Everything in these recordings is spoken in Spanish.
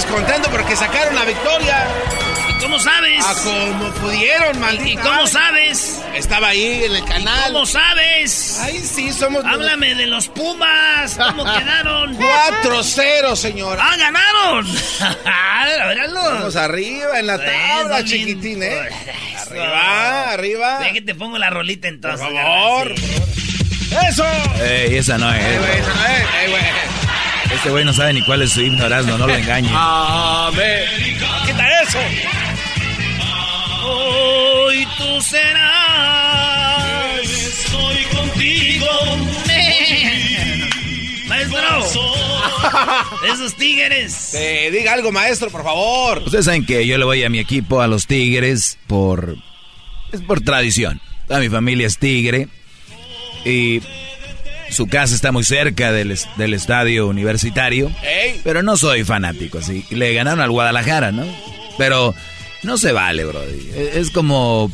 Vienes contento porque sacaron la victoria. ¿Y cómo sabes? A como pudieron, maldita. ¿Y cómo sabes? Estaba ahí en el canal. ¿Cómo sabes? Ahí sí somos. Háblame de los Pumas. ¿Cómo quedaron? 4-0, señor. ¡Ah, ganaron! Míralo. Vamos arriba en la tabla, Eso, chiquitín, ¿eh? Eso. Arriba, arriba. Ve que te pongo la rolita entonces. Por favor. Eso. Ey, esa no es. Eh, güey, eso no es. Eh, güey. Este güey no sabe ni cuál es su himno, Erasmo, no lo engañe. América. Quita eso. Hoy tú serás. Estoy contigo. Maestro. Esos tigres. Eh, diga algo, maestro, por favor. Ustedes saben que yo le voy a mi equipo, a los Tigres, por. Es por tradición. Toda mi familia es tigre. Y su casa está muy cerca del, del estadio universitario. Ey. Pero no soy fanático, así. Le ganaron al Guadalajara, ¿no? Pero no se vale, Brody. Es es como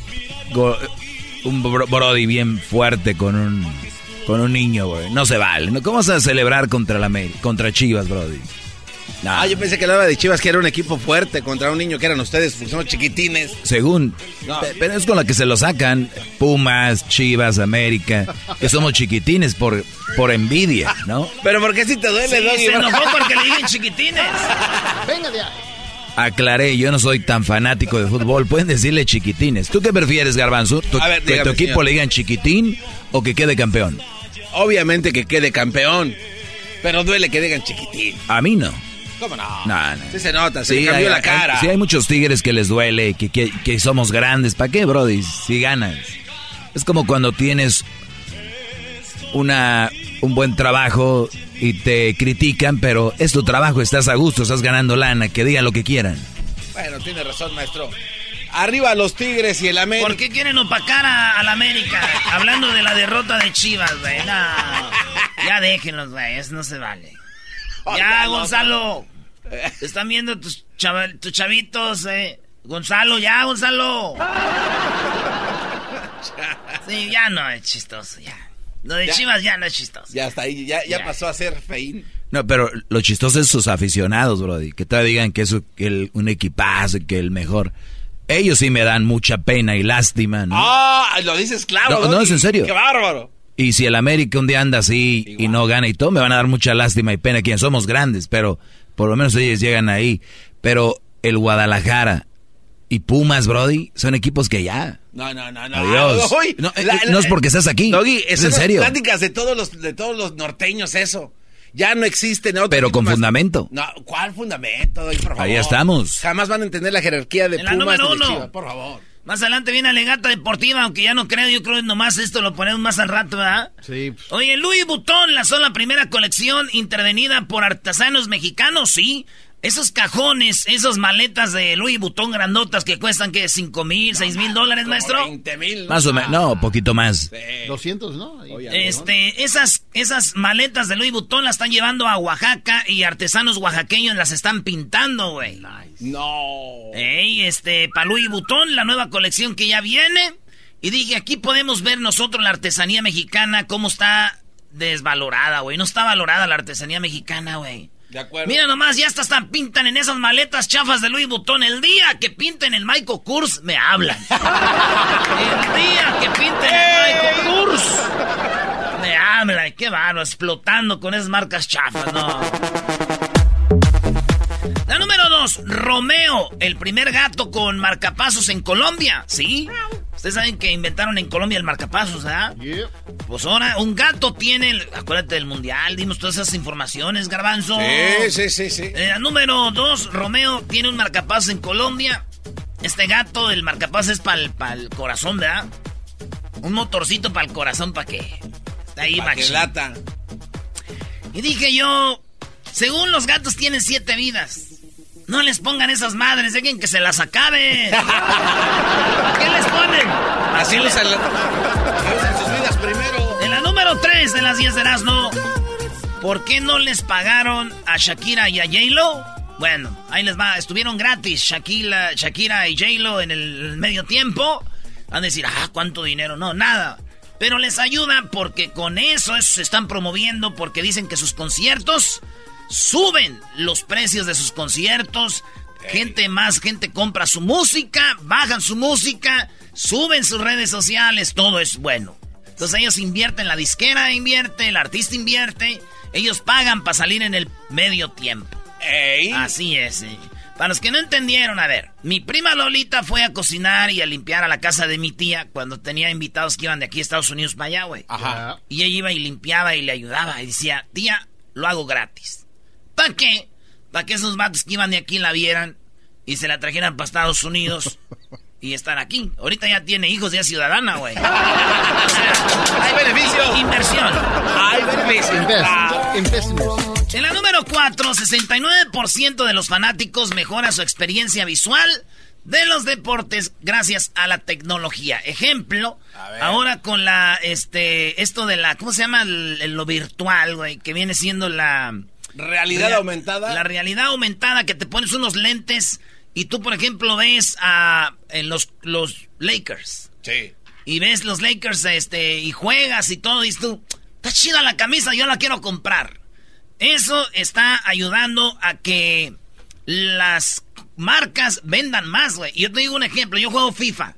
un bro- Brody bien fuerte con un con un niño, güey. No se vale. ¿no? ¿Cómo vas a celebrar contra la contra Chivas, Brody? No. Ah, yo pensé que hablaba de Chivas, que era un equipo fuerte contra un niño que eran ustedes, porque son chiquitines. Según. No. Pero es con la que se lo sacan. Pumas, Chivas, América. Que somos chiquitines por, por envidia, ¿no? Pero ¿por qué si te duele, Sí, se enojó porque le dije chiquitines. Aclaré, yo no soy tan fanático de fútbol. Pueden decirle chiquitines. ¿Tú qué prefieres, Garbanzo? ¿Tu, A ver, que tu equipo señor. le digan chiquitín o que quede campeón? Obviamente que quede campeón. Pero duele que digan chiquitín. A mí no. ¿Cómo no? No, no. Sí se nota, se le cambió hay, la cara. hay- sí, hay muchos tigres que les duele, que, que, que somos grandes. ¿Para qué, Brody? Si ganas. Es como cuando tienes una, un buen trabajo y te critican, pero es tu trabajo, estás a gusto, estás ganando lana, que digan lo que quieran. Bueno, tiene razón, maestro. Arriba los Tigres y el América. ¿Por qué quieren opacar a, a la América? Hablando de la derrota de Chivas, güey. No. Ya déjenlos, güey. Eso no se vale. Ya, Gonzalo. Te están viendo tus, chava- tus chavitos, eh. Gonzalo, ya, Gonzalo. Sí, ya no es chistoso, ya. Lo de Ya. Chivas ya no es chistoso. Ya está ahí, ya, ya Ya. pasó a ser feín. No, pero lo chistoso es sus aficionados, Brody. Que te digan que es un- que el- un equipazo, que el mejor. Ellos sí me dan mucha pena y lástima, ¿no? Ah, lo dices claro. No, no, es en serio. Qué bárbaro. Y si el América un día anda así y no gana y todo, me van a dar mucha lástima y pena. Quien somos grandes, pero por lo menos ellos llegan ahí. Pero el Guadalajara y Pumas, Brody, son equipos que ya. No, no, no, no. Adiós. Uy, No, eh, la- no es porque estás aquí. Doggy, es en serio. pláticas de todos los de todos los norteños eso. Ya no existen otro Pero con más- fundamento. No, ¿cuál fundamento, por favor? Ahí estamos. Jamás van a entender la jerarquía de En la Pumas número uno. Chivas, por favor. Más adelante viene Alegata Deportiva, aunque ya no creo, yo creo que nomás esto lo ponemos más al rato, ¿verdad? Sí. Oye, Louis Vuitton lanzó la primera colección intervenida por artesanos mexicanos, sí. Esos cajones, esas maletas de Louis Vuitton grandotas que cuestan, ¿qué? ¿5 mil, 6 mil dólares, maestro? 20 mil. Más o menos, no, poquito más. 200, ¿no? Este, esas, esas maletas de Louis Vuitton las están llevando a Oaxaca y artesanos oaxaqueños las están pintando, güey. No. Ey, este, para Louis Vuitton, la nueva colección que ya viene. Y dije, aquí podemos ver nosotros la artesanía mexicana, cómo está desvalorada, güey. No está valorada la artesanía mexicana, güey. De acuerdo. Mira nomás, ya hasta están pintan en esas maletas chafas de Louis Vuitton. El día que pinten el Michael Kors, me hablan. el día que pinten el Michael Kors, me hablan. Qué bárbaro, explotando con esas marcas chafas, no. La número dos, Romeo, el primer gato con marcapasos en Colombia. ¿Sí? Ustedes saben que inventaron en Colombia el marcapasos, ¿verdad? Pues ahora, un gato tiene, el- acuérdate del mundial, dimos todas esas informaciones, garbanzo. Sí, sí, sí, sí. Eh, número dos, Romeo tiene un marcapasos en Colombia. Este gato, el marcapasos es para el corazón, ¿verdad? Un motorcito para el corazón, ¿para qué? Está ahí, Pa' que lata. Y dije yo, según los gatos tienen siete vidas. No les pongan esas madres, dejen que se las acabe. ¿Qué les ponen? Así usan, la- usan sus vidas primero. En la número 3 de las 10 de Erasmo, ¿por qué no les pagaron a Shakira y a J-Lo? Bueno, ahí les va, estuvieron gratis Shakira, Shakira y J-Lo en el medio tiempo. Van a decir, ah, ¿cuánto dinero? No, nada. Pero les ayuda porque con eso, eso se están promoviendo porque dicen que sus conciertos suben los precios de sus conciertos. Gente más, gente compra su música, bajan su música, suben sus redes sociales, todo es bueno. Entonces ellos invierten, la disquera invierte, el artista invierte, ellos pagan para salir en el medio tiempo. Ey. Así es. sí. Para los que no entendieron, a ver, mi prima Lolita fue a cocinar y a limpiar a la casa de mi tía cuando tenía invitados que iban de aquí a Estados Unidos para allá, güey. Ajá. Y ella iba y limpiaba y le ayudaba y decía, tía, lo hago gratis. ¿Para qué? Para que esos vatos que iban de aquí la vieran y se la trajeran para Estados Unidos y estar aquí. Ahorita ya tiene hijos, ya es ciudadana, güey. Hay beneficio. Inversión. Hay beneficio. Invest. Investors. En la número 4, 69% de los fanáticos mejora su experiencia visual de los deportes gracias a la tecnología. Ejemplo, ahora con la, este, esto de la, ¿cómo se llama? El- el- lo virtual, güey, que viene siendo la... Realidad Rea- aumentada. La realidad aumentada, que te pones unos lentes y tú, por ejemplo, ves a en los, los Lakers Sí. y ves los Lakers este y juegas y todo y tú, está chida la camisa, yo la quiero comprar. Eso está ayudando a que las marcas vendan más, güey. Y Yo te digo un ejemplo, yo juego FIFA,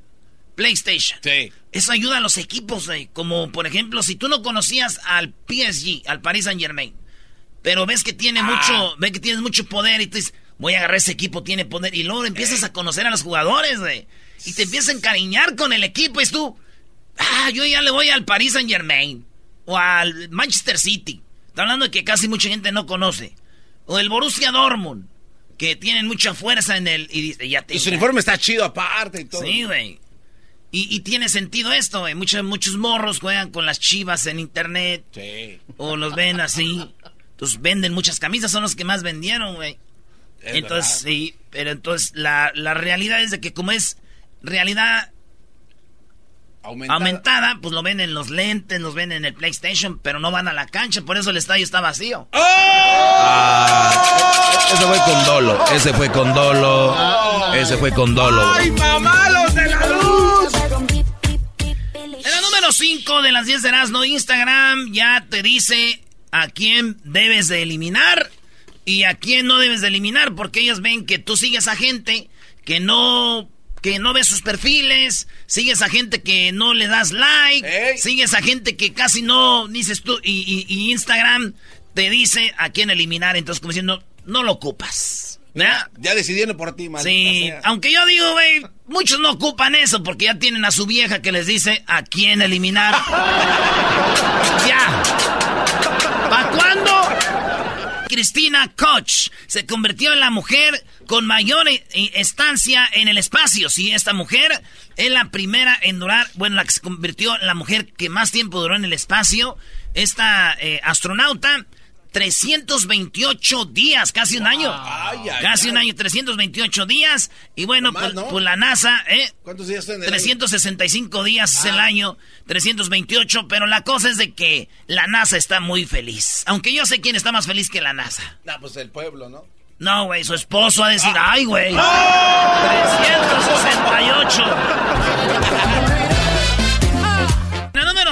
PlayStation. Sí. Eso ayuda a los equipos, güey. Como por ejemplo, si tú no conocías al PSG, al Paris Saint Germain, pero ves que tiene mucho, ves que tienes mucho poder y tú dices, voy a agarrar ese equipo, tiene poder. Y luego empiezas a conocer a los jugadores, güey. Y te empiezas a encariñar con el equipo y es tú, ah, yo ya le voy al Paris Saint Germain. O al Manchester City. Está hablando de que casi mucha gente no conoce. O el Borussia Dortmund. Que tienen mucha fuerza en el... Y dice, ya te Y su uniforme está chido aparte y todo. Sí, güey. Y, y tiene sentido esto, güey. Muchos, muchos morros juegan con las chivas en internet. Sí. O los ven así. Entonces venden muchas camisas, son los que más vendieron, güey. Es Entonces, verdad. sí. Pero entonces la, la realidad es de que como es realidad Aumentada. aumentada, pues lo ven en los lentes, los ven en el PlayStation, pero no van a la cancha, por eso el estadio está vacío. Ese fue con dolo, ese fue con dolo, ese fue con dolo. ¡Ay, mamá, los de la luz! En la número 5 de las 10 de Erasmo, Instagram ya te dice a quién debes de eliminar y a quién no debes de eliminar, porque ellos ven que tú sigues a gente que no que no ves sus perfiles, sigues a gente que no le das like, Ey. sigues a gente que casi no dices tú y, y- y Instagram te dice a quién eliminar, entonces como diciendo, no lo ocupas. ¿verdad? Ya decidieron por ti, maldita Sí, sea. aunque yo digo, güey, muchos no ocupan eso porque ya tienen a su vieja que les dice a quién eliminar. ya. ¿Para cuándo? Cristina Koch se convirtió en la mujer con mayor e- e- estancia en el espacio. Sí, esta mujer es la primera en durar, bueno, la que se convirtió en la mujer que más tiempo duró en el espacio. Esta eh, astronauta, 328 días, casi un año. casi un año, 328 días. Y bueno, pues, pues, la NASA, ¿eh? ¿Cuántos días tiene? 365 días es el ah. año, 328, pero la cosa es de que la NASA está muy feliz. Aunque yo sé quién está más feliz que la NASA. No, pues el pueblo, ¿no? No, güey, su esposo va a decir, ah. ay, güey. 368.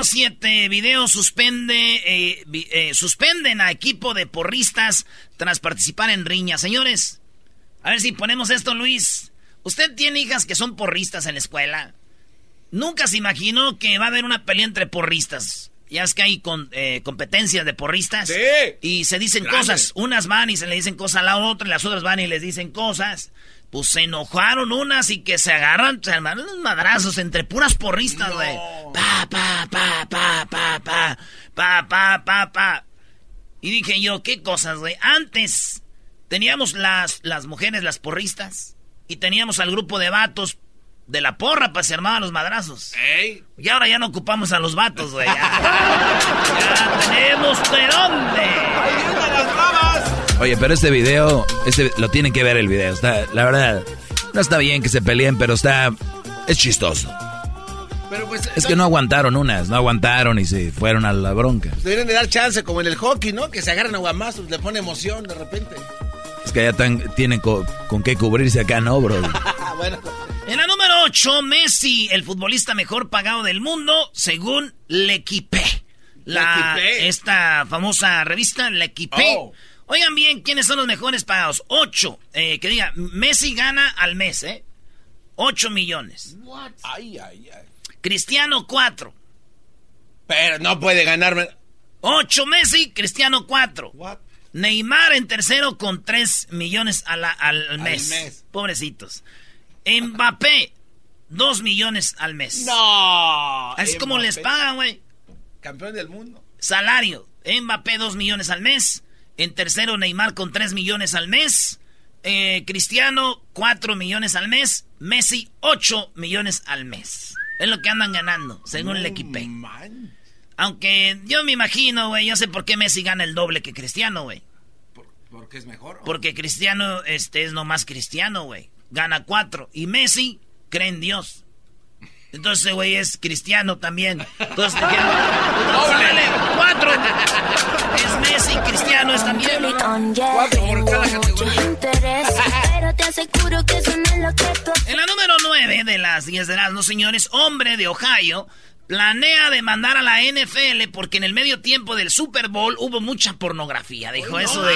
7, video suspende, eh, eh, suspenden a equipo de porristas tras participar en riña. Señores, a ver si ponemos esto, Luis. ¿Usted tiene hijas que son porristas en la escuela? Nunca se imaginó que va a haber una pelea entre porristas. Ya es que hay con, eh, competencias de porristas. Sí. Y se dicen cosas. Unas van y se le dicen cosas a la otra, y las otras van y les dicen cosas. Pues se enojaron unas y que se agarran, se armaron unos madrazos entre puras porristas, güey. Pa, pa, pa, pa, pa, pa, pa, pa, pa, pa. Y dije yo, ¿qué cosas, güey? Antes teníamos las, las mujeres, las porristas, y teníamos al grupo de vatos de la porra para se armaban los madrazos. Y ahora ya no ocupamos a los vatos, güey. Ya, tenemos de dónde. Oye, pero este video, este lo tienen que ver el video. Está, la verdad, no está bien que se peleen, pero está es chistoso. Pero pues, es que no aguantaron unas, no aguantaron y se fueron a la bronca. Pues deberían de dar chance, como en el hockey, ¿no? Que se agarran a guamazos, le pone emoción de repente. Es que ya tienen con, qué cubrirse acá, ¿no, bro? bueno. En la número 8, Messi, el futbolista mejor pagado del mundo, según L'Equipe. La, esta famosa revista, L'Equipe. Oh. Oigan bien, ¿quiénes son los mejores pagados? 8. Eh, que diga, Messi gana al mes, ¿eh? 8 millones. What? Ay, ay, ay. Cristiano, 4. Pero no puede ganarme. 8 Messi, Cristiano, 4. What? Neymar en tercero con 3 millones al, mes. al mes. Pobrecitos. Mbappé, 2 millones al mes. No. Es como les pagan, güey. Campeón del mundo. Salario. Mbappé, 2 millones al mes. En tercero, Neymar con 3 millones al mes. Eh, Cristiano, 4 millones al mes. Messi, 8 millones al mes. Es lo que andan ganando, según el equipo. Aunque yo me imagino, güey, yo sé por qué Messi gana el doble que Cristiano, güey. ¿Por, qué es mejor? Porque Cristiano este, es nomás Cristiano, güey gana cuatro. Y Messi cree en Dios. Entonces, güey, es cristiano también. Entonces, ¡Doble! ¡Cuatro! Es Messi, cristiano es también. Cuatro por cada En la número nueve de las diez de las, no señores, hombre de Ohio planea demandar a la NFL porque en el medio tiempo del Super Bowl hubo mucha pornografía. Dijo eso de.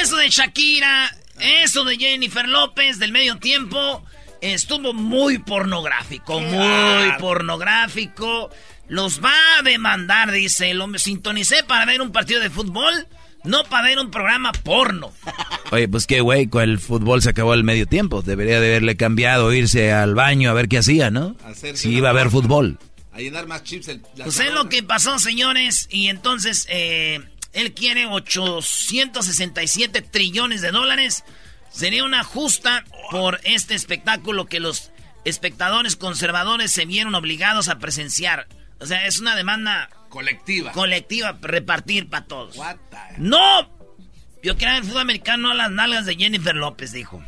eso de Shakira, eso de Jennifer López del medio tiempo estuvo muy pornográfico, muy pornográfico. Los va a demandar, dice. Lo sintonicé para ver un partido de fútbol, no para ver un programa porno. Oye, pues qué güey, con el fútbol se acabó el medio tiempo. Debería de haberle cambiado, irse al baño a ver qué hacía, ¿no? si iba a ver fútbol. A llenar más chips. El, pues es lo que pasó, señores. Y entonces, eh, él quiere 867 trillones de dólares. Sería una justa por este espectáculo que los espectadores conservadores se vieron obligados a presenciar. O sea, es una demanda colectiva. Colectiva, repartir para todos. ¡No! Yo quiero ver el fútbol americano a las nalgas de Jennifer López, dijo.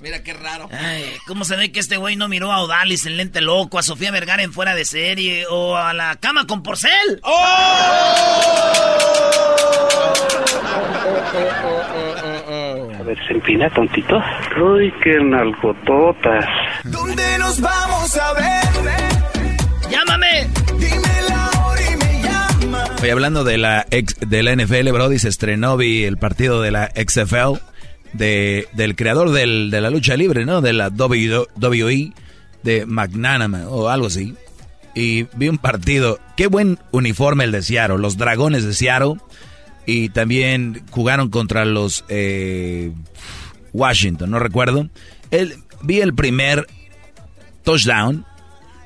Mira qué raro. Ay, ¿cómo se ve que este güey no miró a Odalis en Lente Loco, a Sofía Vergara en Fuera de Serie o a la cama con Porcel? ¡Oh! A ver, se empina tontito. Uy, qué nalgototas. ¿Dónde nos vamos a ver? ¡Llámame! Dime y me llama. Oye, hablando de la, ex, de la NFL, Brody, se estrenó vi el partido de la XFL de, del creador del, de la lucha libre, ¿no? De la WWE, de McNanama o algo así. Y vi un partido, qué buen uniforme el de Seattle, los dragones de Seattle. Y también jugaron contra los eh, Washington, no recuerdo. El, vi el primer touchdown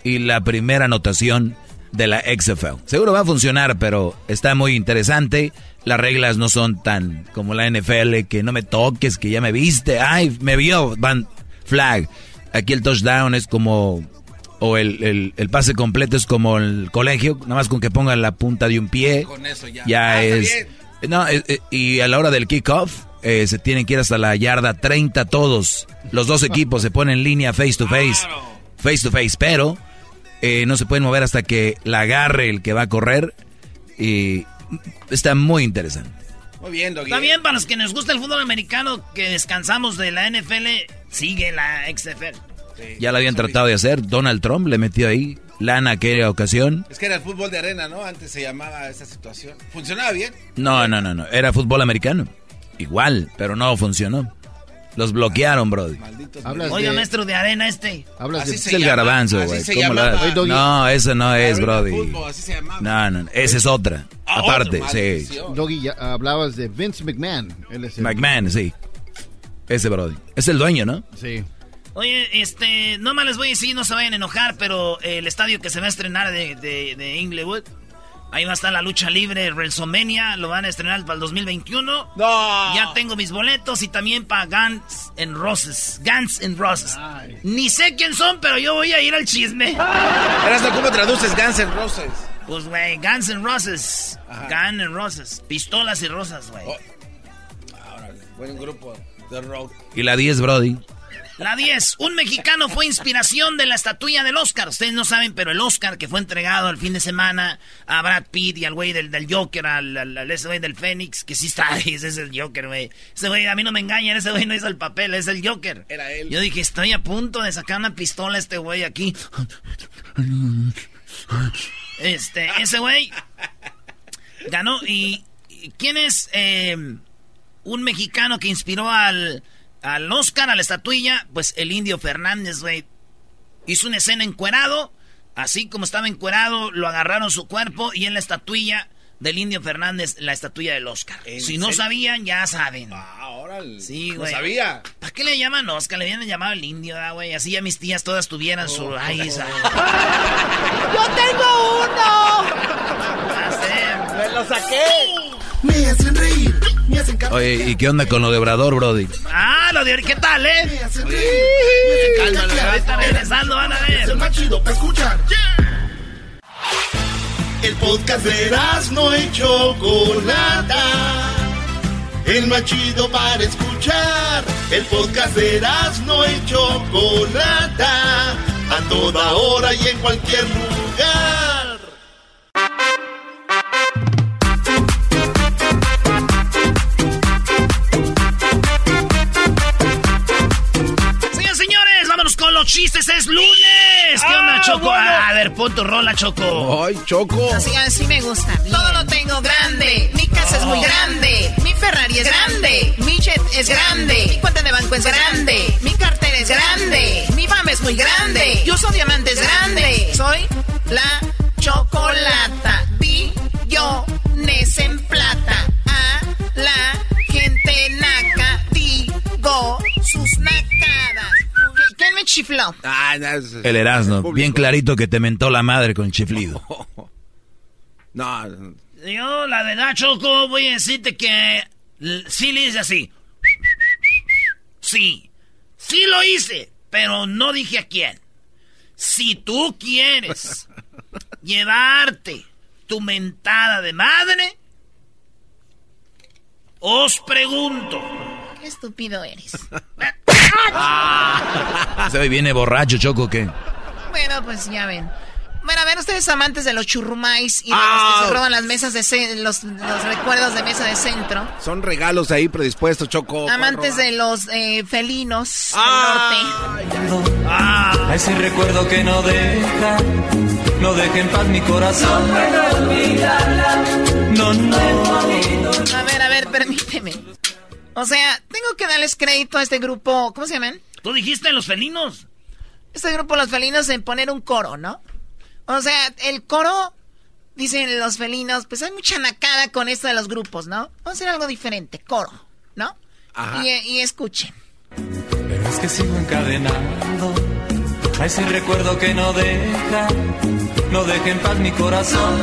y la primera anotación de la XFL. Seguro va a funcionar, pero está muy interesante. Las reglas no son tan como la NFL, que no me toques, que ya me viste. Ay, me vio, van flag. Aquí el touchdown es como o el, el- el pase completo es como el colegio, nada más con que pongan la punta de un pie. Con eso ya. Ya Ah, es. No, eh, eh, y a la hora del kickoff eh, se tienen que ir hasta la yarda 30 todos. Los dos equipos se ponen en línea face to face. Face to face, pero eh, no se pueden mover hasta que la agarre el que va a correr. Y está muy interesante. Muy bien, Doggy. Está bien, para los que nos gusta el fútbol americano, que descansamos de la NFL, sigue la XFL. Ya lo habían tratado de hacer. Donald Trump le metió ahí lana aquella ocasión. Es que era el fútbol de arena, ¿no? Antes se llamaba esa situación. ¿Funcionaba bien? No, no, no, no. Era fútbol americano. Igual, pero no funcionó. Los bloquearon, Brody. De, maestro de arena este. hablas Así de, se Es el llama, garbanzo, güey. se ¿Cómo la- llamaba. Oye. No, ese no es, Brody. Fútbol, así se llamaba. No, no, esa es otra. Ah, Aparte, otro, sí. Doggy, ya hablabas de Vince McMahon. Él es el- McMahon, sí. Ese Brody. Es el dueño, ¿no? Sí. Oye, este, no más les voy a decir, no se vayan a enojar, pero el estadio que se va a estrenar de, de, de Inglewood, ahí va a estar la lucha libre, WrestleMania, lo van a estrenar para el 2021. No. Ya tengo mis boletos y también para Guns N' Roses. Guns N' Roses. Ni sé quién son, pero yo voy a ir al chisme. Eras, ¿Cómo traduces Guns N' Roses? Pues, güey, Guns N' Roses. Guns N' Roses. Pistolas y rosas, güey. Oh. Órale, buen grupo de rock. Y la 10, Brody. La 10. Un mexicano fue inspiración de la estatuilla del Oscar. Ustedes no saben, pero el Oscar que fue entregado el fin de semana a Brad Pitt y al güey del, del Joker, al, al- al- ese güey del Fénix, que sí está, ese es el Joker, güey. Ese güey, a mí no me engañan, ese güey no hizo el papel, es el Joker. Era él. Yo dije, estoy a punto de sacar una pistola a este güey aquí. Este, ese güey ganó. ¿Y y quién es eh, un mexicano que inspiró al, al Oscar, a la estatuilla? Pues el indio Fernández, güey. Hizo una escena encuerado. Así como estaba encuerado, lo agarraron su cuerpo y en la estatuilla del indio Fernández, la estatuilla del Oscar. ¿En Si no serio? sabían, ya saben. Ah, órale. Sí, No güey. sabía. ¿Para qué le llaman Oscar? Le habían llamado el indio, ¿da, güey. Así ya mis tías todas tuvieran Oh. su... Ay, esa- ¡Yo tengo uno! Ya sé. ¡Me lo saqué! Me hacen reír, Oye, ¿y qué onda con lo de Obrador, Brody? Ah, lo de... ¿Qué tal, eh? Ahorita carcajear. regresando van a Es el más chido para escuchar. El podcast de no y Chocolata. El más chido para escuchar. El podcast de no y Chocolata. A toda hora y en cualquier lugar. Chistes. Es lunes. ¿Qué onda, Ah, Choco? bueno. Ah, a ver, pon tu rola, Choco. ¡Ay, Choco! Así, así me gusta. Todo lo tengo grande. Mi casa es muy grande. Mi Ferrari es grande. Mi jet es grande. Mi cuenta de banco es grande. Mi cartera es grande. Mi fama es muy grande. Yo uso diamantes grande. Soy la chocolata. Billones en plata. Me chifló? Ah, no, es- El Erasmo. Bien clarito que te mentó la madre con el chiflido. No, no. Yo, la verdad, Choco, voy a decirte que sí le hice así. Sí. Sí lo hice, pero no dije a quién. Si tú quieres llevarte tu mentada de madre, os pregunto. Qué estúpido eres. Se ve viene borracho, Choco, ¿qué? Bueno, pues ya ven. Bueno, a ver, ustedes amantes de los churrumais y de Ah. los que se roban las mesas de los, los recuerdos de mesa de centro. Son regalos ahí predispuestos, Choco. Amantes de los eh, felinos del norte. Ah, A ese recuerdo que no deja, no deja en paz mi corazón. No, no. A ver, a ver, permíteme. O sea, tengo que darles crédito a este grupo, ¿cómo se llaman? tú dijiste los felinos. Este grupo, los felinos, en poner un coro, ¿no? O sea, el coro, dicen los felinos, pues hay mucha nacada con esto de los grupos, ¿no? Vamos a hacer algo diferente, coro, ¿no? Ajá. Y, y escuchen. Pero es que sigo encadenado a ese recuerdo que no deja, no deja en paz mi corazón.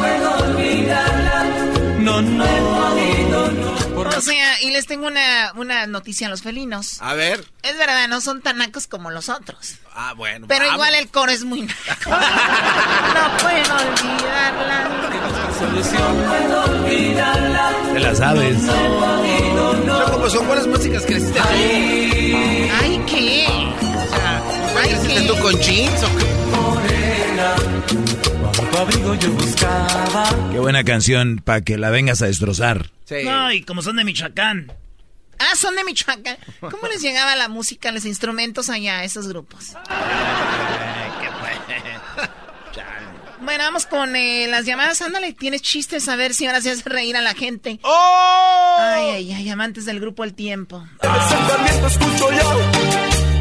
No, no, no. Por O sea, y les tengo una, una noticia a los felinos. A ver. Es verdad, no son tan nacos como los otros. Ah, bueno. Pero vamos. igual el coro es muy naco. no puedo olvidarla. Te la sabes. Choco, pues son buenas músicas que creciste tú. Ay, ¿qué? O sea, ay, ¿Creciste ¿qué? tú con jeans o qué? Qué buena canción para que la vengas a destrozar. Sí. No, y como son de Michoacán. Ah, son de Michoacán. ¿Cómo les llegaba la música, los instrumentos allá a esos grupos? Bueno, vamos con eh, las llamadas. Ándale, tienes chistes a ver si ahora se hace reír a la gente. ¡Oh! Ay, ay, ay, amantes del grupo El Tiempo. Sentimiento escucho yo.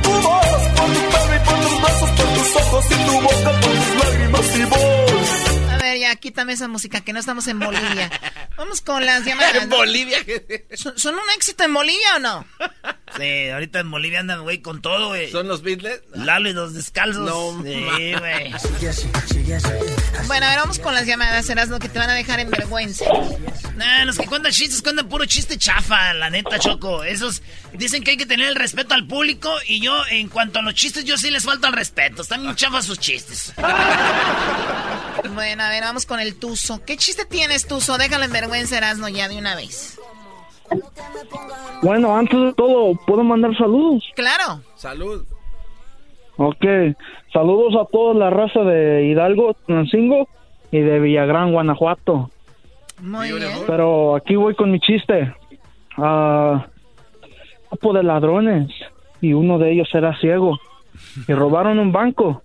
Tu voz, por tu pelo y por tus besos, por tus ojos y tu boca, por tus lágrimas y voz. Ver, ya, quítame esa música, que no estamos en Bolivia. Vamos con las llamadas. En ¿no? Bolivia. ¿Son, son un éxito en Bolivia o no? Sí, ahorita en Bolivia andan, güey, con todo, güey. ¿Son los Beatles? Lalo y los descalzos. No, sí, güey. Bueno, a ver, vamos con las llamadas, lo que te van a dejar en vergüenza. Nah, los que cuentan chistes cuentan puro chiste chafa, la neta, Choco. Esos dicen que hay que tener el respeto al público y yo, en cuanto a los chistes, yo sí les falta el respeto. Están bien chafas sus chistes. Bueno, a ver, vamos con el Tuzo. ¿Qué chiste tienes, Tuzo? Déjalo en vergüenza, Erasmo, ya de una vez. Bueno, antes de todo, ¿puedo mandar saludos? Claro. Salud. Ok, saludos a toda la raza de Hidalgo, Trancingo y de Villagrán, Guanajuato. Muy bien. Pero aquí voy con mi chiste. Ah, grupo de ladrones y uno de ellos era ciego y robaron un banco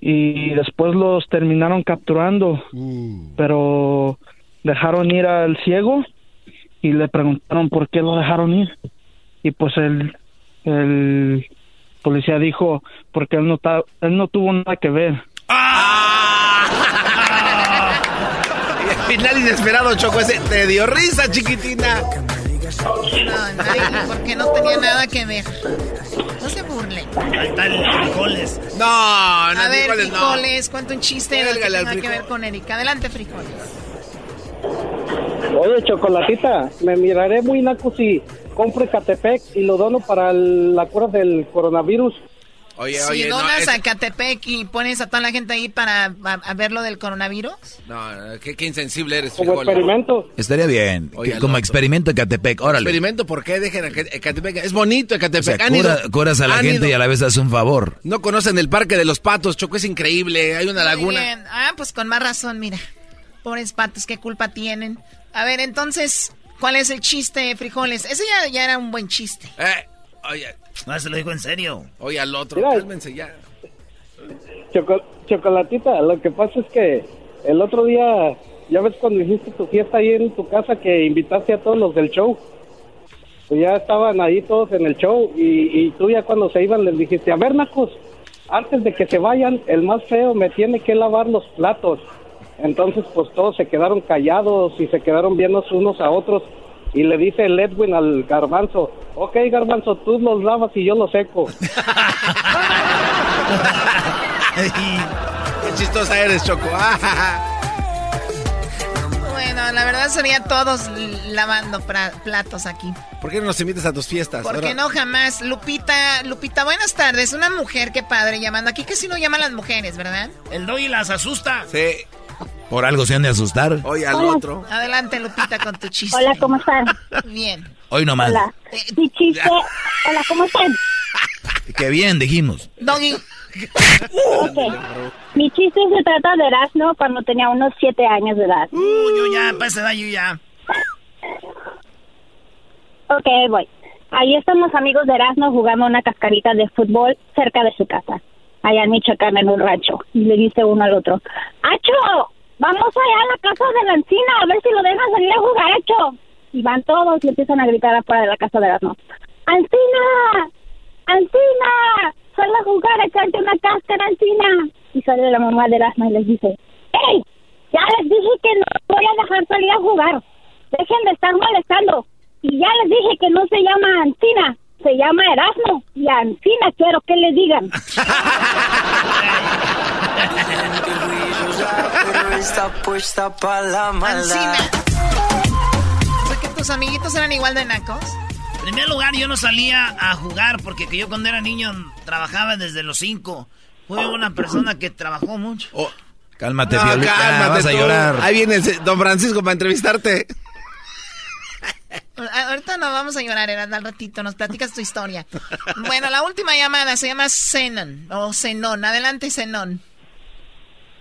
y después los terminaron capturando, pero dejaron ir al ciego y le preguntaron por qué lo dejaron ir y pues el el policía dijo porque él no ta- él no tuvo nada que ver. Al final inesperado, Choco, ese te dio risa, chiquitina. No, nadie, porque no tenía nada que ver. No se burlen. Ahí está el frijoles. No, no, A ver, frijoles, no. frijoles, cuenta un chiste lo que tenga que frijol. ver con Erika. Adelante, frijoles. Oye, Chocolatita, me miraré muy naco si compro Catepec y lo dono para el- la cura del coronavirus. Oye, si oye, no, donas es- a Catepec y pones a toda la gente ahí para a, a ver lo del coronavirus. no, qué, qué insensible eres, Como frijol. experimento. Estaría bien. Oye, que al como experimento de Catepec. Órale. Experimento, ¿por qué dejen a Cat- Ecatepec? Es bonito O sea, Ecatepec. Han cura- ido- curas a la gente ido- y a la vez haces un favor. No conocen el Parque de los Patos, Choco, es increíble. Hay una Muy laguna. bien. Ah, pues con más razón, mira. Pobres patos, qué culpa tienen. A ver, entonces, ¿cuál es el chiste, frijoles? Ese ya, ya era un buen chiste. Eh, oye, No, se lo digo en serio. oye al otro, Mira. cálmense ya. Choco- Chocolatita, lo que pasa es que el otro día, ya ves cuando hiciste tu fiesta ahí en tu casa que invitaste a todos los del show. Pues ya estaban ahí todos en el show y, y tú ya cuando se iban les dijiste, a ver, Nacos, antes de que se vayan, el más feo me tiene que lavar los platos. Entonces, pues todos se quedaron callados y se quedaron viendo unos a otros. Y le dice el Edwin al garbanzo, ok, garbanzo, tú los lavas y yo los seco. Qué chistosa eres, Choco. Bueno, la verdad sería todos lavando platos aquí. ¿Por qué no nos invitas a tus fiestas? Porque Ahora- no jamás. Lupita, Lupita, buenas tardes. Una mujer, qué padre, llamando. Aquí casi no llaman las mujeres, ¿verdad? El doggy las asusta. Sí. Por algo se han de asustar. Oye al Hola. otro. Adelante, Lupita, con tu chiste. Hola, ¿cómo están? Bien. Hoy nomás. Hola. Mi chiste. Hola, ¿cómo están? Qué bien, dijimos. Doggy. Ok. Mi chiste se trata de Erasmo cuando tenía unos siete años de edad. Uh, yo ya, esa edad yo ya. Ok, voy. Ahí están los amigos de Erasmo jugando una cascarita de fútbol cerca de su casa, allá en Michoacán, en un rancho. Y le dice uno al otro, ¡Acho! Vamos allá a la casa de la encina, a ver si lo dejan salir a jugar, Acho. Y van todos y empiezan a gritar afuera de la casa de Erasmo. ¡Ancina! ¡Ancina! Sal a jugar a echarte una cáscara, Ancina. Y sale la mamá de Erasmo y les dice, ¡Ey! Ya les dije que no voy a dejar salir a jugar. Dejen de estar molestando. Y ya les dije que no se llama Ancina, se llama Erasmo. Y a Ancina quiero que le digan. Ancina. O sea que tu tus amiguitos eran igual de nacos? En primer lugar, yo no salía a jugar porque que yo cuando era niño trabajaba desde los cinco. Fue una persona que trabajó mucho. Oh. Cálmate, No, cálmate vas a llorar. Ahí viene el don Francisco para entrevistarte. Ahorita no vamos a llorar, era al ratito, nos platicas tu historia. Bueno, la última llamada se llama Zenon, o Zenón. Adelante, Zenón.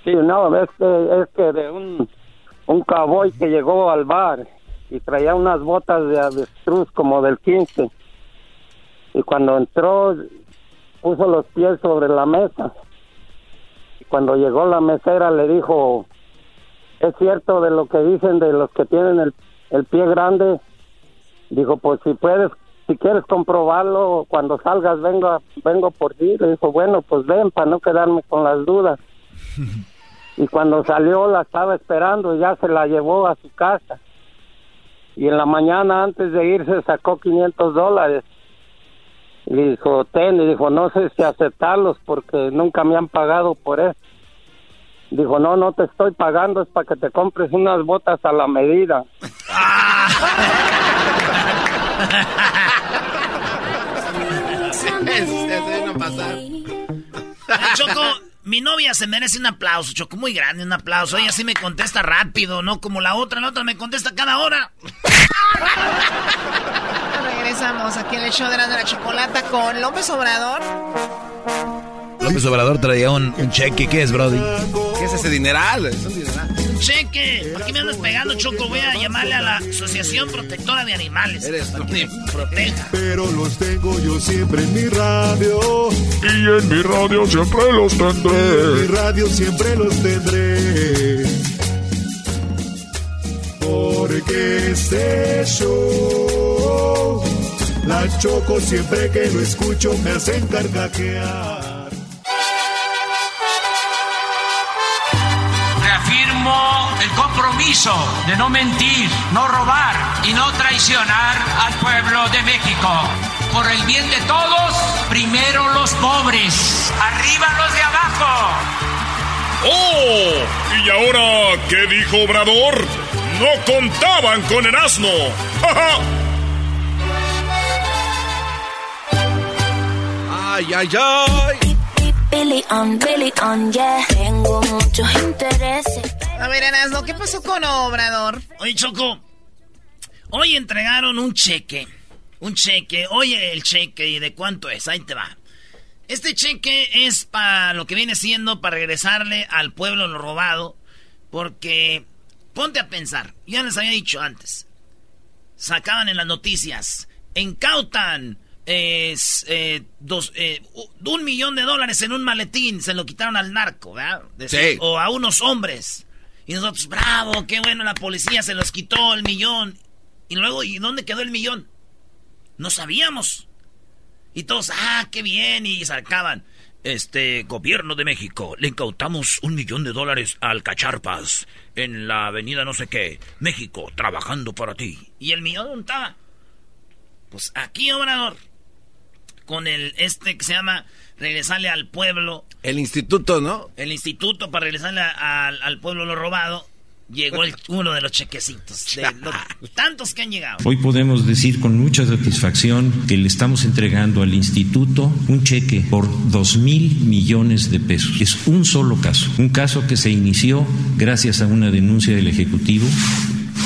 Sí, no, es que, es que de un, un cowboy que llegó al bar y traía unas botas de avestruz como del 15. Y cuando entró, puso los pies sobre la mesa. Y cuando llegó la mesera le dijo, ¿es cierto de lo que dicen de los que tienen el, el pie grande? Dijo, pues si puedes, si quieres comprobarlo, cuando salgas vengo, vengo por ti. Le dijo, bueno, pues ven para no quedarme con las dudas. Y cuando salió la estaba esperando y ya se la llevó a su casa. Y en la mañana antes de irse sacó 500 dólares. Y dijo, ten, y dijo, no sé si aceptarlos porque nunca me han pagado por eso. Dijo, no, no te estoy pagando, es para que te compres unas botas a la medida. Choco, mi novia se merece un aplauso, Choco, muy grande, un aplauso. Ella sí me contesta rápido, no como la otra, la otra me contesta cada hora. Regresamos aquí en el show de la, de la chocolata con López Obrador. López Obrador traía un, un cheque. ¿Qué es, Brody? ¿Qué es ese dineral? Es un dineral. Cheque, ¿por qué me andas pegando, Choco? Voy a llamarle a la Asociación Protectora de Animales. para que me proteja. Pero los tengo yo siempre en mi radio. Y en mi radio siempre los En mi tendré. radio siempre los tendré. Porque este show, la choco siempre que lo escucho me hacen carcajear. Compromiso de no mentir, no robar y no traicionar al pueblo de México. Por el bien de todos, primero los pobres, arriba los de abajo. ¡Oh! ¿Y ahora qué dijo Obrador? No contaban con el asno. ¡Ja, ja! Ay, ay, ay. Billy on, Billy on, yeah. Tengo muchos intereses. A ver, Erasmo, ¿qué pasó con Obrador? Oye, Choco, hoy entregaron un cheque. Un cheque. Oye, el cheque, ¿y de cuánto es? Ahí te va. Este cheque es para lo que viene siendo para regresarle al pueblo lo robado. Porque, ponte a pensar, ya les había dicho antes. Sacaban en las noticias, incautan es, eh, dos, eh, un millón de dólares en un maletín, se lo quitaron al narco, ¿verdad? Sí. O a unos hombres. Y nosotros, bravo, qué bueno, la policía se los quitó el millón. Y luego, ¿y dónde quedó el millón? No sabíamos. Y todos, ah, qué bien, y sacaban. Este, gobierno de México, le incautamos un millón de dólares al Cacharpas en la avenida no sé qué. México, trabajando para ti. ¿Y el millón dónde estaba? Pues aquí, Obrador, con el, este que se llama Regresarle al Pueblo, El instituto, ¿no? el instituto para regresarle a- al, al pueblo lo robado, llegó el- uno de los chequecitos. De tantos que han llegado. Hoy podemos decir con mucha satisfacción que le estamos entregando al instituto un cheque por dos mil millones de pesos. Es un solo caso, un caso que se inició gracias a una denuncia del Ejecutivo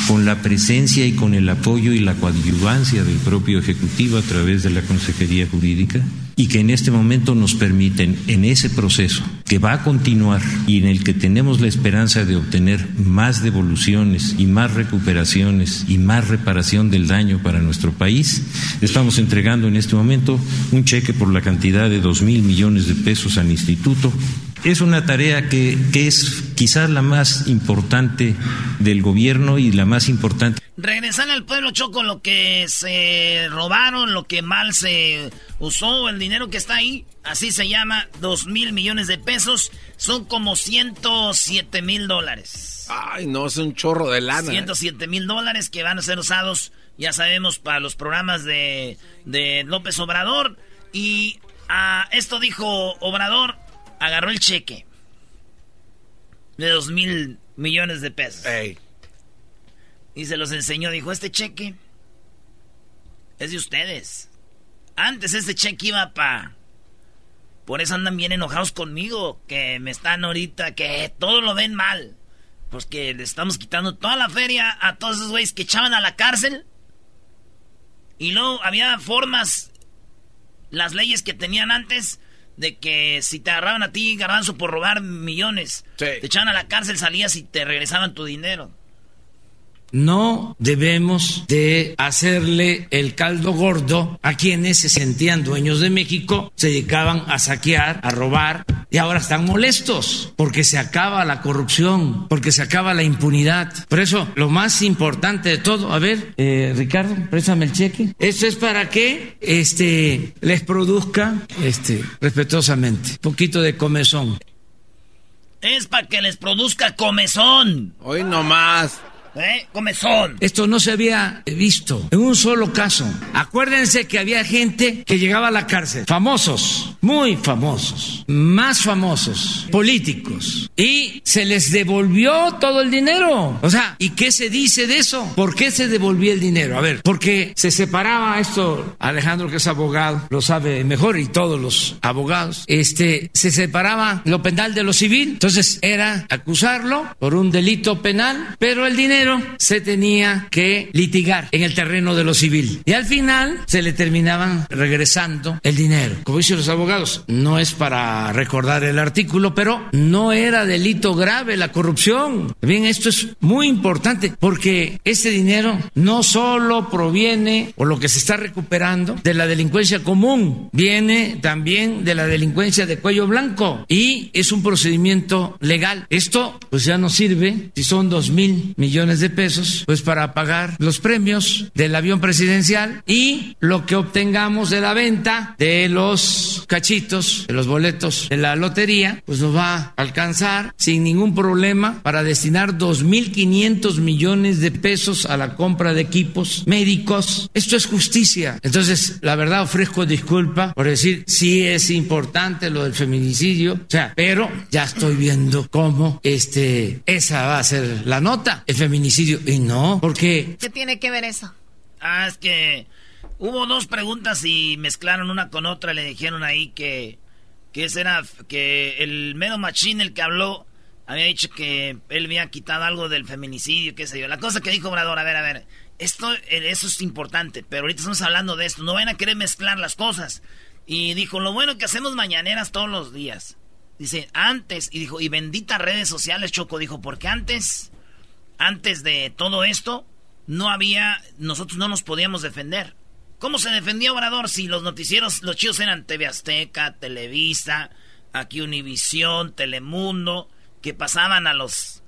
con la presencia y con el apoyo y la coadyuvancia del propio Ejecutivo a través de la Consejería Jurídica y que en este momento nos permiten en ese proceso que va a continuar y en el que tenemos la esperanza de obtener más devoluciones y más recuperaciones y más reparación del daño para nuestro país, estamos entregando en este momento un cheque por la cantidad de dos mil millones de pesos al instituto. Es una tarea que, que es quizás la más importante del gobierno y la más importante Regresarle al pueblo choco lo que se robaron, lo que mal se usó, el dinero que está ahí, así se llama, dos mil millones de pesos, son como 107 mil dólares. Ay, no, es un chorro de lana. ¿eh? 107 mil dólares que van a ser usados, ya sabemos, para los programas de, de López Obrador. Y ah, esto dijo Obrador, agarró el cheque de dos mil millones de pesos. Y se los enseñó, dijo, este cheque Es de ustedes. Antes este cheque iba para... Por eso andan bien enojados conmigo, que me están ahorita, que todo lo ven mal. Pues que le estamos quitando toda la feria a todos esos güeyes que echaban a la cárcel. Y luego había formas, las leyes que tenían antes, de que si te agarraban a ti, garbanzo, por robar millones, te echaban a la cárcel, salías y te regresaban tu dinero. No debemos de hacerle el caldo gordo a quienes se sentían dueños de México, se dedicaban a saquear, a robar y ahora están molestos porque se acaba la corrupción, porque se acaba la impunidad. Por eso, lo más importante de todo, a ver, eh, Ricardo, préstame el cheque. Esto es para que este, les produzca, este, respetuosamente, un poquito de comezón. Es para que les produzca comezón. Hoy no más. ¿Eh? Comezón. Esto no se había visto en un solo caso. Acuérdense que había gente que llegaba a la cárcel, famosos, muy famosos, más famosos, políticos, y se les devolvió todo el dinero. O sea, ¿y qué se dice de eso? ¿Por qué se devolvía el dinero? A ver, porque se separaba esto, Alejandro que es abogado, lo sabe mejor y todos los abogados, este, se separaba lo penal de lo civil. Entonces era acusarlo por un delito penal, pero el dinero se tenía que litigar en el terreno de lo civil. Y al final se le terminaban regresando el dinero. Como dicen los abogados, no es para recordar el artículo, pero no era delito grave la corrupción. Bien, esto es muy importante porque ese dinero no solo proviene o lo que se está recuperando de la delincuencia común, viene también de la delincuencia de cuello blanco y es un procedimiento legal. Esto pues ya no sirve si son dos mil millones de pesos, pues para pagar los premios del avión presidencial y lo que obtengamos de la venta de los cachitos, de los boletos de la lotería, pues nos va a alcanzar sin ningún problema para destinar 2.500 millones de pesos a la compra de equipos médicos. Esto es justicia. Entonces, la verdad ofrezco disculpa por decir, sí es importante lo del feminicidio, o sea, pero ya estoy viendo cómo este, esa va a ser la nota, el feminicidio y no, porque... ¿Qué tiene que ver eso? Ah, es que hubo dos preguntas y mezclaron una con otra. Le dijeron ahí que, que ese era, que el mero machín, el que habló, había dicho que él había quitado algo del feminicidio, qué sé yo. La cosa que dijo Obrador, a ver, a ver, esto, eso es importante, pero ahorita estamos hablando de esto. No van a querer mezclar las cosas. Y dijo, lo bueno que hacemos mañaneras todos los días. Dice, antes, y dijo, y benditas redes sociales, Choco, dijo, porque antes antes de todo esto, no había, nosotros no nos podíamos defender. ¿Cómo se defendía Obrador si los noticieros, los chicos eran TV Azteca, Televisa, aquí Univisión, Telemundo, que pasaban a los,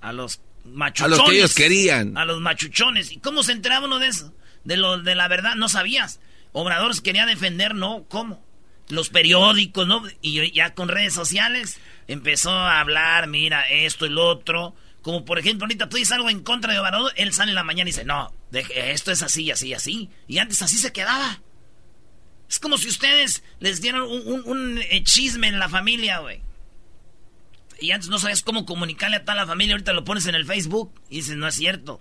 a los machuchones. A los que ellos querían. A los machuchones. ¿Y cómo se enteraba uno de eso? De lo, de la verdad, no sabías. Obrador quería defender, ¿no? ¿Cómo? Los periódicos, ¿no? Y ya con redes sociales empezó a hablar, mira, esto y lo otro como por ejemplo, ahorita tú dices algo en contra de Obrador, él sale en la mañana y dice, no, esto es así, así, así. Y antes así se quedaba. Es como si ustedes les dieran un, eh, chisme en la familia, güey. Y antes no sabes cómo comunicarle a toda la familia, ahorita lo pones en el Facebook y dices, no es cierto.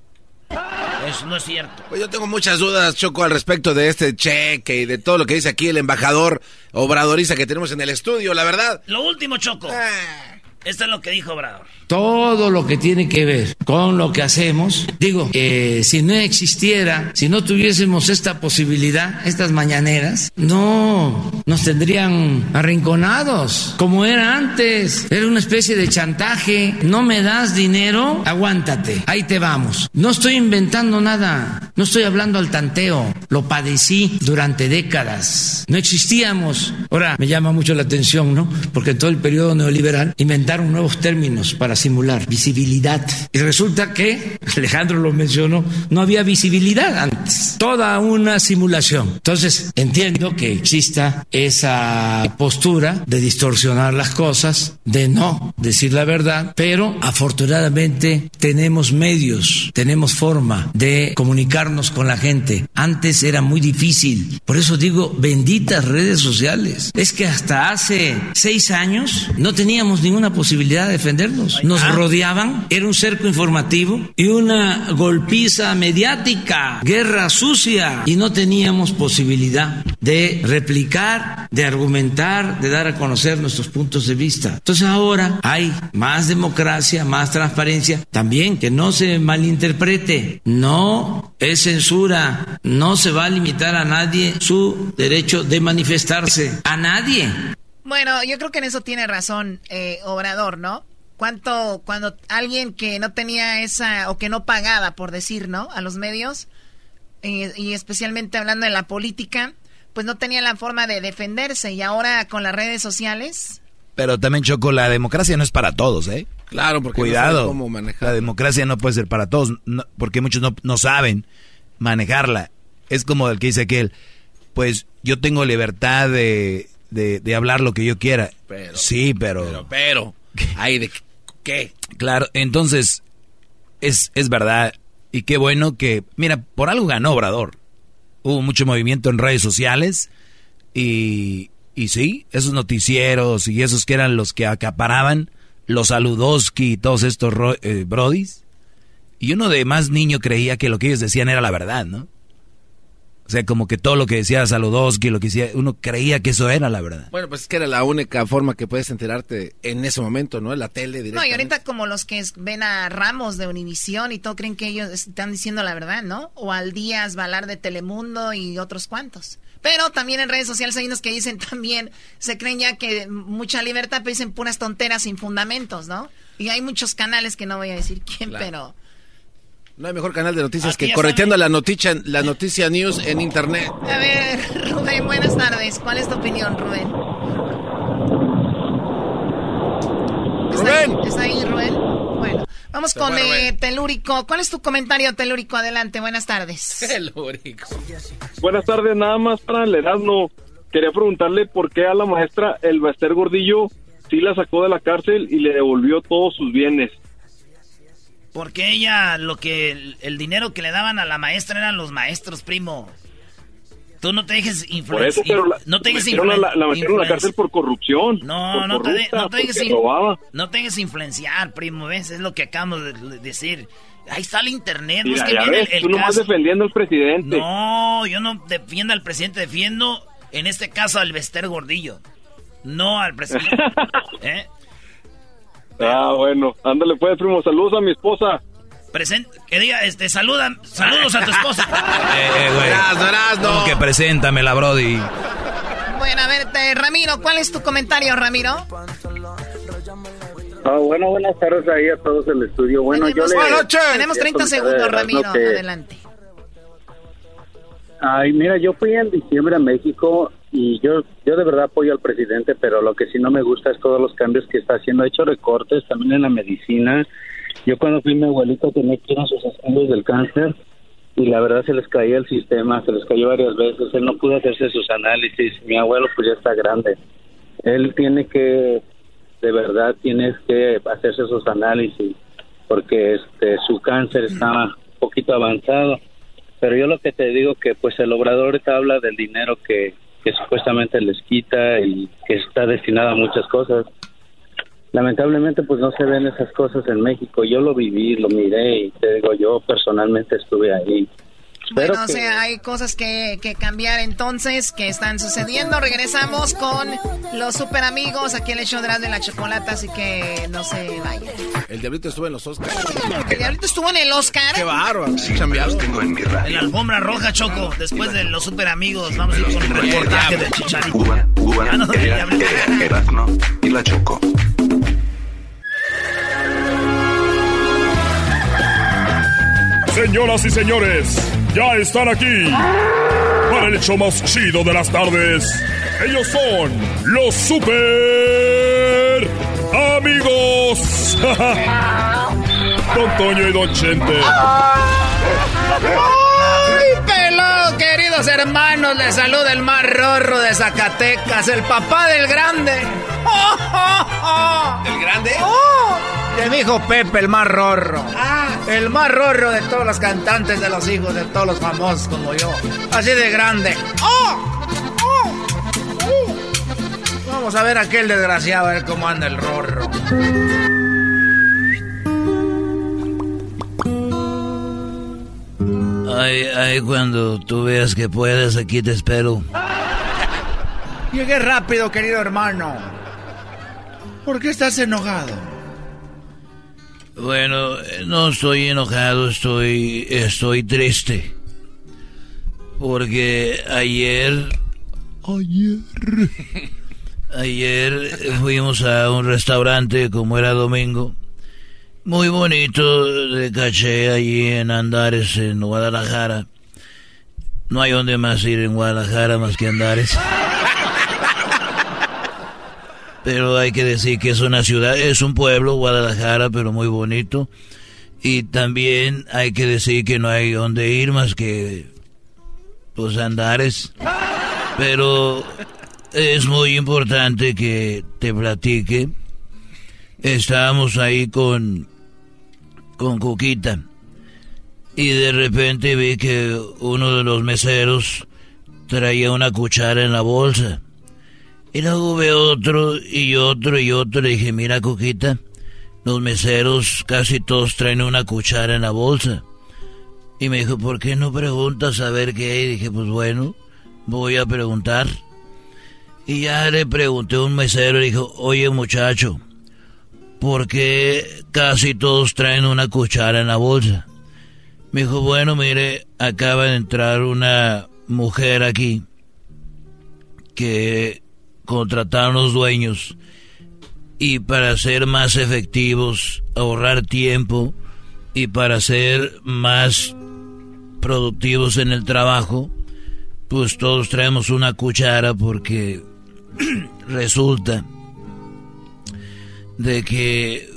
Eso no es cierto. Pues yo tengo muchas dudas, Choco, al respecto de este cheque y de todo lo que dice aquí el embajador obradoriza que tenemos en el estudio, la verdad. Lo último, Choco. Ah. Esto es lo que dijo Obrador. Todo lo que tiene que ver con lo que hacemos, digo, eh, si no existiera, si no tuviésemos esta posibilidad, estas mañaneras, no nos tendrían arrinconados, como era antes. Era una especie de chantaje. No me das dinero, aguántate, ahí te vamos. No estoy inventando nada, no estoy hablando al tanteo, lo padecí durante décadas. No existíamos. Ahora me llama mucho la atención, ¿no? Porque en todo el periodo neoliberal inventaron nuevos términos para simular visibilidad. Y resulta que, Alejandro lo mencionó, no había visibilidad antes. Toda una simulación. Entonces, entiendo que exista esa postura de distorsionar las cosas, de no decir la verdad, pero afortunadamente tenemos medios, tenemos forma de comunicarnos con la gente. Antes era muy difícil. Por eso digo, benditas redes sociales. Es que hasta hace seis años no teníamos ninguna posibilidad de defendernos. Nos rodeaban, era un cerco informativo y una golpiza mediática, guerra sucia y no teníamos posibilidad de replicar, de argumentar, de dar a conocer nuestros puntos de vista. Entonces ahora hay más democracia, más transparencia. También que no se malinterprete, no es censura, no se va a limitar a nadie su derecho de manifestarse, a nadie. Bueno, yo creo que en eso tiene razón eh, Obrador, ¿no? ¿Cuánto, cuando alguien que no tenía esa, o que no pagaba, por decir, ¿no? A los medios, eh, y especialmente hablando de la política, pues no tenía la forma de defenderse, y ahora con las redes sociales. Pero también, Choco, la democracia no es para todos, ¿eh? Claro, porque Cuidado. no saben cómo manejar. La democracia no puede ser para todos, no- porque muchos no, no saben manejarla. Es como el que dice aquel, pues yo tengo libertad de, de, de hablar lo que yo quiera. Pero- sí, pero... Pero, pero, ay, ¿de qué? Claro, entonces es, es verdad. Y qué bueno que, mira, por algo ganó Obrador. Hubo mucho movimiento en redes sociales y, y sí, esos noticieros y esos que eran los que acaparaban, los Saludowski y todos estos eh, brodis. Y uno de más niño creía que lo que ellos decían era la verdad, ¿no? O sea, como que todo lo que decía Saludowski, lo que decía, uno creía que eso era la verdad. Bueno, pues es que era la única forma que puedes enterarte en ese momento, ¿no? En la tele No, directamente. y ahorita como los que ven a Ramos de Univisión y todo creen que ellos están diciendo la verdad, ¿no? O al Díaz Valar de Telemundo y otros cuantos. Pero también en redes sociales hay unos que dicen también, se creen ya que mucha libertad, pero dicen puras tonteras sin fundamentos, ¿no? Y hay muchos canales que no voy a decir quién, Claro. pero... No hay mejor canal de noticias Aquí que correteando la noticia, la noticia news en internet. A ver, Rubén, buenas tardes. ¿Cuál es tu opinión, Rubén? Rubén. ¿Está ahí, Rubén? Bueno, vamos con eh. Telúrico. ¿Cuál es tu comentario, Telúrico? Adelante, buenas tardes. Telúrico. Buenas tardes, nada más para el Erasmo. Quería preguntarle por qué a la maestra el Baster Gordillo sí la sacó de la cárcel y le devolvió todos sus bienes. Porque ella, lo que, el, el dinero que le daban a la maestra eran los maestros, primo. Tú no te dejes influenciar. No te dejes la, la metieron a la cárcel por corrupción. No, por no te, de- no te dejes no te dejes influenciar, primo, ¿ves? Es lo que acabamos de de decir. Ahí está el internet, Mira, busquen ya bien ves, el, el tú nomás caso. defendiendo al presidente. No, yo no defiendo al presidente, defiendo en este caso al Bester Gordillo. No al presidente. ¿Eh? Ah, bueno, ándale pues, primo, saludos a mi esposa. Present que diga, este, saluda, saludos a tu esposa. Eh, güey. Erasno, Erasno. Como que preséntamela, Brody. Bueno, a ver, te- Ramiro, ¿cuál es tu comentario, Ramiro? Ah, bueno, buenas tardes ahí a todos en el estudio. Bueno, yo tenemos, le... tenemos 30 quería segundos, Ramiro. que- Adelante. Ay, mira, yo fui en diciembre a México y yo yo de verdad apoyo al presidente, pero lo que sí no me gusta es todos los cambios que está haciendo. Ha hecho recortes también en la medicina. Yo cuando fui mi abuelito tenía que ir a sus estudios del cáncer y la verdad se les caía el sistema, se les cayó varias veces. Él no pudo hacerse sus análisis. Mi abuelo pues ya está grande. Él tiene que, de verdad, tiene que hacerse sus análisis porque este su cáncer está un poquito avanzado. Pero yo lo que te digo que pues el obrador te habla del dinero que, que supuestamente les quita y que está destinado a muchas cosas. Lamentablemente pues no se ven esas cosas en México. Yo lo viví, lo miré y te digo, yo personalmente estuve ahí. Espero Bueno, o que- sea, hay cosas que, que cambiar entonces, que están sucediendo. Regresamos con los super amigos aquí en el show de la chocolata, así que no se vayan. El diablito estuvo en los Oscars. ¿El diablito estuvo en el Oscar? Qué bárbaro. chambeado. En la alfombra roja, Choco. Después de los super amigos, vamos a ir con un reportaje del chicharito. Ah, no, del diablito. Erasmo y la Choco. Señoras y señores, ya están aquí para el hecho más chido de las tardes. Ellos son los super amigos. Don Toño y Don Chente. ¡Ay, pelado, queridos hermanos! Les saluda el más rorro de Zacatecas, el papá del grande. ¿El grande? De mi hijo Pepe, el más rorro. El más rorro de todos los cantantes, de los hijos, de todos los famosos como yo. Así de grande. ¡Oh! ¡Oh! ¡Uh! Vamos a ver a aquel desgraciado, a ver cómo anda el rorro. Ay, ay, cuando tú veas que puedes, aquí te espero. Llegué rápido, querido hermano. ¿Por qué estás enojado? Bueno, no estoy enojado, estoy, estoy triste. Porque ayer, ayer, ayer fuimos a un restaurante como era domingo. Muy bonito de caché allí en Andares, en Guadalajara. No hay donde más ir en Guadalajara más que Andares. Pero hay que decir que es una ciudad, es un pueblo, Guadalajara, pero muy bonito. Y también hay que decir que no hay donde ir más que Andares. Pero es muy importante que te platique. Estábamos ahí con con Cuquita. Y de repente vi que uno de los meseros traía una cuchara en la bolsa. Y luego veo otro y otro y otro. Y dije, mira Cuquita, los meseros casi todos traen una cuchara en la bolsa. Y me dijo, ¿por qué no preguntas a ver qué? Y dije, pues bueno, voy a preguntar. Y ya le pregunté a un mesero y dijo, oye muchacho, porque casi todos traen una cuchara en la bolsa. Me dijo, bueno, mire, acaba de entrar una mujer aquí que contrataron los dueños y para ser más efectivos, ahorrar tiempo y para ser más productivos en el trabajo, pues todos traemos una cuchara porque resulta de que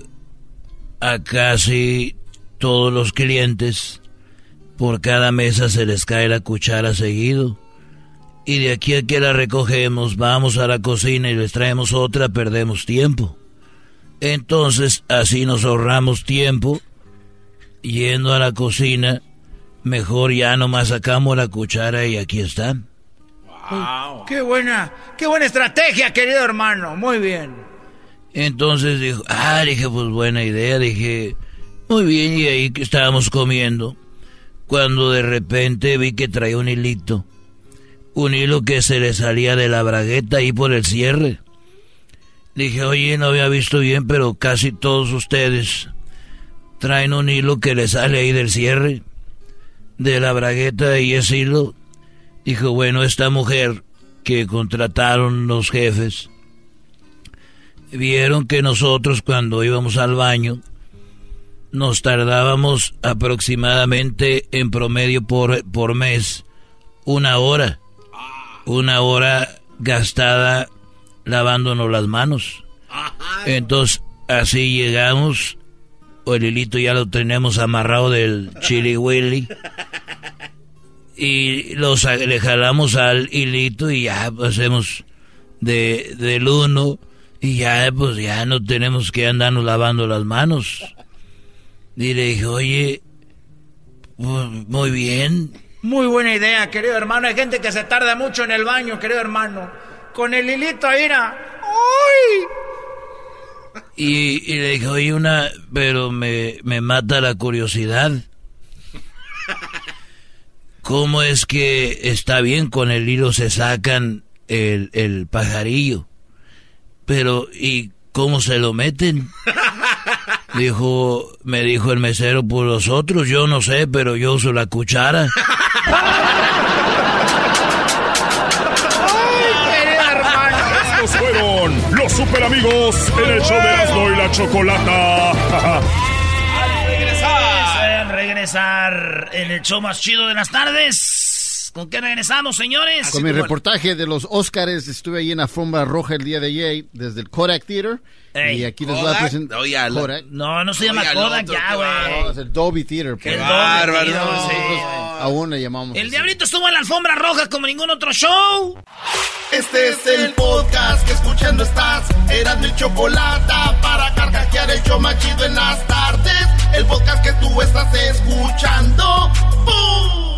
a casi todos los clientes por cada mesa se les cae la cuchara seguido. Y de aquí a que la recogemos, vamos a la cocina y les traemos otra, perdemos tiempo. Entonces, así nos ahorramos tiempo yendo a la cocina. Mejor ya nomás sacamos la cuchara y aquí está. Wow. Qué buena, qué buena estrategia, querido hermano. Muy bien. Entonces dijo, ah, dije, pues buena idea, dije, muy bien, y ahí que estábamos comiendo, cuando de repente vi que traía un hilito, un hilo que se le salía de la bragueta ahí por el cierre. Dije, oye, no había visto bien, pero casi todos ustedes traen un hilo que le sale ahí del cierre, de la bragueta y ese hilo. Dijo, bueno, esta mujer que contrataron los jefes, vieron que nosotros cuando íbamos al baño nos tardábamos aproximadamente en promedio por, por mes una hora. Una hora gastada lavándonos las manos. Entonces, así llegamos. O el hilito ya lo tenemos amarrado del chili willy. Y los, le jalamos al hilito y ya hacemos de, del uno y ya, pues ya no tenemos que andarnos lavando las manos. Y le dije, oye, pues, muy bien. Muy buena idea, querido hermano. Hay gente que se tarda mucho en el baño, querido hermano. Con el hilito ahí, ¡Uy! Y, y, le dije, oye, una, pero me, me mata la curiosidad. ¿Cómo es que está bien con el hilo se sacan el, el pajarillo? Pero, ¿y cómo se lo meten? Dijo, me dijo el mesero, por los otros, yo no sé, pero yo uso la cuchara. Estos fueron los super amigos en el show de Erasmo y la Chocolata. Al regresar, regresar en el show más chido de las tardes. ¿Con qué regresamos, señores? Con mi reportaje de los Oscars, estuve ahí en la alfombra roja el día de ayer, desde el Kodak Theater. y aquí les voy a presentar. Kodak. No, no se llama Kodak ya, güey. No, es el Dolby Theater. Qué bárbaro. sí. Aún le llamamos. El diablito estuvo en la alfombra roja como ningún otro show. Este es el podcast que escuchando estás. Eran mi chocolate para carcajear el show machido en las tardes. El podcast que tú estás escuchando. ¡Bum!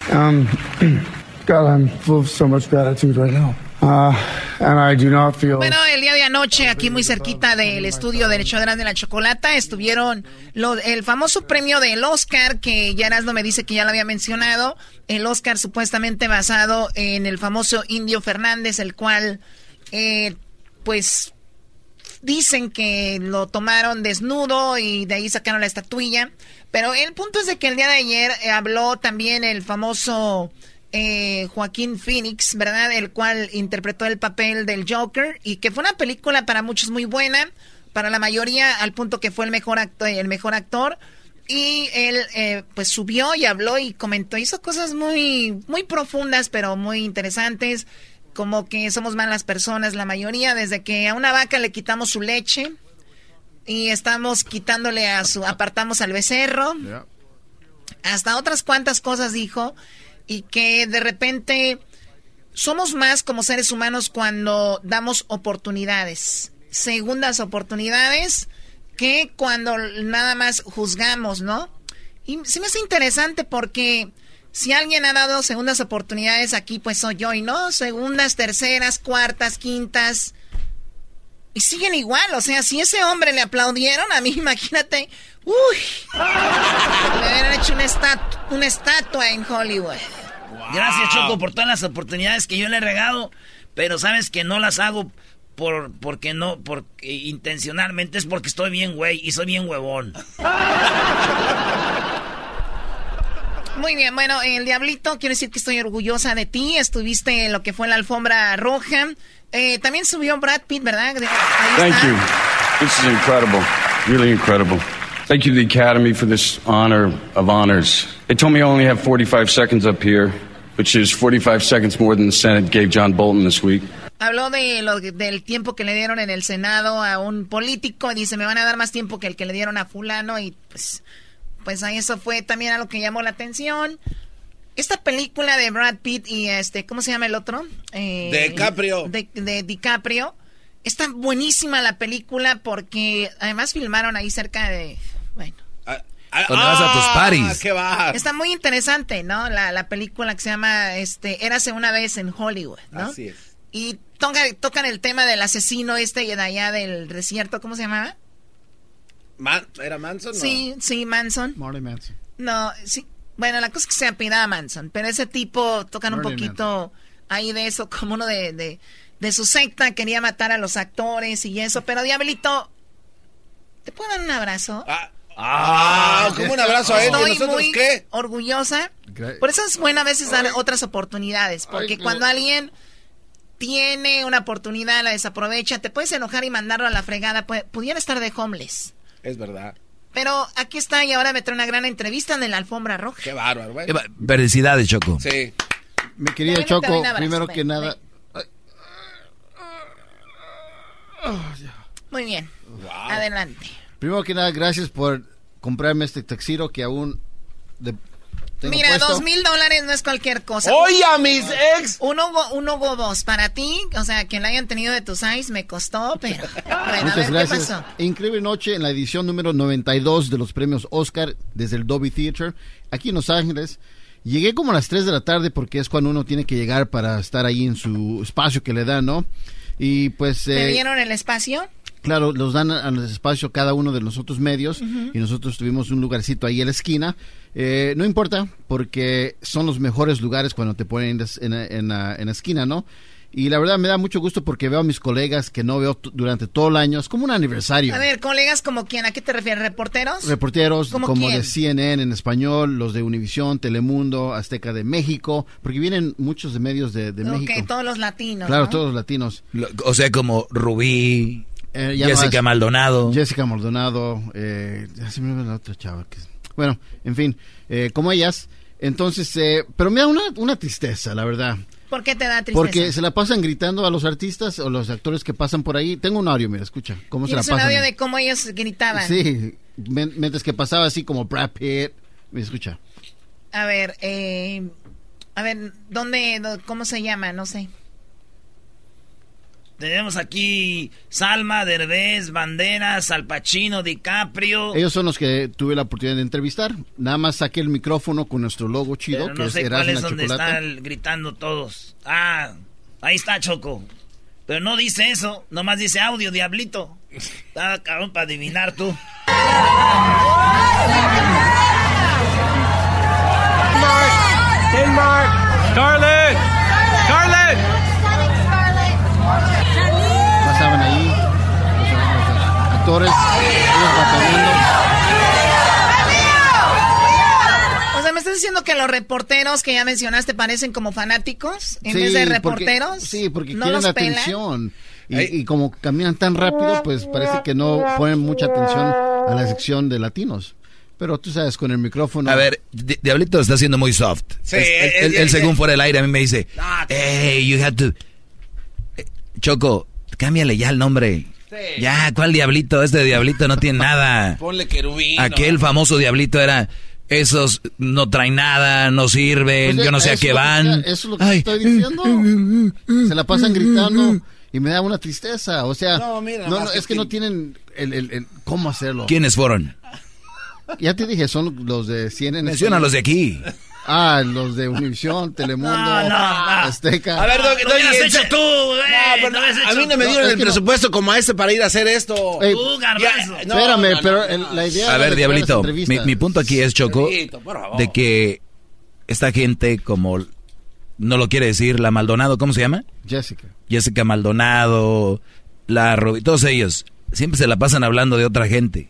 God, I'm full of so much gratitude right now. And I do not feel... Bueno, el día de anoche, aquí muy cerquita del estudio del hecho de la chocolata, estuvieron lo, el famoso premio del Oscar, que ya Erasmo me dice que ya lo había mencionado. El Oscar supuestamente basado en el famoso Indio Fernández, el cual, eh, pues, dicen que lo tomaron desnudo y de ahí sacaron la estatuilla. Pero el punto es de que el día de ayer eh, habló también el famoso eh, Joaquín Phoenix, ¿verdad? El cual interpretó el papel del Joker y que fue una película para muchos muy buena, para la mayoría al punto que fue el mejor actor, el mejor actor. Y él eh, pues subió y habló y comentó, hizo cosas muy, muy profundas, pero muy interesantes, como que somos malas personas la mayoría, desde que a una vaca le quitamos su leche y estamos quitándole a su, apartamos al becerro, hasta otras cuantas cosas dijo y que de repente somos más como seres humanos cuando damos oportunidades, segundas oportunidades, que cuando nada más juzgamos, ¿no? Y sí me hace interesante porque si alguien ha dado segundas oportunidades aquí, pues soy yo, y no, segundas, terceras, cuartas, quintas. Y siguen igual, o sea, si ese hombre le aplaudieron, a mí imagínate, uy, le hubieran hecho una, una estatua en Hollywood. Gracias, Choco, por todas las oportunidades que yo le he regado, pero sabes que no las hago por porque no, porque intencionalmente es porque estoy bien güey y soy bien huevón. Muy bien, bueno, el Diablito, quiero decir que estoy orgullosa de ti. Estuviste en lo que fue la alfombra roja. Eh, también subió Brad Pitt, ¿verdad? Thank you. This is incredible. Really incredible. Thank you to the Academy for this honor of honors. They told me I only have 45 seconds up here which is 45 seconds more than the Senate gave John Bolton this week. Habló de lo, del tiempo que le dieron en el Senado a un político. Dice, me van a dar más tiempo que el que le dieron a fulano. Y pues, pues ahí eso fue también a lo que llamó la atención. Esta película de Brad Pitt y este, ¿cómo se llama el otro? Eh, DiCaprio. De, de DiCaprio. Está buenísima la película porque además filmaron ahí cerca de, bueno, cuando vas a tus ah, paris. Está muy interesante, ¿no? La, película que se llama este, Érase una vez en Hollywood, ¿no? Así es. Y tocan el tema del asesino este de allá del desierto, ¿cómo se llamaba? ¿Era Manson? Sí, sí, Manson. Marty Manson. No, sí. Bueno, la cosa es que se apellidaba Manson, pero ese tipo tocan un poquito ahí de eso, como uno de, de, su secta, quería matar a los actores y eso, pero Diablito, ¿te puedo dar un abrazo? Ah. Ah, como un abrazo a él. Estoy muy orgullosa. Por eso es bueno a veces dar otras oportunidades. Porque cuando alguien tiene una oportunidad, la desaprovecha, te puedes enojar y mandarlo a la fregada. Pudiera estar de homeless. Es verdad. Pero aquí está y ahora me trae una gran entrevista en la alfombra roja. Qué bárbaro, güey. Felicidades, Choco. Sí. Mi querida Choco, primero que nada. Muy bien. Adelante. Primero que nada, gracias por comprarme este taxiro que aún... Mira, dos mil dólares no es cualquier cosa. Oye, a mis ex. Un Hugo, Boss para ti, o sea, que lo hayan tenido de tus eyes me costó, pero. Muchas gracias. Increíble noche en la edición número 92 de los premios Oscar desde el Dolby Theater, aquí en Los Ángeles. Llegué como a las 3 de la tarde porque es cuando uno tiene que llegar para estar ahí en su espacio que le dan, ¿no? Y pues. ¿Te eh, dieron el espacio? Claro, los dan al espacio cada uno de los otros medios y nosotros tuvimos un lugarcito ahí en la esquina. Eh, no importa, porque son los mejores lugares cuando te ponen en, en, la, esquina, ¿no? Y la verdad me da mucho gusto porque veo a mis colegas que no veo durante todo el año. Es como un aniversario. A ver, colegas como quién, ¿a qué te refieres? ¿Reporteros? Reporteros como de CNN en español, los de Univisión, Telemundo, Azteca de México, porque vienen muchos de medios de, de México. Ok, todos los latinos. Claro, todos los latinos. O sea, como Rubí, eh, Jessica Maldonado. Jessica Maldonado. Eh, la otra chava. Que, bueno, en fin, eh, como ellas. Entonces, eh, pero me da una, una tristeza, la verdad. ¿Por qué te da tristeza? Porque se la pasan gritando a los artistas o los actores que pasan por ahí. Tengo un audio, mira, escucha. ¿Cómo se la pasan? un audio de cómo ellos gritaban. Sí, mientras que pasaba así como Brad Pitt. Me escucha. A ver, eh, a ver, ¿dónde, cómo se llama? No sé. Tenemos aquí Salma, Derbez, Banderas, Al Pacino, DiCaprio. Ellos son los que tuve la oportunidad de entrevistar. Nada más saqué el micrófono con nuestro logo chido, Pero no sé cuál es donde están gritando todos. Ah. Ahí está, Choco. Pero no dice eso, nomás dice audio, diablito. Está cabrón para adivinar tú. Denmark. Scarlett. Scarlett. Actores, ellos batallando. O sea, ¿me estás diciendo que los reporteros que ya mencionaste parecen como fanáticos en Sí, vez de porque- reporteros? sí, porque ¿No quieren atención. Y, y como caminan tan rápido, pues parece que no ponen mucha atención a la sección de latinos. Pero tú sabes, con el micrófono. A ver, Di- Diablito está siendo muy soft. Sí, Es- él, según fuera del aire, a mí me dice, hey, you have to... Eh, Choco, cámbiale ya el nombre. Ya, ¿cuál Diablito? Este Diablito no tiene nada. Ponle querubín. Aquel famoso Diablito era... Esos no traen nada, no sirven, Pues, yo no sé a qué que- van. Eso es lo que estoy diciendo. Se la pasan gritando y me da una tristeza. O sea, No, no, mira, no, más que es que no tienen el, el- el cómo hacerlo. ¿Quiénes fueron? Ya te dije, son los de CNN. Menciona los de aquí. Ah, los de Univisión, Telemundo, No, no, no. Azteca. A ver, hubieras en hecho tú, güey. No, a mí no me dieron el no. presupuesto como a este para ir a hacer esto. Ey, Tú, garbanzo. Ya, no, Espérame, no, no, pero no. el- la idea A ver, Diablito, mi, punto aquí es, Choco, Diablito, de que esta gente como... No lo quiere decir, la Maldonado, ¿cómo se llama? Jessica. Jessica Maldonado, la todos ellos, siempre se la pasan hablando de otra gente.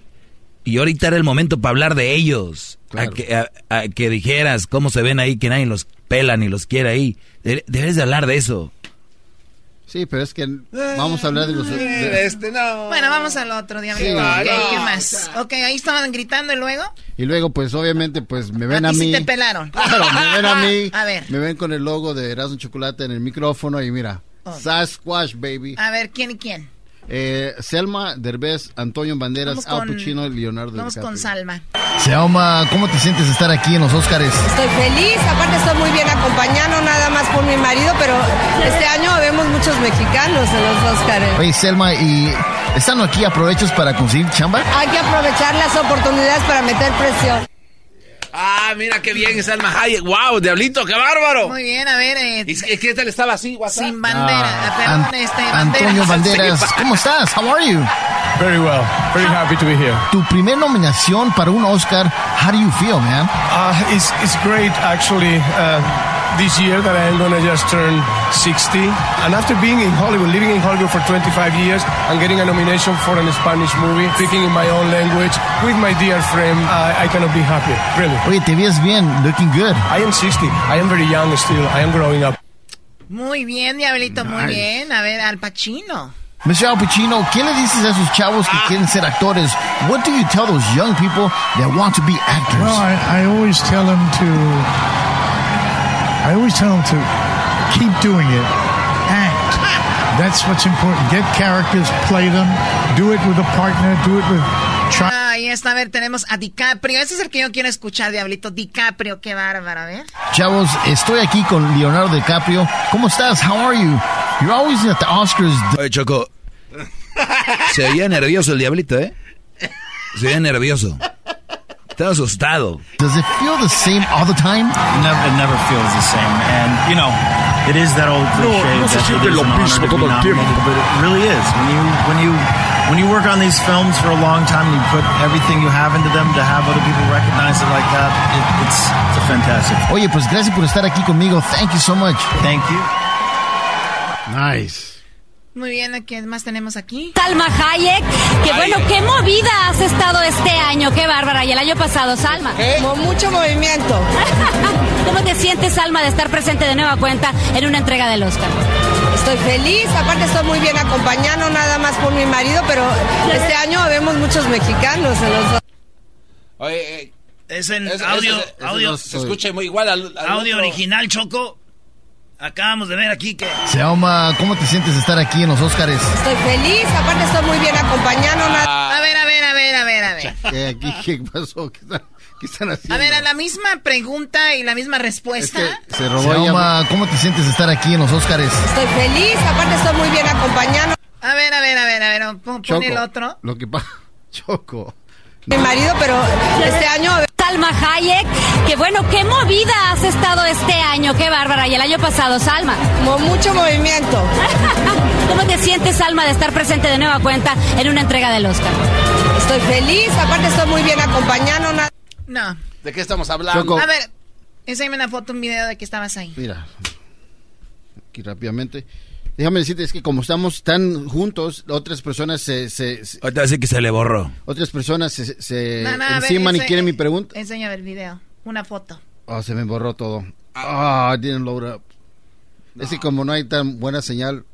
Y ahorita era el momento para hablar de ellos. Claro. A, que, a- a que dijeras cómo se ven ahí, que nadie los pela ni los quiere ahí. De- debes de hablar de eso. Sí, pero es que vamos a hablar de los... de- Eh, Este, no. Bueno, vamos al otro, diablito. Sí, Ok, no, ¿Qué no, más? Ok, ahí estaban gritando y luego. y luego, pues, obviamente, pues, me ven a, ti mí. sí te pelaron. Claro, me ven a mí. A ver. Me ven con el logo de Erasmo Chocolate en el micrófono y mira, Oh. Sasquatch, baby. A ver, ¿quién y quién? Eh, Selma, Derbez, Antonio Banderas, Al Pacino y Leonardo Vamos DiCaprio. con Salma. Selma, ¿cómo te sientes de estar aquí en los Óscares? Estoy feliz, aparte estoy muy bien acompañado, nada más por mi marido, pero este año vemos muchos mexicanos en los Óscares. Oye, Selma, y estando aquí, ¿aprovechas para conseguir chamba? Hay que aprovechar las oportunidades para meter presión. Ah, mira qué bien está el Hayek. Wow, diablito, qué bárbaro. Muy bien, a ver. eh, ¿Y es que tal estaba así, WhatsApp? sin bandera. Ah, Perdón, An- este, Antonio Banderas, ¿cómo estás? How are you? Very well. Very happy to be here. Tu primer nominación para un Oscar, how do you feel, man? Uh, it's, it's great, actually. Uh, this year that I'm gonna just turn 60, and after being in Hollywood, living in Hollywood for 25 years, and getting a nomination for a Spanish movie, speaking in my own language with my dear friend, uh, I cannot be happy. Really. Oye, te ves bien, looking good. I am 60. I am very young still. I am growing up. Muy bien, diablito, muy bien. A ver, Al Pacino. Mr. Al Pacino, ¿qué le dices a esos chavos Ah. que quieren ser actores? What do you tell those young people that want to be actors? Well, I, I always tell them to. I always tell them to keep doing it. Act. That's what's important. Get characters, play them, do it with a partner, do it with. Try. Ah, Ahí está, a ver, tenemos a DiCaprio. Ese es el que yo quiero escuchar, diablito. DiCaprio, qué bárbaro, a ver. Chavos, estoy aquí con Leonardo DiCaprio. ¿Cómo estás? How are you? You're always at the Oscars. Oye, Choco, se veía nervioso el diablito, ¿eh? Se veía nervioso. Estaba asustado. Does it feel the same all the time? Never, it never feels the same. And, you know, it is that old cliche no se that siente it is lo an honor mismo todo el tiempo. nominated, but it really is. When you, when you, when you work on these films for a long time, and you put everything you have into them to have other people recognize it like that, it, it's, it's a fantastic. Oye, pues gracias por estar aquí conmigo. Thank you so much. Thank you. Nice. Muy bien, ¿qué más tenemos aquí? Salma Hayek, que bueno, qué movida has estado este año, qué bárbara, y el año pasado, Salma. Con mucho movimiento. ¿Cómo te sientes, Salma, de estar presente de nueva cuenta en una entrega del Oscar? Estoy feliz, aparte estoy muy bien acompañado, nada más por mi marido, pero este año vemos muchos mexicanos en los Oye, eh, Es en audio, audio, no se escucha muy igual al, al audio otro. original, Choco. Acabamos de ver aquí que... Selma, ¿cómo te sientes de estar aquí en los Oscars? Estoy feliz, aparte estoy muy bien acompañado, nada A ver, a ver, a ver, a ver, a ver. Aquí, ¿Qué pasó? ¿Qué están, qué están haciendo? A ver, a la misma pregunta y la misma respuesta. Se robó Selma, ¿cómo te sientes de estar aquí en los Oscars? Estoy feliz, aparte estoy muy bien acompañado. A ver, a ver, a ver, a ver, pon, pon el otro. Lo que pasa, Choco. Mi marido, pero este año... Salma Hayek. Que bueno, qué movida has estado este año, qué bárbara. Y el año pasado, Salma. Con mucho movimiento. ¿Cómo te sientes, Salma, de estar presente de nueva cuenta en una entrega del Oscar? Estoy feliz, aparte estoy muy bien acompañando. na- No. ¿De qué estamos hablando? A ver, enséñame una foto, un video de que estabas ahí. Mira, aquí rápidamente. Déjame decirte, es que como estamos tan juntos, otras personas se... se, se- Ahorita así que se le borró. otras personas se, se No, no, a ver, enciman y quieren mi pregunta. Enséñame el video, una foto. Oh, se me borró todo. Ah, didn't load up. Es que como no hay tan buena señal.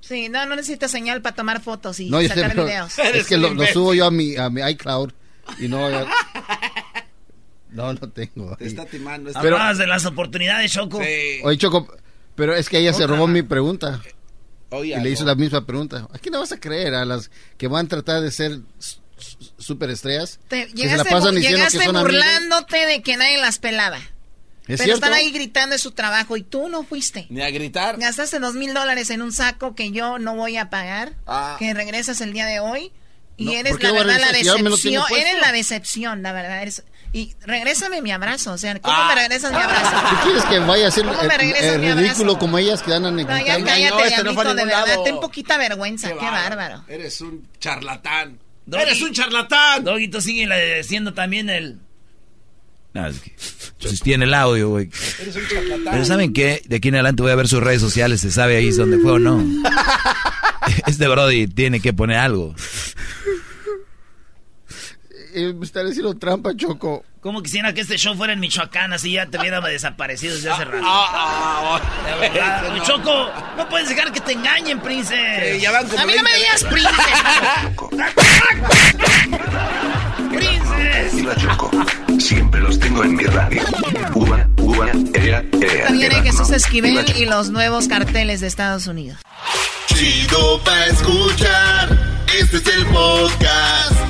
Sí, no, no necesitas señal para tomar fotos y No, sé, sacar pero videos. es que lo, lo subo yo a mi, a mi iCloud y no... ya- No, no tengo. Te está timando. Pero- Hablabas de las oportunidades, Choco. Oye, Choco, pero es que ella se Otra. robó mi pregunta. Y le hizo la misma pregunta. ¿A quién le vas a creer? ¿A las que van a tratar de ser superestrellas? Te- que se la llegaste pasan bu- diciendo que llegaste son amigos. burlándote de que nadie las pelaba. ¿Es Pero cierto? están ahí gritando en su trabajo y tú no fuiste. Ni a gritar. Gastaste dos mil dólares en un saco que yo no voy a pagar, Ah. que regresas el día de hoy y No, eres ¿por qué la verdad la decepción. Eres la decepción, la verdad. eres- y regrésame mi abrazo. O sea, ¿cómo Ah. me regresas mi abrazo? ¿Tú quieres que vaya a ser ¿Cómo me el, regresas el mi ridículo abrazo? como ellas que andan No, ya cállate, este no a diablito, de verdad. lado. Ten poquita vergüenza. Qué, bárbaro. Eres un charlatán. Doggy. Eres un charlatán. Doguito sigue diciendo también el... No, es que, pues tiene el audio, güey. Eres un charlatán. Pero ¿saben qué? De aquí en adelante voy a ver sus redes sociales, se sabe ahí dónde fue o no. Este Brody tiene que poner algo. Eh, me está diciendo trampa, Choco. ¿Cómo quisiera que este show fuera en Michoacán? Así ya te hubiera desaparecido desde hace rato. Ah, ah, verdad. no. Choco, no puedes dejar que te engañen, Prince. Sí, ya van como A mí no me 20 digas Prince. Y la choco. Siempre los tengo en mi radio. Uva, uva, ea, ea. También hay Jesús. Esquivel y los nuevos carteles de Estados Unidos. Chido pa' escuchar. Este es el podcast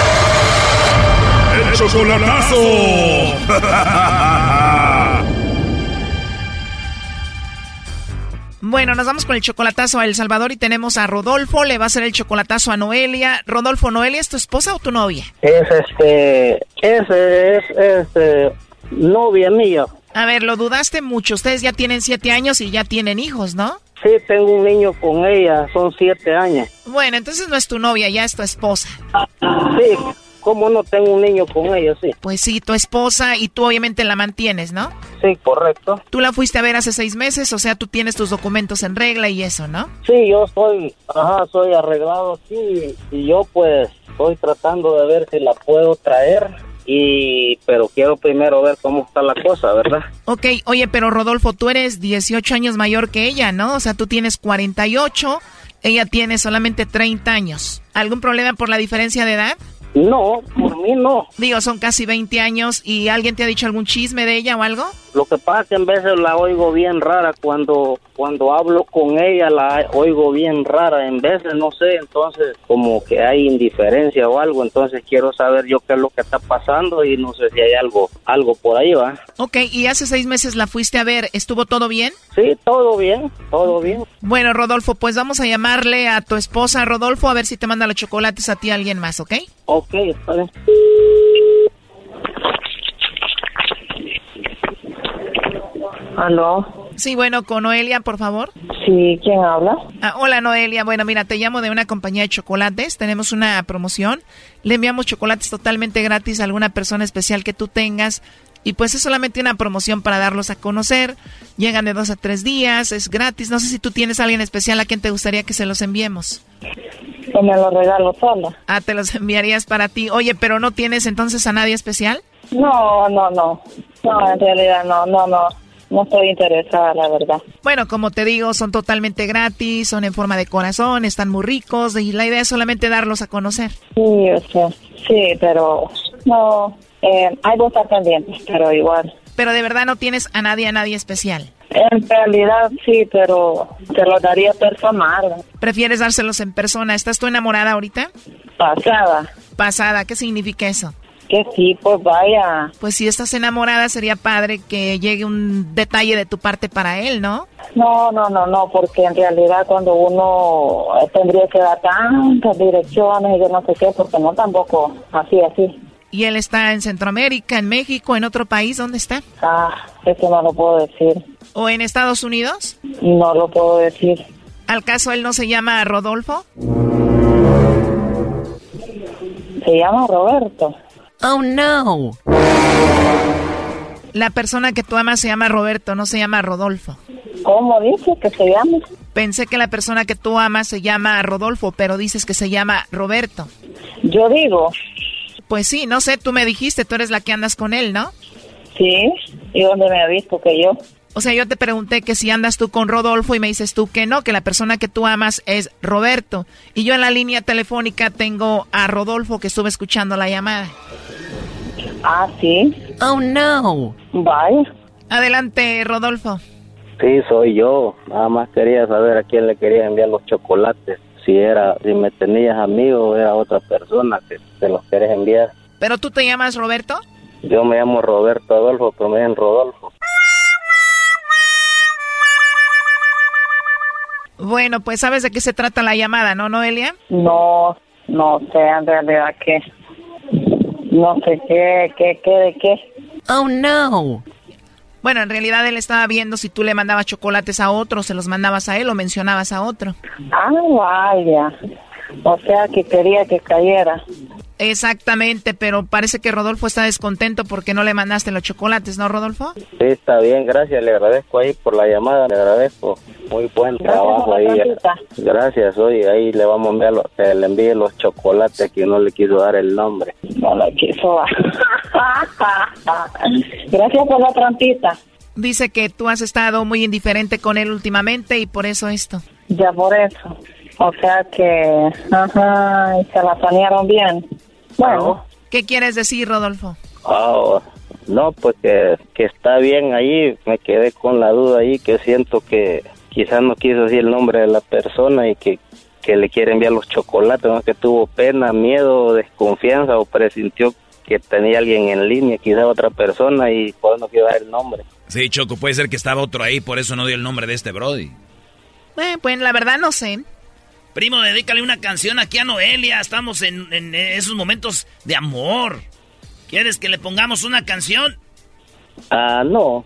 Chocolatazo. Bueno, nos vamos con el chocolatazo a El Salvador y tenemos a Rodolfo. Le va a hacer el chocolatazo a Noelia. Rodolfo, ¿Noelia es tu esposa o tu novia? Es este, ese es este novia mía. A ver, lo dudaste mucho. Ustedes ya tienen siete años y ya tienen hijos, ¿no? Sí, tengo un niño con ella, son siete años. Bueno, entonces no es tu novia, ya es tu esposa. Sí, ¿cómo no tengo un niño con ella? Sí. Pues sí, tu esposa y tú obviamente la mantienes, ¿no? Sí, correcto. Tú la fuiste a ver hace seis meses, o sea, tú tienes tus documentos en regla y eso, ¿no? Sí, yo soy, ajá, soy arreglado aquí y yo pues estoy tratando de ver si la puedo traer y pero quiero primero ver cómo está la cosa, ¿verdad? Ok, oye, pero Rodolfo, tú eres 18 años mayor que ella, ¿no? O sea, tú tienes 48, ella tiene solamente 30 años. ¿Algún problema por la diferencia de edad? No, por mí no. Digo, son casi 20 años y alguien te ha dicho algún chisme de ella o algo? Lo que pasa es que en veces la oigo bien rara cuando cuando hablo con ella la oigo bien rara, en veces no sé, entonces como que hay indiferencia o algo, entonces quiero saber yo qué es lo que está pasando y no sé si hay algo algo por ahí, ¿va? Ok, y hace seis meses la fuiste a ver, ¿estuvo todo bien? Sí, todo bien, todo bien. Bueno, Rodolfo, pues vamos a llamarle a tu esposa, Rodolfo, a ver si te manda los chocolates a ti a alguien más, ¿ok? Ok, está bien. ¿Aló? Sí, bueno, con Noelia, por favor. Sí, ¿quién habla? Ah, hola, Noelia. Bueno, mira, te llamo de una compañía de chocolates. Tenemos una promoción. Le enviamos chocolates totalmente gratis a alguna persona especial que tú tengas. Y pues es solamente una promoción para darlos a conocer. Llegan de dos a tres días, es gratis. No sé si tú tienes a alguien especial a quien te gustaría que se los enviemos. Pues me lo regalo sola. Ah, te los enviarías para ti. Oye, pero ¿no tienes entonces a nadie especial? No, no, no. No, en realidad no, no, no. No estoy interesada, la verdad. Bueno, como te digo, son totalmente gratis, son en forma de corazón, están muy ricos y la idea es solamente darlos a conocer. Sí, yo sé. Sí, pero no. Eh, hay estar pendientes, pero igual. Pero de verdad no tienes a nadie, a nadie especial. En realidad sí, pero te lo daría personal. ¿Prefieres dárselos en persona? ¿Estás tú enamorada ahorita? Pasada. Pasada, ¿qué significa eso? Que sí, pues vaya. Pues si estás enamorada sería padre que llegue un detalle de tu parte para él, ¿no? No, no, no, no, porque en realidad cuando uno eh, tendría que dar tantas direcciones y yo no sé qué, porque no tampoco así, así. ¿Y él está en Centroamérica, en México, en otro país? ¿Dónde está? Ah, eso no lo puedo decir. ¿O en Estados Unidos? No lo puedo decir. ¿Al caso él no se llama Rodolfo? Se llama Roberto. Oh, no. La persona que tú amas se llama Roberto, no se llama Rodolfo. ¿Cómo dices que se llama? Pensé que la persona que tú amas se llama Rodolfo, pero dices que se llama Roberto. Yo digo. Pues sí, no sé, tú me dijiste, tú eres la que andas con él, ¿no? Sí, ¿y dónde me ha visto que yo? O sea, yo te pregunté que si andas tú con Rodolfo y me dices tú que no, que la persona que tú amas es Roberto. Y yo en la línea telefónica tengo a Rodolfo que estuve escuchando la llamada. Ah, sí. Oh, no. Vaya. Adelante, Rodolfo. Sí, soy yo. Nada más quería saber a quién le quería enviar los chocolates. Si era, si me tenías amigo o era otra persona que te los querés enviar. ¿Pero tú te llamas Roberto? Yo me llamo Roberto Adolfo, pero me llaman Rodolfo. Bueno, pues sabes de qué se trata la llamada, ¿no, Noelia? No, no sé en realidad qué. No sé qué, qué, qué, de qué. Oh, no. Bueno, en realidad él estaba viendo si tú le mandabas chocolates a otro, se los mandabas a él o mencionabas a otro. Ah, vaya. O sea que quería que cayera. Exactamente, pero parece que Rodolfo está descontento porque no le mandaste los chocolates, ¿no, Rodolfo? Sí, está bien, gracias. Le agradezco ahí por la llamada, le agradezco. Muy buen trabajo ahí. Gracias, oye, ahí le vamos a enviar, los, le envíe los chocolates que no le quiso dar el nombre. No le quiso Gracias por la trampita. Dice que tú has estado muy indiferente con él últimamente y por eso esto. Ya por eso. O sea que, ajá, y se la planearon bien. Bueno. ¿Qué quieres decir, Rodolfo? Ah, no, pues que, que está bien ahí. Me quedé con la duda ahí que siento que quizás no quiso decir el nombre de la persona y que, que le quiere enviar los chocolates, ¿no? que tuvo pena, miedo, desconfianza o presintió que tenía alguien en línea, quizás otra persona y por no quiero dar el nombre. Sí, Choco, puede ser que estaba otro ahí, por eso no dio el nombre de este Brody. Eh, pues la verdad no sé. Primo, dedícale una canción aquí a Noelia. Estamos en, esos momentos de amor. ¿Quieres que le pongamos una canción? Ah, no.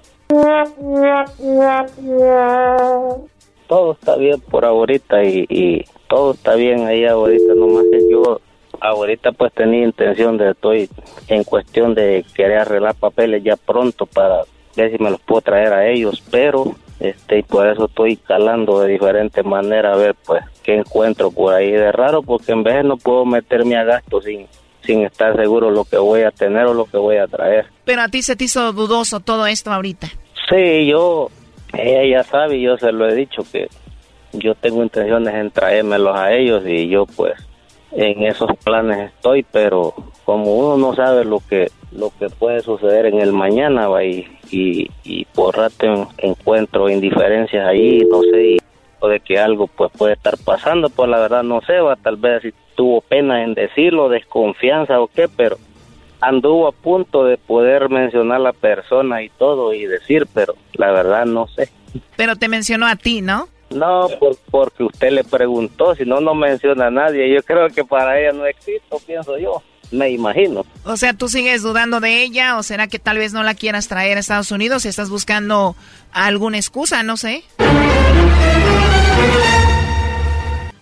Todo está bien por ahorita y, y todo está bien ahí ahorita. Nomás que yo ahorita pues tenía intención de, estoy en cuestión de querer arreglar papeles ya pronto para ver si me los puedo traer a ellos, pero este y por eso estoy calando de diferentes maneras a ver pues qué encuentro por ahí de raro porque en vez no puedo meterme a gasto sin sin estar seguro lo que voy a tener o lo que voy a traer. Pero a ti se te hizo dudoso todo esto ahorita. Sí, yo ella ya sabe, yo se lo he dicho que yo tengo intenciones en traérmelos a ellos y yo pues en esos planes estoy, pero como uno no sabe lo que lo que puede suceder en el mañana va y, y, y por rato encuentro indiferencias ahí, no sé, o de que algo pues puede estar pasando, pues la verdad no sé, va tal vez si tuvo pena en decirlo, desconfianza o qué, pero anduvo a punto de poder mencionar la persona y todo y decir, pero la verdad no sé. Pero te mencionó a ti, ¿no? No, por, porque usted le preguntó, si no, no menciona a nadie. Yo creo que para ella no existo, pienso yo. Me imagino. O sea, ¿tú sigues dudando de ella o será que tal vez no la quieras traer a Estados Unidos y estás buscando alguna excusa? No sé.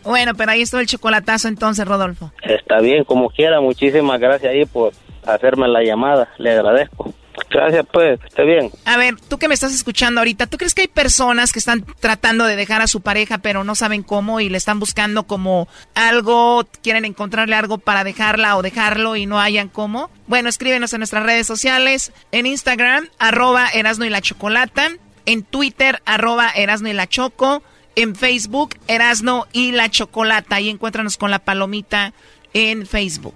Bueno, pero ahí está el chocolatazo entonces, Rodolfo. Está bien, como quiera. Muchísimas gracias ahí por hacerme la llamada. Le agradezco. Gracias, pues, esté bien. A ver, tú que me estás escuchando ahorita, ¿tú crees que hay personas que están tratando de dejar a su pareja pero no saben cómo y le están buscando como algo, quieren encontrarle algo para dejarla o dejarlo y no hayan cómo? Bueno, escríbenos en nuestras redes sociales, en Instagram, arroba Erasno y la Chocolata, en Twitter, arroba Erasno y la Choco, en Facebook, Erasno y la Chocolata. Ahí encuéntranos con la palomita en Facebook.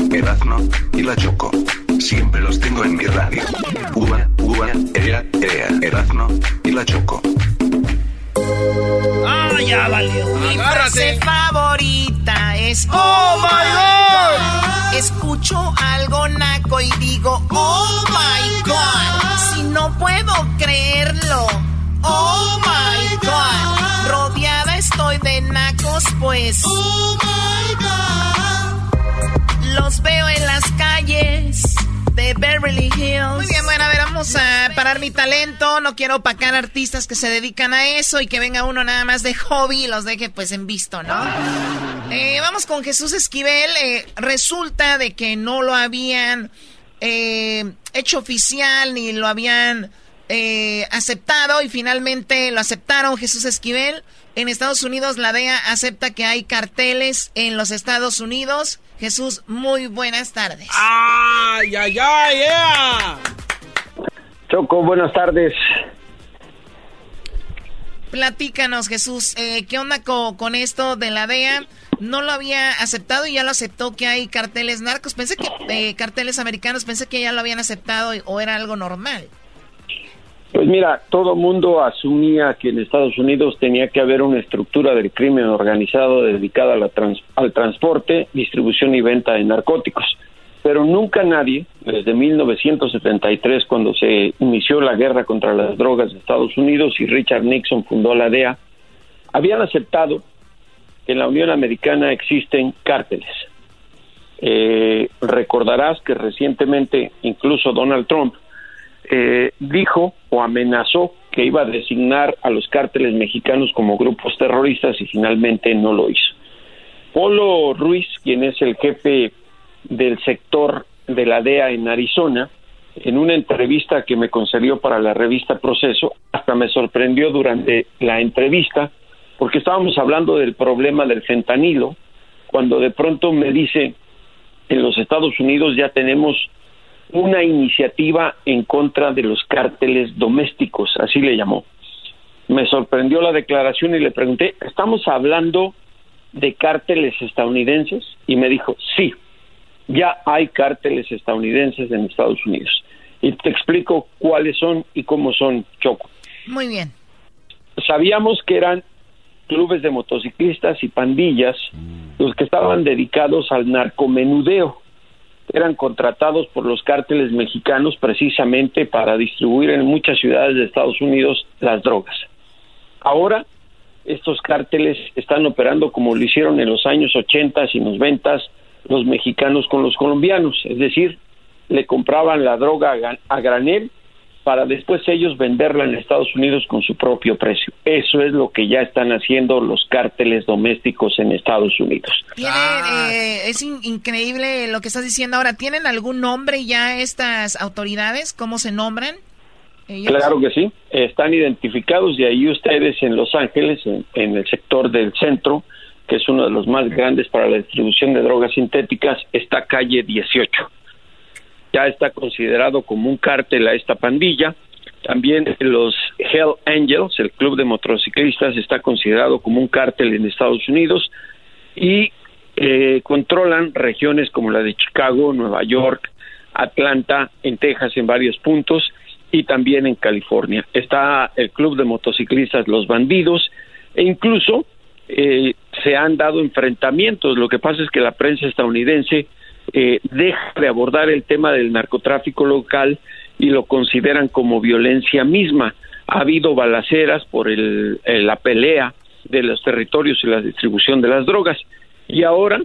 Erazno y la Choco. Siempre los tengo en mi radio. Uva, uva, ea, ea. Erazno y la Choco. Ah, ya valió. Mi frase favorita es Oh my God. Escucho algo naco y digo Oh my God. Si no puedo creerlo. Oh my God. Rodeada estoy de nacos, pues. Oh my God. Los veo en las calles de Beverly Hills. Muy bien, bueno, a ver, vamos a parar mi talento. No quiero opacar artistas que se dedican a eso y que venga uno nada más de hobby y los deje pues en visto, ¿no? Eh, vamos con Jesús Esquivel. Eh, resulta de que no lo habían eh, hecho oficial ni lo habían aceptado y finalmente lo aceptaron Jesús Esquivel. En Estados Unidos la DEA acepta que hay carteles en los Estados Unidos. Jesús, muy buenas tardes. ¡Ay, ay, ay, yeah! Choco, buenas tardes. Platícanos, Jesús, eh, ¿qué onda co- con, esto de la DEA? No lo había aceptado y ya lo aceptó que hay carteles narcos. Pensé que eh, carteles americanos, pensé que ya lo habían aceptado y- o era algo normal. Pues mira, todo mundo asumía que en Estados Unidos tenía que haber una estructura del crimen organizado dedicada a la trans- al transporte, distribución y venta de narcóticos. Pero nunca nadie, desde 1973, cuando se inició la guerra contra las drogas de Estados Unidos y Richard Nixon fundó la DEA, habían aceptado que en la Unión Americana existen cárteles. Eh, recordarás que recientemente incluso Donald Trump eh, dijo o amenazó que iba a designar a los cárteles mexicanos como grupos terroristas y finalmente no lo hizo. Polo Ruiz, quien es el jefe del sector de la DEA en Arizona, en una entrevista que me concedió para la revista Proceso, hasta me sorprendió durante la entrevista, porque estábamos hablando del problema del fentanilo, cuando de pronto me dice, en los Estados Unidos ya tenemos una iniciativa en contra de los cárteles domésticos, así le llamó. Me sorprendió la declaración y le pregunté, ¿estamos hablando de cárteles estadounidenses? Y me dijo, sí, ya hay cárteles estadounidenses en Estados Unidos. Y te explico cuáles son y cómo son, Choco. Muy bien. Sabíamos que eran clubes de motociclistas y pandillas los que estaban dedicados al narcomenudeo. Eran contratados por los cárteles mexicanos precisamente para distribuir en muchas ciudades de Estados Unidos las drogas. Ahora, estos cárteles están operando como lo hicieron en los años 80 y 90 los mexicanos con los colombianos, es decir, le compraban la droga a granel para después ellos venderla en Estados Unidos con su propio precio. Eso es lo que ya están haciendo los cárteles domésticos en Estados Unidos. Tienen, eh, es in- increíble lo que estás diciendo ahora. ¿Tienen algún nombre ya estas autoridades? ¿Cómo se nombran? Ellos? Claro que sí, están identificados y ahí ustedes en Los Ángeles, en, en el sector del centro, que es uno de los más grandes para la distribución de drogas sintéticas, está calle 18. Ya está considerado como un cártel a esta pandilla. También los Hell Angels, el club de motociclistas, está considerado como un cártel en Estados Unidos y eh, controlan regiones como la de Chicago, Nueva York, Atlanta, en Texas, en varios puntos y también en California. Está el club de motociclistas Los Bandidos e incluso eh, se han dado enfrentamientos. Lo que pasa es que la prensa estadounidense eh, deja de abordar el tema del narcotráfico local y lo consideran como violencia misma. Ha habido balaceras por el, eh, la pelea de los territorios y la distribución de las drogas. Y ahora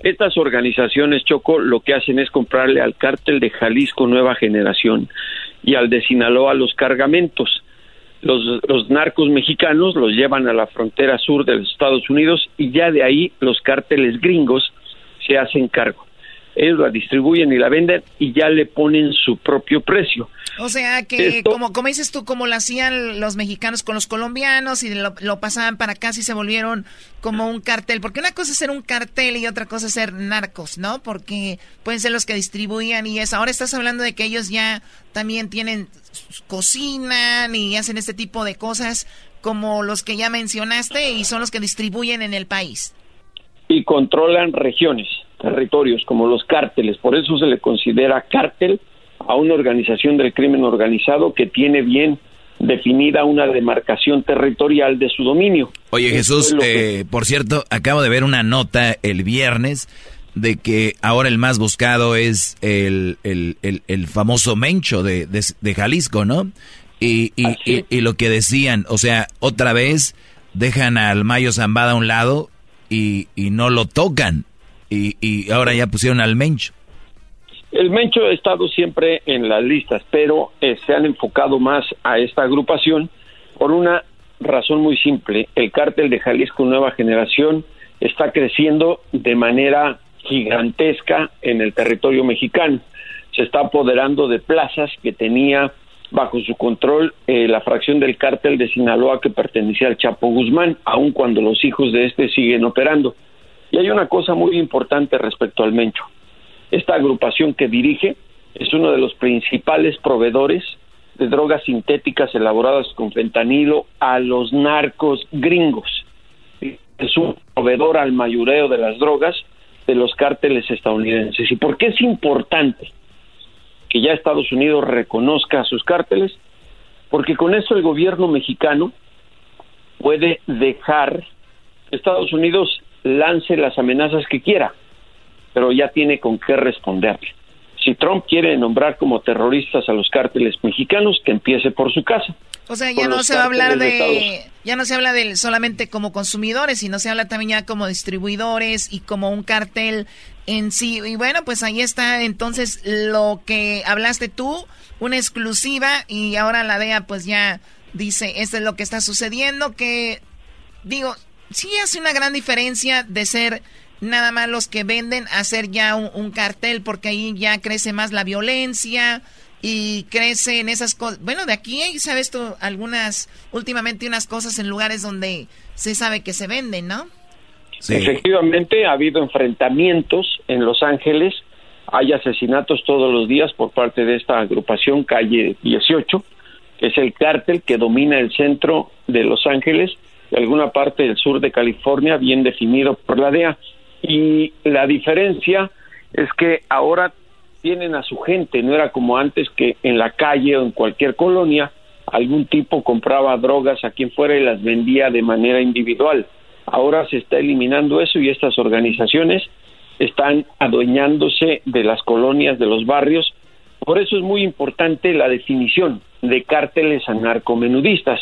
estas organizaciones, Choco, lo que hacen es comprarle al cártel de Jalisco Nueva Generación y al de Sinaloa los cargamentos. Los, los narcos mexicanos los llevan a la frontera sur de los Estados Unidos y ya de ahí los cárteles gringos se hacen cargo. Ellos la distribuyen y la venden y ya le ponen su propio precio. O sea que, como, como dices tú, como lo hacían los mexicanos con los colombianos y lo, lo, pasaban para acá, y se volvieron como un cartel. Porque una cosa es ser un cartel y otra cosa es ser narcos, ¿no? Porque pueden ser los que distribuían y eso. Ahora estás hablando de que ellos ya también tienen, cocinan y hacen este tipo de cosas como los que ya mencionaste y son los que distribuyen en el país. Y controlan regiones, territorios, como los cárteles. Por eso se le considera cártel a una organización del crimen organizado que tiene bien definida una demarcación territorial de su dominio. Oye Jesús, eh, por cierto, acabo de ver una nota el viernes de que ahora el más buscado es el, el, el, famoso Mencho de, de, Jalisco, ¿no? Y, y, y, lo que decían, o sea, otra vez dejan al Mayo Zambada a un lado y, y no lo tocan. Y, ahora ya pusieron al Mencho. El Mencho ha estado siempre en las listas, pero eh, se han enfocado más a esta agrupación por una razón muy simple. El cártel de Jalisco Nueva Generación está creciendo de manera gigantesca en el territorio mexicano. Se está apoderando de plazas que tenía bajo su control eh, la fracción del cártel de Sinaloa que pertenecía al Chapo Guzmán, aun cuando los hijos de este siguen operando. Y hay una cosa muy importante respecto al Mencho. Esta agrupación que dirige es uno de los principales proveedores de drogas sintéticas elaboradas con fentanilo a los narcos gringos. Es un proveedor al mayoreo de las drogas de los cárteles estadounidenses. ¿Y por qué es importante que ya Estados Unidos reconozca a sus cárteles? Porque con eso el gobierno mexicano puede dejar Estados Unidos lance las amenazas que quiera pero ya tiene con qué responder. Si Trump quiere nombrar como terroristas a los cárteles mexicanos, que empiece por su casa. O sea, ya no se va a hablar de, ya no se habla de solamente como consumidores, sino se habla también ya como distribuidores y como un cartel en sí. Y bueno, pues ahí está entonces lo que hablaste tú, una exclusiva y ahora la DEA pues ya dice, esto es lo que está sucediendo, que digo, sí hace una gran diferencia de ser nada más los que venden hacer ya un, cartel porque ahí ya crece más la violencia y crece en esas cosas. Bueno, de aquí hay, sabes tú, algunas, últimamente unas cosas en lugares donde se sabe que se venden, ¿no? Efectivamente, ha habido enfrentamientos en Los Ángeles, hay asesinatos todos los días por parte de esta agrupación Calle 18, que es el cártel que domina el centro de Los Ángeles y alguna parte del sur de California, bien definido por la DEA y la diferencia es que ahora tienen a su gente, no era como antes que en la calle o en cualquier colonia algún tipo compraba drogas a quien fuera y las vendía de manera individual. Ahora se está eliminando eso y estas organizaciones están adueñándose de las colonias, de los barrios. Por eso es muy importante la definición de cárteles anarcomenudistas.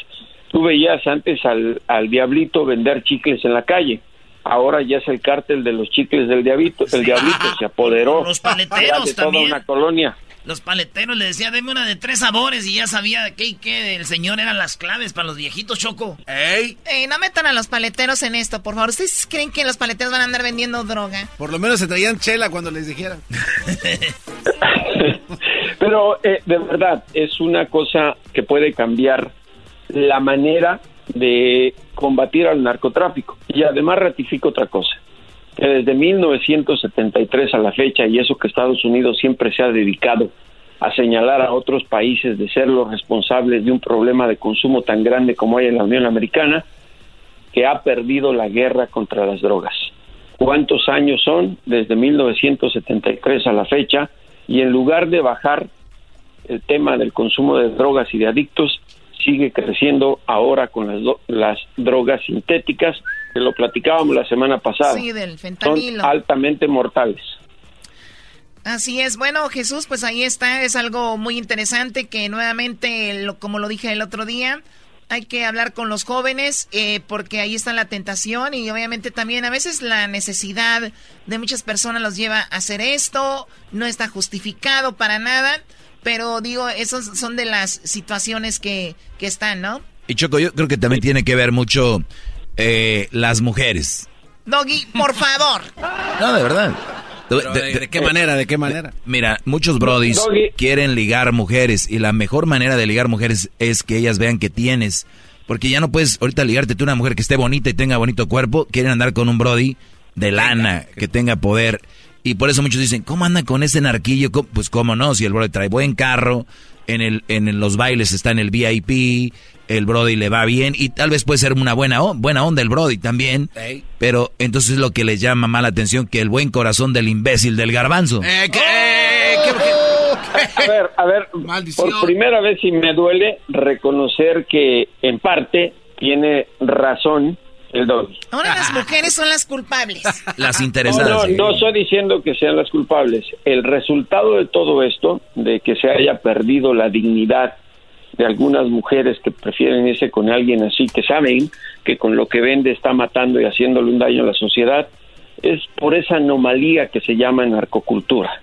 Tú veías antes al, al diablito vender chicles en la calle ahora ya es el cártel de los chicles del diablito, el diablito se apoderó los paleteros de toda una colonia. Los paleteros le decía, deme una de tres sabores y ya sabía qué y qué el señor eran las claves para los viejitos, Choco. ¡Ey! Ey, no metan a los paleteros en esto, por favor. ¿Ustedes creen que los paleteros van a andar vendiendo droga? Por lo menos se traían chela cuando les dijeran. Pero eh, de verdad, es una cosa que puede cambiar la manera de combatir al narcotráfico. Y además ratifico otra cosa, que desde 1973 a la fecha, y eso que Estados Unidos siempre se ha dedicado a señalar a otros países de ser los responsables de un problema de consumo tan grande como hay en la Unión Americana, que ha perdido la guerra contra las drogas. ¿Cuántos años son desde 1973 a la fecha? Y en lugar de bajar el tema del consumo de drogas y de adictos, sigue creciendo ahora con las, las drogas sintéticas, que lo platicábamos la semana pasada. Sí, del fentanilo. Son altamente mortales. Así es. Bueno, Jesús, pues ahí está. Es algo muy interesante que nuevamente, lo, como lo dije el otro día, hay que hablar con los jóvenes eh, porque ahí está la tentación y obviamente también a veces la necesidad de muchas personas los lleva a hacer esto. No está justificado para nada. Pero digo, esas son de las situaciones que, que están, ¿no? Y Choco, yo creo que también tiene que ver mucho eh, las mujeres. Doggy, por favor. no, de verdad. Pero, ¿de, de qué manera? ¿De qué manera? Mira, muchos brodis Doggy. quieren ligar mujeres y la mejor manera de ligar mujeres es que ellas vean que tienes. Porque ya no puedes ahorita ligarte tú a una mujer que esté bonita y tenga bonito cuerpo. Quieren andar con un brody de lana, que tenga poder. Y por eso muchos dicen, ¿cómo anda con ese narquillo? ¿Cómo? Pues cómo no, si el brody trae buen carro, en, el, en los bailes está en el VIP, el brody le va bien y tal vez puede ser una buena, on- buena onda el brody también. Ey. Pero entonces es lo que les llama mala atención que el buen corazón del imbécil del garbanzo. Eh, ¿qué- eh, qué- qué- A ver, a ver, Maldición. por primera vez y me duele reconocer que en parte tiene razón el doggy. Ahora las mujeres son las culpables. Las No, interesadas. no, no estoy diciendo que sean las culpables. El resultado de todo esto, de que se haya perdido la dignidad de algunas mujeres que prefieren irse con alguien así, que saben que con lo que vende está matando y haciéndole un daño a la sociedad, es por esa anomalía que se llama narcocultura.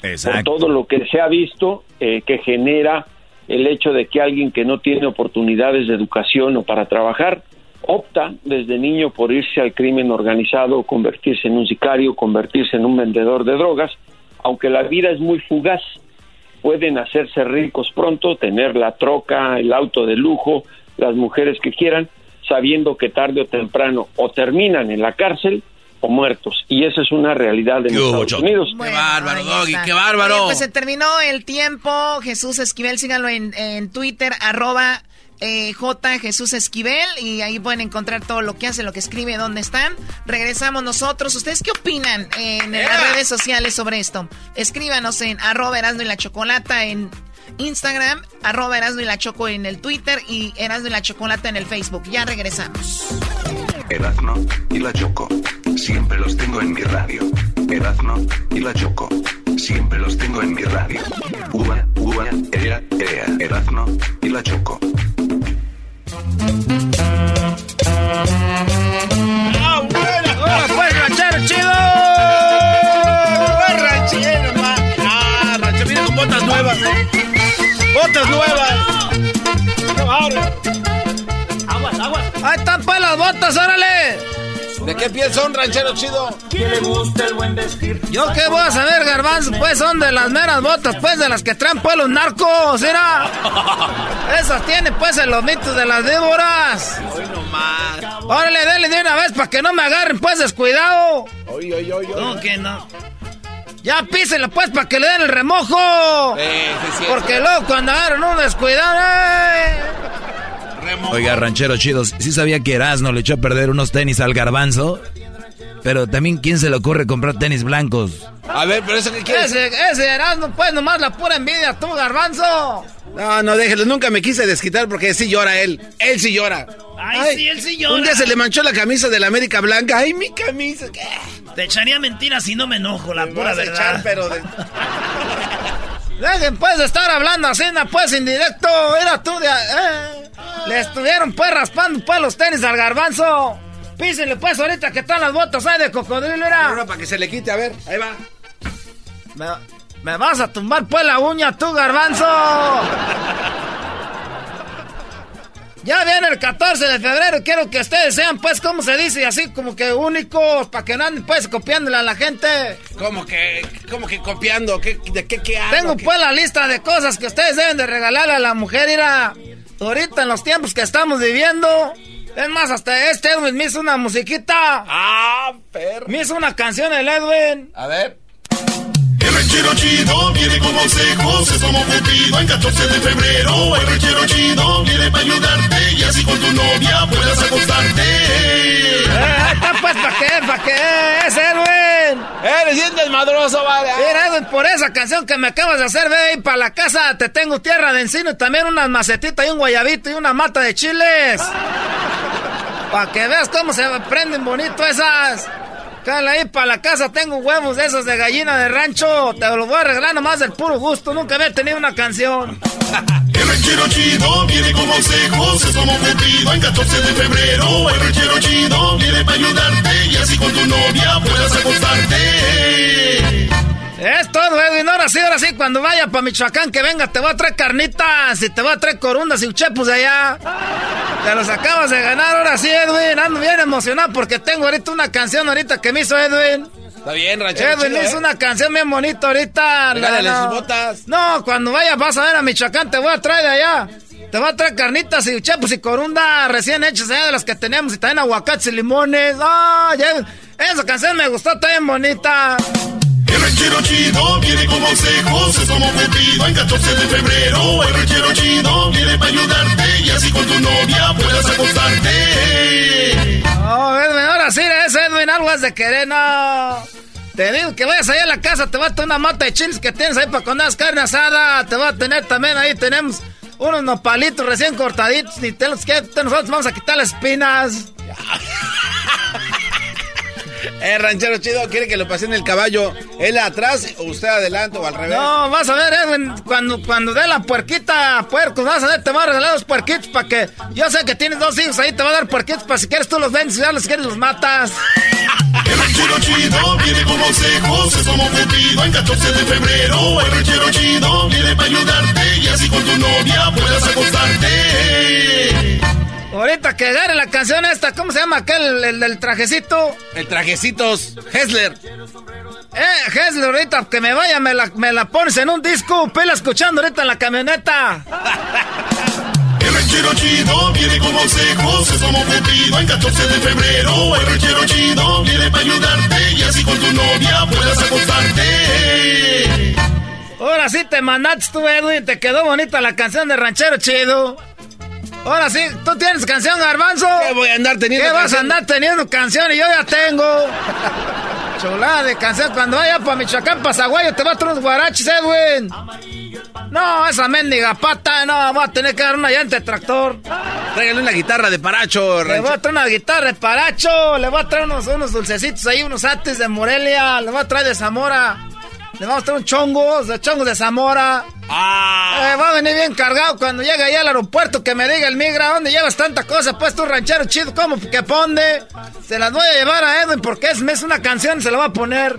Por todo lo que se ha visto eh, que genera el hecho de que alguien que no tiene oportunidades de educación o para trabajar opta desde niño por irse al crimen organizado, convertirse en un sicario, convertirse en un vendedor de drogas, aunque la vida es muy fugaz. Pueden hacerse ricos pronto, tener la troca, el auto de lujo, las mujeres que quieran, sabiendo que tarde o temprano o terminan en la cárcel o muertos. Y esa es una realidad de los Estados Unidos. qué bárbaro, Doggy, qué bárbaro. Oye, pues se terminó el tiempo. Jesús Esquivel, síganlo en, en Twitter, arroba eh, J Jesús Esquivel. Y ahí pueden encontrar todo lo que hace, lo que escribe, dónde están. Regresamos nosotros. ¿Ustedes qué opinan en las redes sociales sobre esto? Escríbanos en arroba y la Chocolata en Instagram, arroba Erasmo y la Choco en el Twitter y Erasmo y la Chocolata en el Facebook. Ya regresamos. Erazno y la Choco. Siempre los tengo en mi radio. Erazno y la Choco. Siempre los tengo en mi radio. Ua, ua, ea, ea. Erazno y la Choco. ¿De qué piel son, ranchero chido? ¿Quién le gusta el buen vestir? Yo qué voy a saber, garbanzo, pues son de las meras botas, pues de las que traen pues los narcos, ¿era? Esas tienen pues en los mitos de las víboras. Hoy nomás. Órale, dele de una vez para que no me agarren pues descuidado. Hoy, hoy, hoy. ¿Cómo que no? Ya písenle pues para que le den el remojo. Eh, sí, cierto. Porque luego cuando agarran un descuidado, ¡eh! Oiga, ranchero chidos, sí sabía que Erasmo le echó a perder unos tenis al garbanzo. Pero también, ¿quién se le ocurre comprar tenis blancos? A ver, pero eso qué quieres. Ese, ese Erasmo, pues nomás la pura envidia tú, garbanzo. No, no, déjelo. Nunca me quise desquitar porque sí llora él. Él sí llora. Ay, sí, él sí llora. Un día se le manchó la camisa de la América Blanca. Ay, mi camisa. ¿qué? Te echaría mentiras si no me enojo, la Me pura vas a verdad. echar, pero de- Dejen pues de estar hablando así, pues indirecto. Era tú de. eh. Le estuvieron pues raspando pues los tenis al garbanzo. Písenle pues ahorita que están las botas ahí de cocodrilo, era. Ahora para que se le quite, a ver. Ahí va. Me, me vas a tumbar pues la uña tú, garbanzo. Ya viene el 14 de febrero, quiero que ustedes sean pues, como se dice, así como que únicos, para que no anden pues copiándole a la gente. ¿Cómo que, cómo que copiando? ¿Qué, ¿De qué, qué hago? Tengo ¿Qué- pues la lista de cosas que ustedes deben de regalarle a la mujer, mira, ahorita en los tiempos que estamos viviendo. Es más, hasta este Edwin me hizo una musiquita. Ah, perro. Me hizo una canción el Edwin. A ver. El ranchero chido viene con consejos, es como Cupido en 14 de febrero. El ranchero chido viene para ayudarte y así con tu novia puedas acostarte. Eh, ahí está pues, ¿para qué? ¿Para qué? Es Edwin. Eres bien desmadroso, vale. Mira, Edwin, por esa canción que me acabas de hacer, ve ahí para la casa. Te tengo tierra de encino y también unas macetitas y un guayabito y una mata de chiles. Para que veas cómo se prenden bonito esas. Cállate ahí para la casa, tengo huevos de esos de gallina de rancho. Te los voy a regalar nomás del puro gusto. Nunca había tenido una canción. El ranchero chido viene con consejos, es como Cupido en 14 de febrero. El ranchero chido viene para ayudarte y así con tu novia puedas acostarte. Es todo, Edwin. Ahora sí, ahora sí, cuando vaya para Michoacán, que venga, te voy a traer carnitas y te voy a traer corundas y uchepos de allá. Te los acabas de ganar, ahora sí, Edwin. Ando bien emocionado porque tengo ahorita una canción ahorita que me hizo Edwin. Está bien, ranchero Edwin chido, hizo ¿eh? una canción bien bonita ahorita. Regálale La- sus botas. No, cuando vayas vas a ver a Michoacán, te voy a traer de allá. Te voy a traer carnitas y chepos y corunda recién hechas allá de las que tenemos y también aguacates y limones. Ah, ya- esa canción me gustó, está bien bonita. El ranchero chido viene con consejos, es como Cupido en 14 de febrero. El ranchero chido viene para ayudarte y así con tu novia puedas acostarte. No, Edwin, ahora sí, ese Edwin, algo has de querer, no. Te digo que vayas allá a la casa, te va a tener una mata de chiles que tienes ahí para cuando hagas carne asada. Te va a tener también ahí, tenemos unos nopalitos recién cortaditos. Ni te los que nosotros vamos a quitar las espinas. Eh, ranchero chido, quiere que lo pase en el caballo. ¿Él atrás o usted adelante o al revés? No, vas a ver, Edwin, cuando, cuando dé la puerquita a puercos, vas a ver, te va a regalar los puerquitos para que. Yo sé que tienes dos hijos ahí, te va a dar puerquitos para si quieres tú los vendes, si ya los quieres los matas. El ranchero chido viene con consejos, es como Cupido en 14 de febrero. El ranchero chido viene para ayudarte y así con tu novia puedas acostarte. Ahorita que agarre la canción esta, ¿cómo se llama aquel, el del trajecito? El trajecitos Hessler. Eh, Hesler, ahorita que me vaya, me la, me la pones en un disco, pela escuchando ahorita en la camioneta. El ranchero chido viene con consejos, es como Cupido en 14 de febrero. El ranchero chido viene para ayudarte y así con tu novia puedas acostarte. Ahora sí te mandaste tú, Edwin, te quedó bonita la canción de Ranchero Chido. Ahora sí, ¿tú tienes canción, Garbanzo? ¿Qué voy a andar teniendo ¿Qué vas a andar teniendo canción? Y yo ya tengo. Chulada de canción. Cuando vaya para Michoacán, para Zaguayo, te va a traer unos guaraches, Edwin. No, esa mendiga pata, no, voy a tener que dar una llanta de tractor. Tráigale una guitarra de paracho, Le voy a traer una guitarra de paracho, le voy a traer unos, unos dulcecitos ahí, unos ates de Morelia, le voy a traer de Zamora. Le vamos a traer un chongos, de chongos de Zamora. Ah. Eh, va a venir bien cargado cuando llegue allá al aeropuerto que me diga el migra, ¿dónde llevas tanta cosa? Pues tú ranchero chido, ¿cómo que ponde? Se las voy a llevar a Edwin porque es, es una canción, se la voy a poner.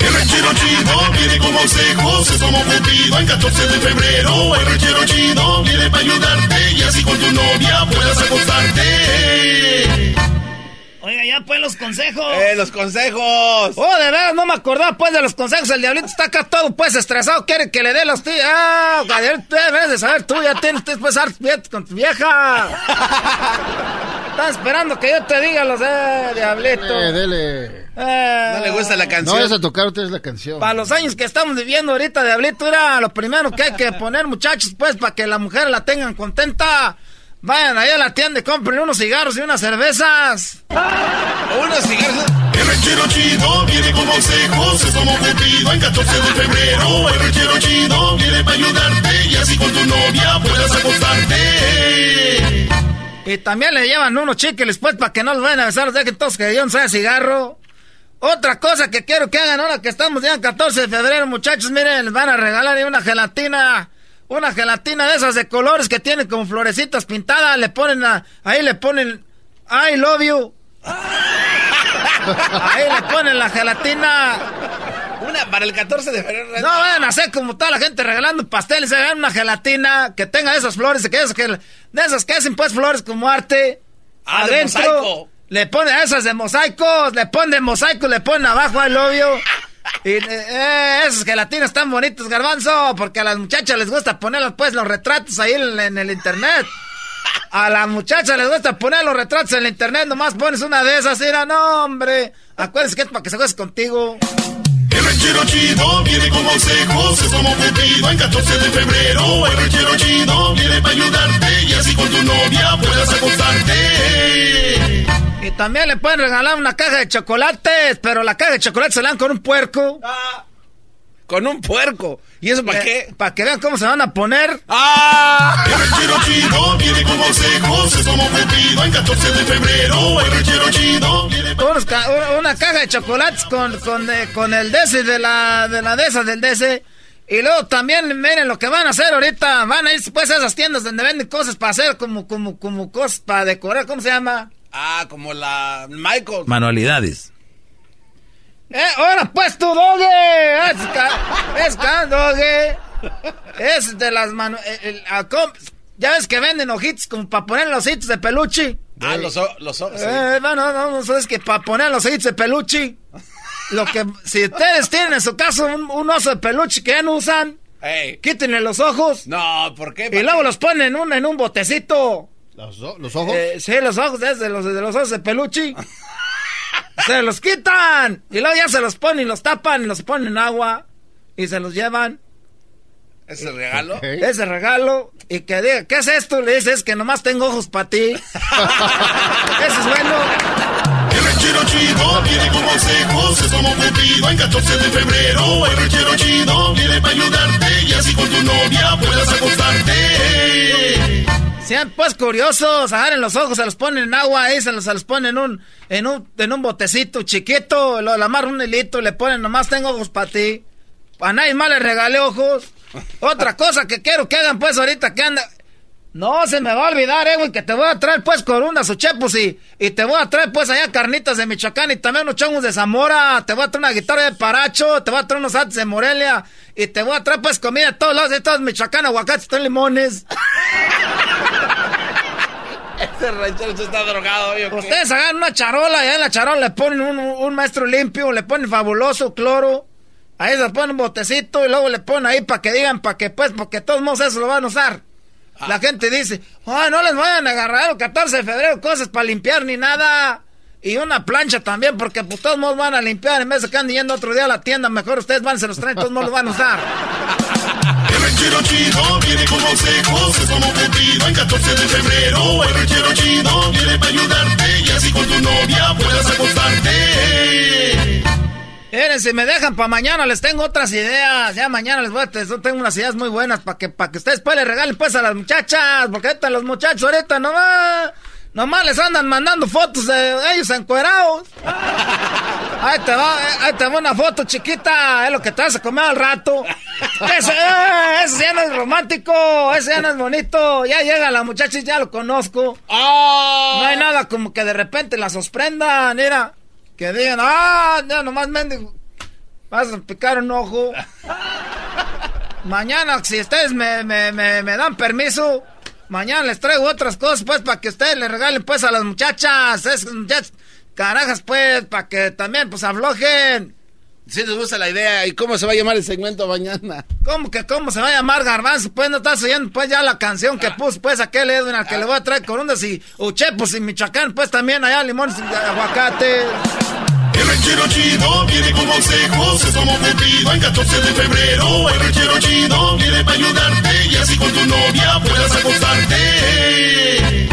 El ranchero chido viene con consejos, es como Cupido en 14 de febrero. El ranchero chido viene para ayudarte y así con tu novia puedas acostarte. Oiga, ya pues los consejos. Eh, los consejos. Oh, de veras, no me acordaba pues de los consejos. El diablito está acá todo pues estresado. Quiere que le dé los tíos. Ah, debes de saber, tú ya tienes después hartos billetes con tu vieja. Están esperando que yo te diga los de diablito. Dele, dele. Eh, No le gusta la No canción. vayas a tocar ustedes la canción. Para los años que estamos viviendo ahorita, Diablito, era lo primero que hay que poner, muchachos, pues, para que la mujer la tengan contenta. Vayan ahí a la tienda y compren unos cigarros y unas cervezas. Unos cigarros. El ranchero chido viene con consejos, es como Cupido en 14 de febrero. El ranchero chido viene para ayudarte y así con tu novia puedas acostarte. Y también le llevan unos chicles, pues, para que no los vayan a besar, dejen todos que yo no sea cigarro. Otra cosa que quiero que hagan ahora que estamos ya en 14 de febrero, muchachos, miren, les van a regalar una gelatina. Una gelatina de esas de colores que tienen como florecitas pintadas. Le ponen a, ahí le ponen I love you. Ahí le ponen la gelatina. Una para el 14 de febrero. No vayan a hacer como toda la gente regalando pasteles, se una gelatina que tenga esas flores, que esas que, de esas que hacen pues flores como arte. Ah, de Adentro mosaico. le ponen a esas de mosaico, le ponen de mosaico, le ponen abajo al obvio. Y eh, esas gelatinas están bonitas, garbanzo, porque a las muchachas les gusta ponerlos pues los retratos ahí en, el internet. A las muchachas les gusta poner los retratos en el internet, nomás pones una de esas era, no hombre, acuérdense que es para que se juegue contigo. El ranchero chido viene con consejos, es como Cupido en 14 de febrero. El ranchero chido viene para ayudarte y así con tu novia puedas acostarte. Y también le pueden regalar una caja de chocolates, pero la caja de chocolates se la dan con un puerco. Con un puerco. ¿Y eso para qué? Para que vean cómo se van a poner. ¡Ah! El ranchero chido viene con consejos, es como en 14 de febrero. El ranchero chido viene para Unos ca- una- una caja de chocolates con, con, eh, con el DC de la, de la de esa del DC. Y luego también, miren lo que van a hacer ahorita. Van a ir pues a esas tiendas donde venden cosas para hacer como, como, como cosas para decorar. ¿Cómo se llama? Ah, como la Michael. Manualidades. Eh, ahora pues tu doge. Es, ca- es ca- doge. Es de las manos. ya ves que venden ojitos como para poner los ojitos de peluche. Ah, los, los ojos. sí. Eh, no, no, no, no, es que para poner los ojitos de peluche. lo que, si ustedes tienen en su casa un, un oso de peluche que ya no usan, quítenle los ojos. No, ¿por qué? Y luego los ponen en un, en un botecito. ¿Los, los ojos? Eh, sí, los ojos de, de los, de los osos de peluche. se los quitan. Y luego ya se los ponen y los tapan y los ponen en agua. Y se los llevan. ¿Ese regalo? Ese regalo. Y que diga, ¿qué es esto? Le dices que nomás tengo ojos para ti. Eso es bueno. El ranchero chido viene con consejos, es como cumplido en 14 de febrero. El ranchero chido viene para ayudarte y así con tu novia puedas acostarte. Sean pues curiosos, agarren los ojos, se los ponen en agua ahí, se los, ponen en un, en un, en un botecito chiquito, lo, amarran un hilito y le ponen, nomás tengo ojos para ti. A nadie más le regalé ojos. Otra cosa que quiero que hagan pues ahorita que anda... No se me va a olvidar, eh, güey, que te voy a traer pues corundas o chepos y, y te voy a traer pues allá carnitas de Michoacán y también unos chongos de Zamora, te voy a traer una guitarra de Paracho, te voy a traer unos ates de Morelia y te voy a traer pues comida de todos lados, de todos Michoacán, aguacates, y limones. Este ranchero se está drogado, ¿o qué? Ustedes hagan una charola y en la charola le ponen un, un maestro limpio, le ponen fabuloso, cloro. Ahí se ponen un botecito y luego le ponen ahí para que digan, para que pues, porque todos modos eso lo van a usar. La gente dice, ah, no les vayan a agarrar el 14 de febrero cosas para limpiar ni nada. Y una plancha también, porque pues todos modos van a limpiar en vez de que anden yendo otro día a la tienda. Mejor ustedes van, se los traen, todos modos los van a usar. El ranchero chido viene con consejos, es como cumplido en 14 de febrero. El ranchero chido viene para ayudarte y así con tu novia puedas acostarte. Miren, si me dejan para mañana les tengo otras ideas. Ya mañana les voy a yo tengo unas ideas muy buenas para que para que ustedes pues le regalen pues a las muchachas, porque ahorita los muchachos ahorita nomás nomás les andan mandando fotos de ellos encuerados. Ahí te va, eh, ahí te va una foto chiquita, es lo que te vas a comer al rato. Ese, eh, ese ya no es romántico, ese ya no es bonito. Ya llega la muchacha y ya lo conozco. No hay nada como que de repente la sorprendan, mira. Que digan, ah, ya nomás mendigo. Vas a picar un ojo. mañana, si ustedes me, me, me, me, dan permiso, mañana les traigo otras cosas, pues, para que ustedes le regalen, pues, a las muchachas. Esas muchachas, carajas, pues, para que también, pues, aflojen. Si nos gusta la idea, ¿y cómo se va a llamar el segmento mañana? ¿Cómo que cómo se va a llamar Garbanzo? Pues no estás oyendo pues ya la canción que puso pues aquel Edwin al que le voy a traer corundas y uchepos y Michoacán, pues también allá limones y aguacate. El ranchero chido viene con consejos, es como cumplido en 14 de febrero. El ranchero chido viene para ayudarte y así con tu novia puedas acostarte.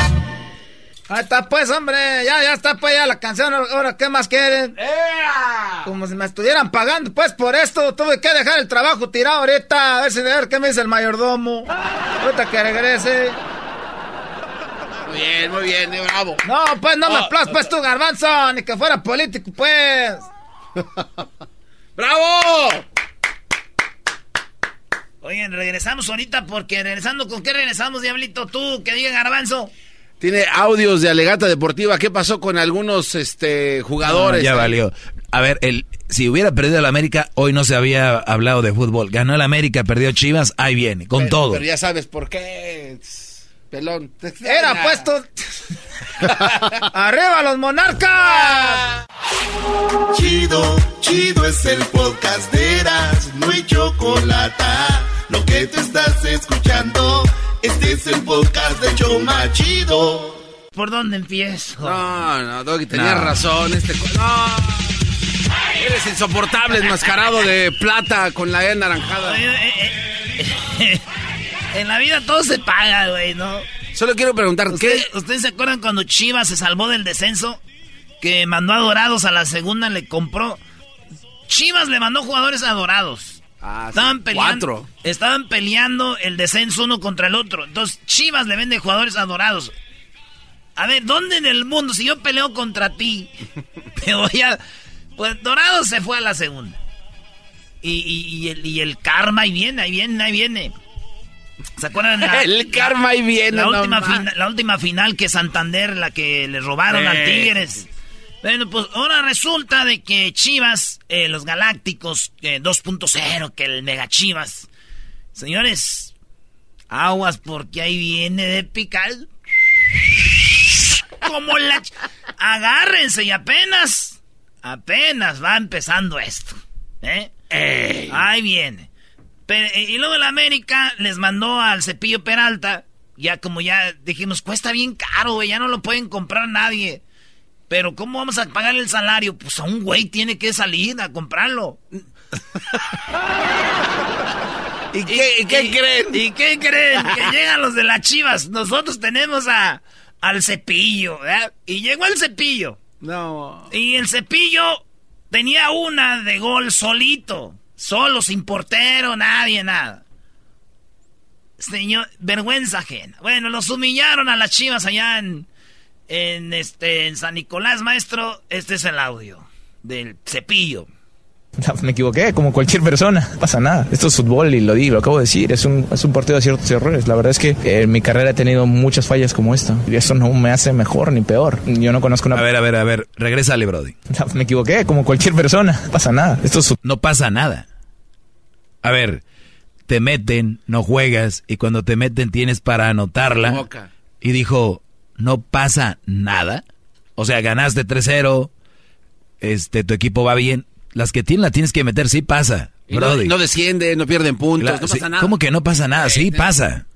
Ahí está pues, hombre, ya, ya está pues ya la canción, ahora ¿qué más quieren? Como si me estuvieran pagando, pues por esto tuve que dejar el trabajo tirado ahorita, a ver si de ver qué me dice el mayordomo. Ahorita que regrese. Muy bien, muy bien, eh, bravo. No, pues no me aplaudas, pues tú, garbanzo, ni que fuera político, pues. ¡Bravo! Oigan, regresamos ahorita porque regresando, ¿con qué regresamos, Diablito? Tú, que diga Garbanzo. Tiene audios de Alegata Deportiva. ¿Qué pasó con algunos este, jugadores? No, ya valió. A ver, el, si hubiera perdido el América, hoy no se había hablado de fútbol. Ganó el América, perdió Chivas, ahí viene, con Pero- todo. Pero ya sabes por qué. Pelón. Era puesto. ¡Arriba los monarcas! Chido, chido es el podcast de Eras, no hay chocolate. Lo que te estás escuchando, este es el podcast de Choma Chido. ¿Por dónde empiezo? No, no, Doggy, tenías No. razón. Este. No. Eres insoportable, enmascarado de plata con la E naranjada. Oye, eh, eh, en la vida todo se paga, güey, ¿no? Solo quiero preguntar, ¿qué? ¿Ustedes, ¿Ustedes se acuerdan cuando Chivas se salvó del descenso? Que mandó a Dorados a la segunda, le compró. Chivas le mandó jugadores a Dorados. Estaban peleando. cuatro. Estaban peleando el descenso uno contra el otro. Entonces Chivas le vende jugadores a Dorados. A ver, ¿dónde en el mundo? Si yo peleo contra ti, te voy a. Pues Dorados se fue a la segunda. Y, y- y el, y el karma ahí viene, ahí viene, ahí viene. ¿Se acuerdan? La- El karma ahí viene, La, última, fina- la última final que Santander, la que le robaron al. Tigres. Bueno, pues ahora resulta de que Chivas, eh, los Galácticos eh, 2.0, que el Mega Chivas. Señores, aguas porque ahí viene de picar. Como la... Agárrense y apenas... Apenas va empezando esto. ¿Eh? Ahí viene. Pero, y luego el América les mandó al Cepillo Peralta. Ya como ya dijimos, cuesta bien caro, güey. Ya no lo pueden comprar nadie. Pero ¿cómo vamos a pagar el salario? Pues a un güey tiene que salir a comprarlo. ¿Y qué, creen? ¿Y qué creen? Que llegan los de las chivas. Nosotros tenemos a, al cepillo, ¿verdad? Y llegó el cepillo. No. Y el cepillo tenía una de gol solito. Solo, sin portero, nadie, nada. Señor, vergüenza ajena. Bueno, los humillaron a las chivas allá en, en, este, en San Nicolás, maestro. Este es el audio del cepillo. Me equivoqué, como cualquier persona, no pasa nada. Esto es fútbol y lo digo, lo acabo de decir, es un, es un partido de ciertos errores. La verdad es que eh, en mi carrera he tenido muchas fallas como esta y eso no me hace mejor ni peor. Yo no conozco una... A ver, a ver, a ver, regrésale, Brody. Me equivoqué, como cualquier persona, no pasa nada. Esto es... No pasa nada. A ver, te meten, no juegas y cuando te meten tienes para anotarla. Y dijo, no pasa nada. O sea, ganaste 3-0, este, tu equipo va bien las que tienen la tienes que meter, sí pasa. No, no, descienden, no pierden puntos, no pasa nada. ¿Cómo que no pasa nada? Sí, pasa.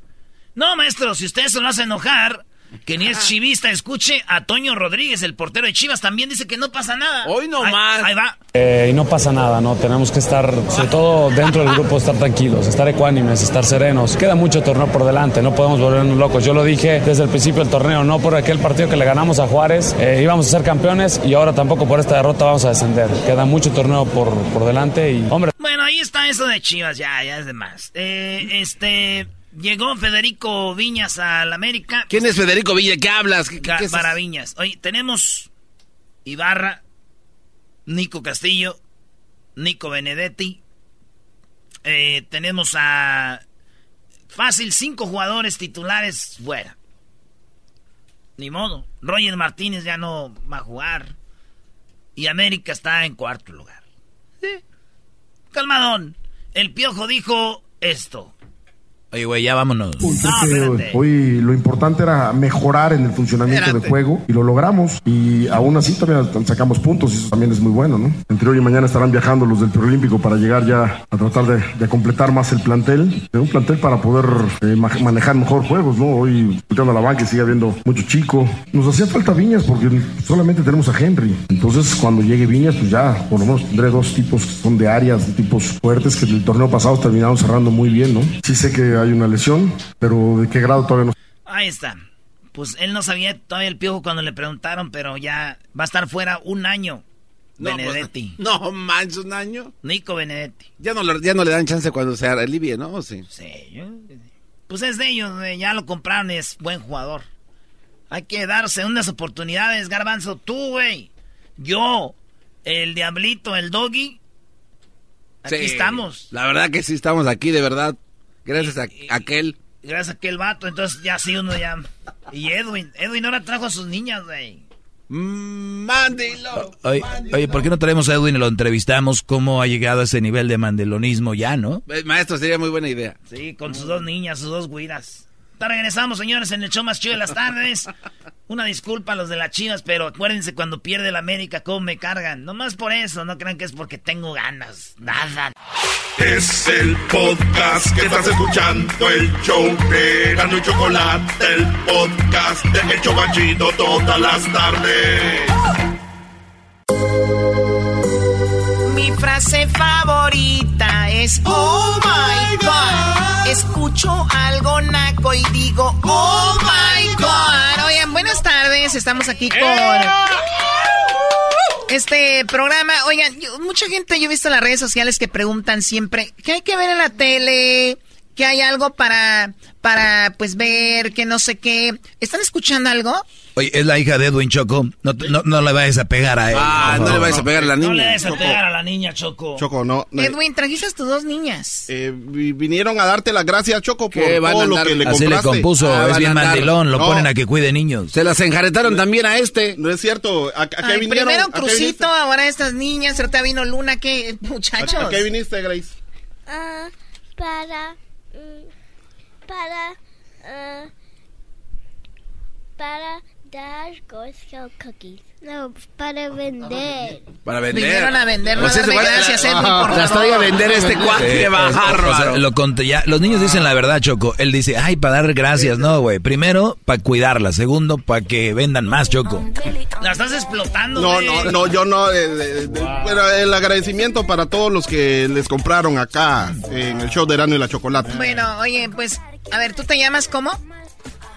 No, maestro, si usted se lo hace enojar, que ni es chivista, escuche a Toño Rodríguez, el portero de Chivas, también dice que no pasa nada. Hoy no más. Ahí va. Eh, y no pasa nada, ¿no? Tenemos que estar, sobre todo dentro del grupo, estar tranquilos, estar ecuánimes, estar serenos. Queda mucho torneo por delante, no podemos volvernos locos. Yo lo dije desde el principio del torneo, no por aquel partido que le ganamos a Juárez, eh, íbamos a ser campeones y ahora tampoco por esta derrota vamos a descender. Queda mucho torneo por, por delante y, hombre. Bueno, ahí está eso de Chivas, ya, ya es de más. Eh, este. Llegó Federico Viñas al América. ¿Quién es Federico Viñas? ¿Qué hablas? ¿Qué, qué para Viñas. Oye, tenemos Ibarra, Nico Castillo, Nico Benedetti. Eh, tenemos a fácil cinco jugadores titulares fuera. Ni modo. Roger Martínez ya no va a jugar. Y América está en cuarto lugar. Sí. Calmadón. El piojo dijo esto. Oye, güey, ya vámonos. hoy lo importante era mejorar en el funcionamiento del juego y lo logramos. Y aún así todavía sacamos puntos y eso también es muy bueno, ¿no? Entre hoy y mañana estarán viajando los del Preolímpico para llegar ya a tratar de, completar más el plantel. Un plantel para poder eh, manejar mejor juegos, ¿no? Hoy, escuchando a la banca, sigue habiendo mucho chico. Nos hacía falta Viñas porque solamente tenemos a Henry. Entonces, cuando llegue Viñas, pues ya por lo menos tendré dos tipos que son de áreas, de tipos fuertes que el torneo pasado terminaron cerrando muy bien, ¿no? Sí sé que hay una lesión, pero de qué grado todavía no. Ahí está. Pues él no sabía todavía el piojo cuando le preguntaron, pero ya va a estar fuera un año. No, pues, Benedetti. no, manches, un año. Nico Benedetti. Ya no, ya no le dan chance cuando se alivie, ¿no? Sí. Sí, pues es de ellos, ya lo compraron y es buen jugador. Hay que darse unas oportunidades, Garbanzo. Tú, güey. Yo, el Diablito, el Doggy. Aquí estamos. La verdad que sí estamos aquí, de verdad. Gracias a aquel. Gracias a aquel vato, entonces ya sí uno ya. Y Edwin, Edwin ahora trajo a sus niñas, güey. Mm, mándelo. Oye, oye, ¿por qué no traemos a Edwin y lo entrevistamos? ¿Cómo ha llegado a ese nivel de mandelonismo ya, no? Eh, maestro, sería muy buena idea. Sí, con sus dos niñas, sus dos regresamos, señores, en el show más chido de las tardes. Una disculpa a los de las chivas, pero acuérdense cuando pierde la América, cómo me cargan. No más por eso, no crean que es porque tengo ganas. Nada. Es el podcast que estás escuchando, el show de Gano y Chocolate, el podcast de Hecho Banchito todas las tardes. Mi frase favorita es Oh my God. Escucho algo naco y digo Oh my God. Oigan, buenas tardes. Estamos aquí con este programa. Oigan, mucha gente yo he visto en las redes sociales que preguntan siempre qué hay que ver en la tele, que hay algo para para pues ver, que no sé qué. ¿Están escuchando algo? Oye, es la hija de Edwin Choco. No, no, no le vayas a pegar a él. Ah, no le vayas a pegar a la niña. No le vayas a pegar a la niña, Choco. Choco, no. Edwin, trajiste a tus dos niñas. Eh, vinieron a darte las gracias, Choco, por todo lo que le Así le compuso, Ah, es bien mandilón, lo No. ponen a que cuide niños. Se las enjaretaron también a este. No es cierto. ¿A, a qué Ay, vinieron? primero ¿A qué Crucito, ahora estas niñas, ahorita vino Luna, ¿qué muchachos? ¿A, a qué viniste, Grace? Ah, para mm, para ah, para dar Girl Scout cookies. No, para vender. Para vender. Vinieron a vender, no cuate- gracias, Edwin, Ah, por favor. a vender este cuate, Sí, qué o- o sea, bárbaro. lo conté ya. Los niños dicen la verdad, Choco. Él dice, ay, para dar gracias. No, güey. Primero, para cuidarla. Segundo, para que vendan más, Choco. La estás explotando, No, güey. no, no, yo no. eh, eh, eh, Bueno, el agradecimiento para todos los que les compraron acá en el show de Erano y la Chocolate. Bueno, oye, pues, a ver, ¿tú te llamas cómo?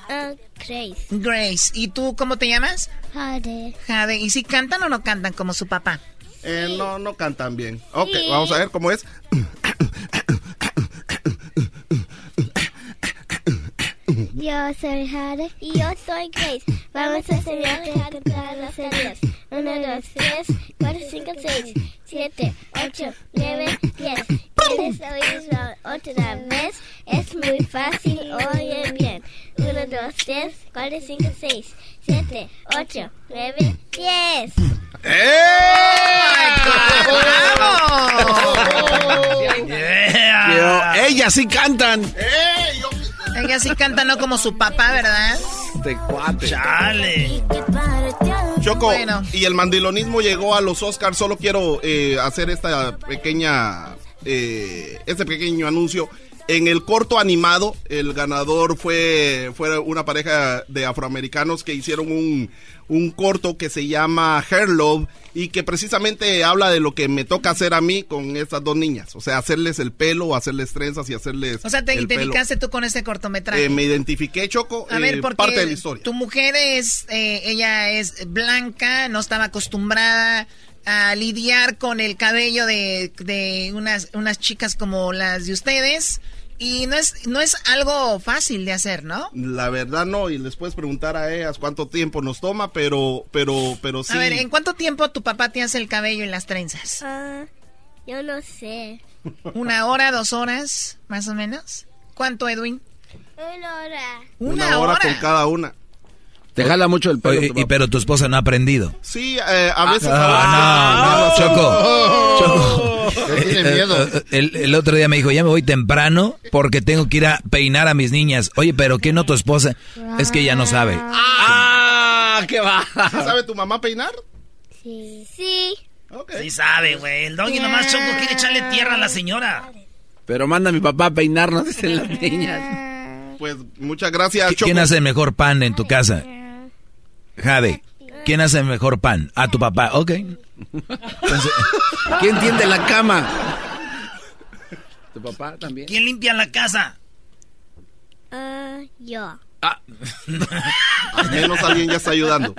Ah, Grace. Grace. ¿Y tú cómo te llamas? Jade. Jade. ¿Y si cantan o no cantan como su papá? Eh, no, no cantan bien. Ok, Sí. vamos a ver cómo es. Yo soy Jade. Y yo soy Grace. Vamos a enseñarte a cantar las series. 1, 2, 3, 4, 5, 6, 7, 8, 9, 10. ¿Quieres oírlo otra vez? Es muy fácil, oye bien. 1, 2, 3, 4, 5, 6, 7, 8, 9, 10. Yo- ellas sí cantan. Ella sí canta, no como su papá, ¿verdad? Este cuate. Chale. Choco, Bueno. y el mandilonismo llegó a los Oscars. Solo quiero eh, hacer esta pequeña, eh, este pequeño anuncio. En el corto animado, el ganador fue, fue una pareja de afroamericanos que hicieron un, un corto que se llama Hair Love y que precisamente habla de lo que me toca hacer a mí con estas dos niñas. O sea, hacerles el pelo, hacerles trenzas y hacerles. O sea, te pelo. identificaste tú con este cortometraje. Eh, me identifiqué, Choco, A ver, eh, porque parte de la historia. tu mujer es, eh, ella es blanca, no estaba acostumbrada a lidiar con el cabello de, de unas, unas chicas como las de ustedes. Y no es, no es algo fácil de hacer, ¿no? La verdad no, y les puedes preguntar a ellas cuánto tiempo nos toma, pero, pero, pero sí. A ver, ¿en cuánto tiempo tu papá te hace el cabello y las trenzas? Ah, yo no sé. ¿Una hora, dos horas, más o menos? ¿Cuánto, Edwin? Una hora. Una, hora, hora. con cada una. Te jala mucho el pelo. Y pero tu esposa no ha aprendido. Sí, eh, a veces. Ah, no, no, Choco. Choco. Ya tiene miedo. Eh, eh, El, el otro día me dijo, ya me voy temprano porque tengo que ir a peinar a mis niñas. Oye, pero ¿qué no tu esposa? Es que ella no sabe. ¡Ah! ¡Qué va! ¿Sí ¿Sabe tu mamá peinar? Sí. Sí. Sí sabe, güey. El doggy nomás choco quiere echarle tierra a la señora. Pero manda a mi papá a peinarnos, dicen las niñas. Pues muchas gracias, Choco. ¿Quién hace el mejor pan en tu casa? Jade. ¿Quién hace el mejor pan? A tu papá. Ok. Entonces, ¿Quién tiende la cama? ¿Tu papá también? ¿Quién limpia la casa? Ah, yo. Al menos alguien ya está ayudando.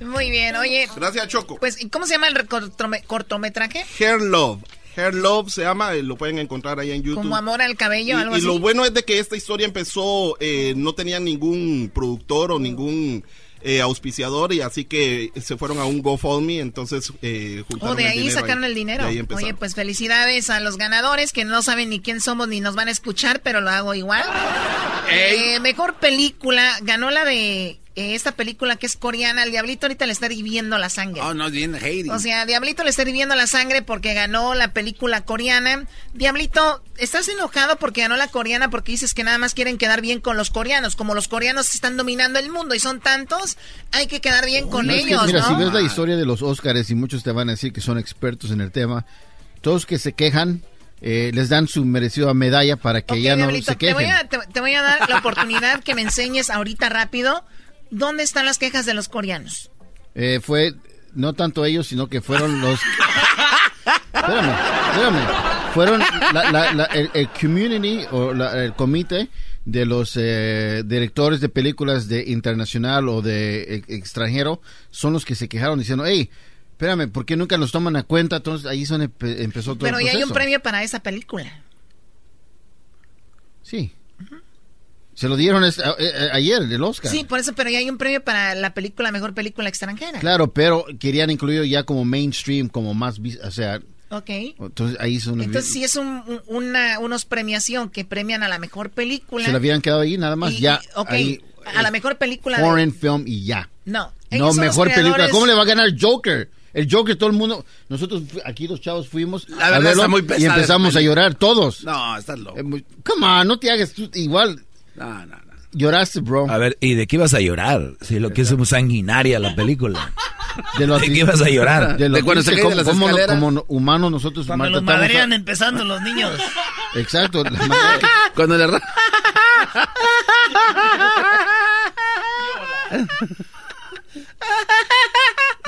Muy bien, oye. Gracias, Choco. Pues, ¿y ¿cómo se llama el cortome- cortometraje? Hair Love. Hair Love se llama, eh, lo pueden encontrar ahí en YouTube. Como amor al cabello, y, algo y así. lo bueno es de que esta historia empezó, eh, no tenía ningún productor o ningún eh, auspiciador y así que se fueron a un GoFundMe, entonces eh, juntaron Oh, de ahí sacaron el dinero. Oye, pues felicidades a los ganadores que no saben ni quién somos ni nos van a escuchar, pero lo hago igual. Eh, mejor película, ganó la de eh, esta película que es coreana. El Diablito ahorita le está hirviendo la sangre. Oh, no, bien hating. O sea, Diablito le está hirviendo la sangre porque ganó la película coreana. Diablito, ¿estás enojado porque ganó la coreana porque dices que nada más quieren quedar bien con los coreanos? Como los coreanos están dominando el mundo y son tantos, hay que quedar bien con No, es que, ellos, mira, ¿no? si ves la historia de los Óscares y muchos te van a decir que son expertos en el tema, todos que se quejan eh, les dan su merecida medalla para que ya no Diablito, se te voy, quejen. a, te, te voy a dar la oportunidad que me enseñes ahorita rápido dónde están las quejas de los coreanos. Eh, fue no tanto ellos, sino que fueron los... espérame, espérame. Fueron la- la- la- el, el community o la- el comité de los eh, directores de películas de internacional o de e- extranjero son los que se quejaron diciendo, hey, espérame, ¿por qué nunca nos toman a cuenta? Entonces ahí son, empe- empezó todo Pero el ya hay un proceso. premio para esa película. Sí. Se lo dieron es- a- a- ayer, el Oscar. Sí, por eso, pero ya hay un premio para la película, mejor película extranjera. Claro, pero querían incluirlo ya como mainstream, como más, vis- o sea, Ok. entonces ahí son Entonces sí es un, un- una unos premiación que premian a la mejor película. se le habían quedado ahí nada más, Y- ya. ok, ahí, a la mejor película. de- foreign film y ya. No. No, mejor película. ¿Cómo le va a ganar Joker? El Joker, todo el mundo, nosotros aquí los chavos fuimos La a verdad verlo está muy y empezamos a llorar todos. No, estás loco. Eh, Come on, no te hagas tú igual. No, no, no. Lloraste, bro. A ver, ¿y de qué ibas a llorar? Si lo que es muy sanguinaria la película. De, lo ¿De qué ibas a llorar? De, lo De cuando se como, las como- escaleras. como humanos nosotros Cuando los maltratamos a- madrean empezando los niños. Exacto. la que- Cuando le...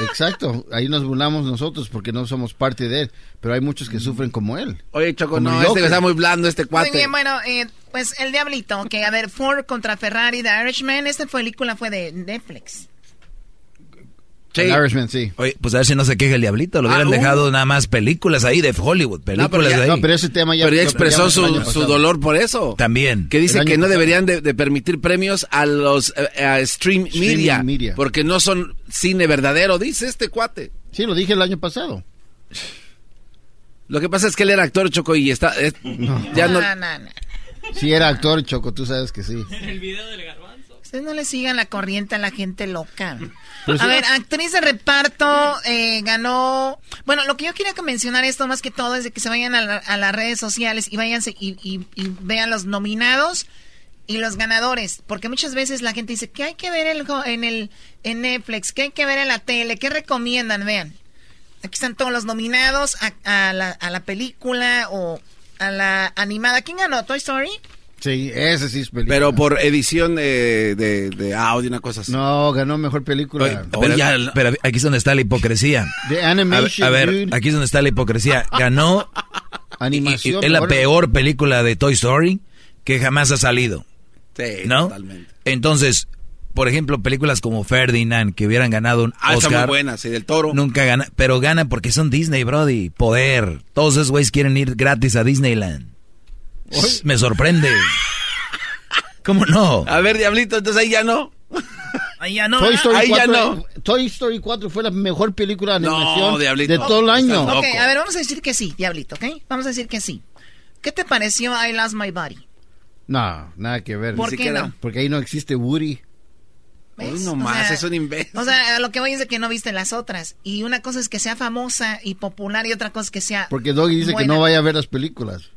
Exacto. Ahí nos burlamos nosotros porque no somos parte de él. Pero hay muchos que sufren como él. Oye, Choco, Como no, este Joker. está muy blando, este Muy cuate. bien, bueno, eh, pues el Diablito, que a ver, Ford contra Ferrari, The Irishman, esta película fue de Netflix. Sí. El Irishman, sí. Oye, pues a ver si no se queja el diablito. Lo Ah, hubieran uh. dejado nada más películas ahí de Hollywood. Películas ya- de ahí. No, pero ese tema ya... Pero expresó su, su dolor por eso. También. Que dice que no pasado. deberían de, de permitir premios a los eh, a stream Streaming media, media. porque no son cine verdadero, dice este cuate. Sí, lo dije el año pasado. Lo que pasa es que él era actor Choco y está es- ya no No, no, no. Si era actor, Choco, tú sabes que sí. Ustedes no le sigan la corriente a la gente loca. Pero a sí- ver, actriz de reparto eh, ganó. Bueno, lo que yo quería que mencionar esto más que todo es de que se vayan a, la- a las redes sociales y váyanse y, y- y vean los nominados y los ganadores, porque muchas veces la gente dice que hay que ver el, jo- en el en Netflix, que hay que ver en la tele, ¿qué recomiendan? Vean, aquí están todos los nominados a, a la, a la película o a la animada. ¿Quién ganó? Toy Story. Sí, ese sí es película. pero por edición de, de audio una cosa así. No, ganó mejor película. Oye, pero, pero aquí es donde está la hipocresía. De A, animation, a ver, dude. aquí es donde está la hipocresía. Ganó. Animación, y- y es la peor película de Toy Story que jamás ha salido. Sí, ¿No? totalmente. Entonces, por ejemplo, películas como Ferdinand, que hubieran ganado un Ah, está muy Oscar. buena, sí, del toro. Nunca gana, pero ganan porque son Disney, Brody. Poder. Todos esos güeyes quieren ir gratis a Disneyland. Me sorprende. ¿Cómo no? A ver, Diablito, entonces ahí ya no. Ahí ya no. Toy. Story, Ahí ya 4, no. Toy Story 4 fue la mejor película de No, animación Diablito. de todo el año. Ok, a ver, vamos a decir que sí, Diablito, ¿ok? Vamos a decir que sí. ¿Qué te pareció I Lost My Body? No, nada que ver. ¿Por Ni qué no? Porque ahí no existe Woody. ¿Ves? Hoy O nomás, sea, es un imbécil. O sea, lo que voy es de que no viste las otras. Y una cosa es que sea famosa y popular y otra cosa es que sea. Porque Doggy dice buena. que no vaya a ver las películas.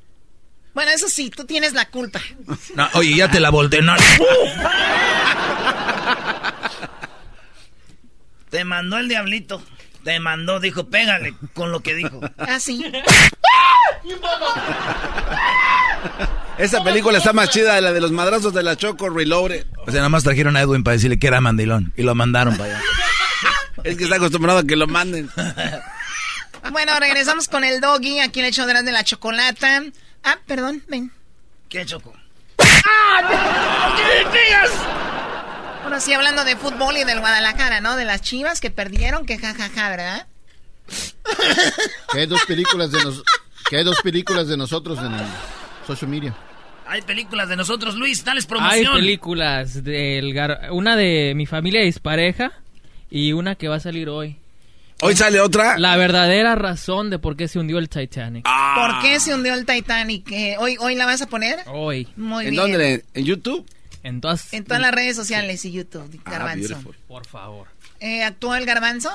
Bueno, eso sí, tú tienes la culpa. No, oye, ya te la volteé. No, Te mandó el diablito. Te mandó, dijo, pégale con lo que dijo. Ah, sí. Esa película está más chida de la de los madrazos de la Choco Reloaded. O sea, nada más trajeron a Edwin para decirle que era mandilón. Y lo mandaron para allá. Es que está acostumbrado a que lo manden. Bueno, regresamos con el doggy. Aquí le echo detrás de la chocolata. Ah, perdón, ven. ¿Qué choco? Bueno, sí, hablando de fútbol y del Guadalajara, ¿no? De las chivas que perdieron, que jajaja, ¿verdad? Que hay dos películas de nos, que hay dos películas de nosotros en el social media. Hay películas de nosotros, Luis, dales Hay promoción. películas del gar- una de mi familia dispareja y una que va a salir hoy. ¿Hoy sale otra? La verdadera razón de por qué se hundió el Titanic. ¿Por qué se hundió el Titanic? Eh, ¿hoy, ¿Hoy la vas a poner? Hoy. Muy ¿En bien. dónde? ¿En YouTube? En todas, En todas las redes sociales y YouTube, Ah, Garbanzo. Por favor. Eh, ¿Actuó el Garbanzo?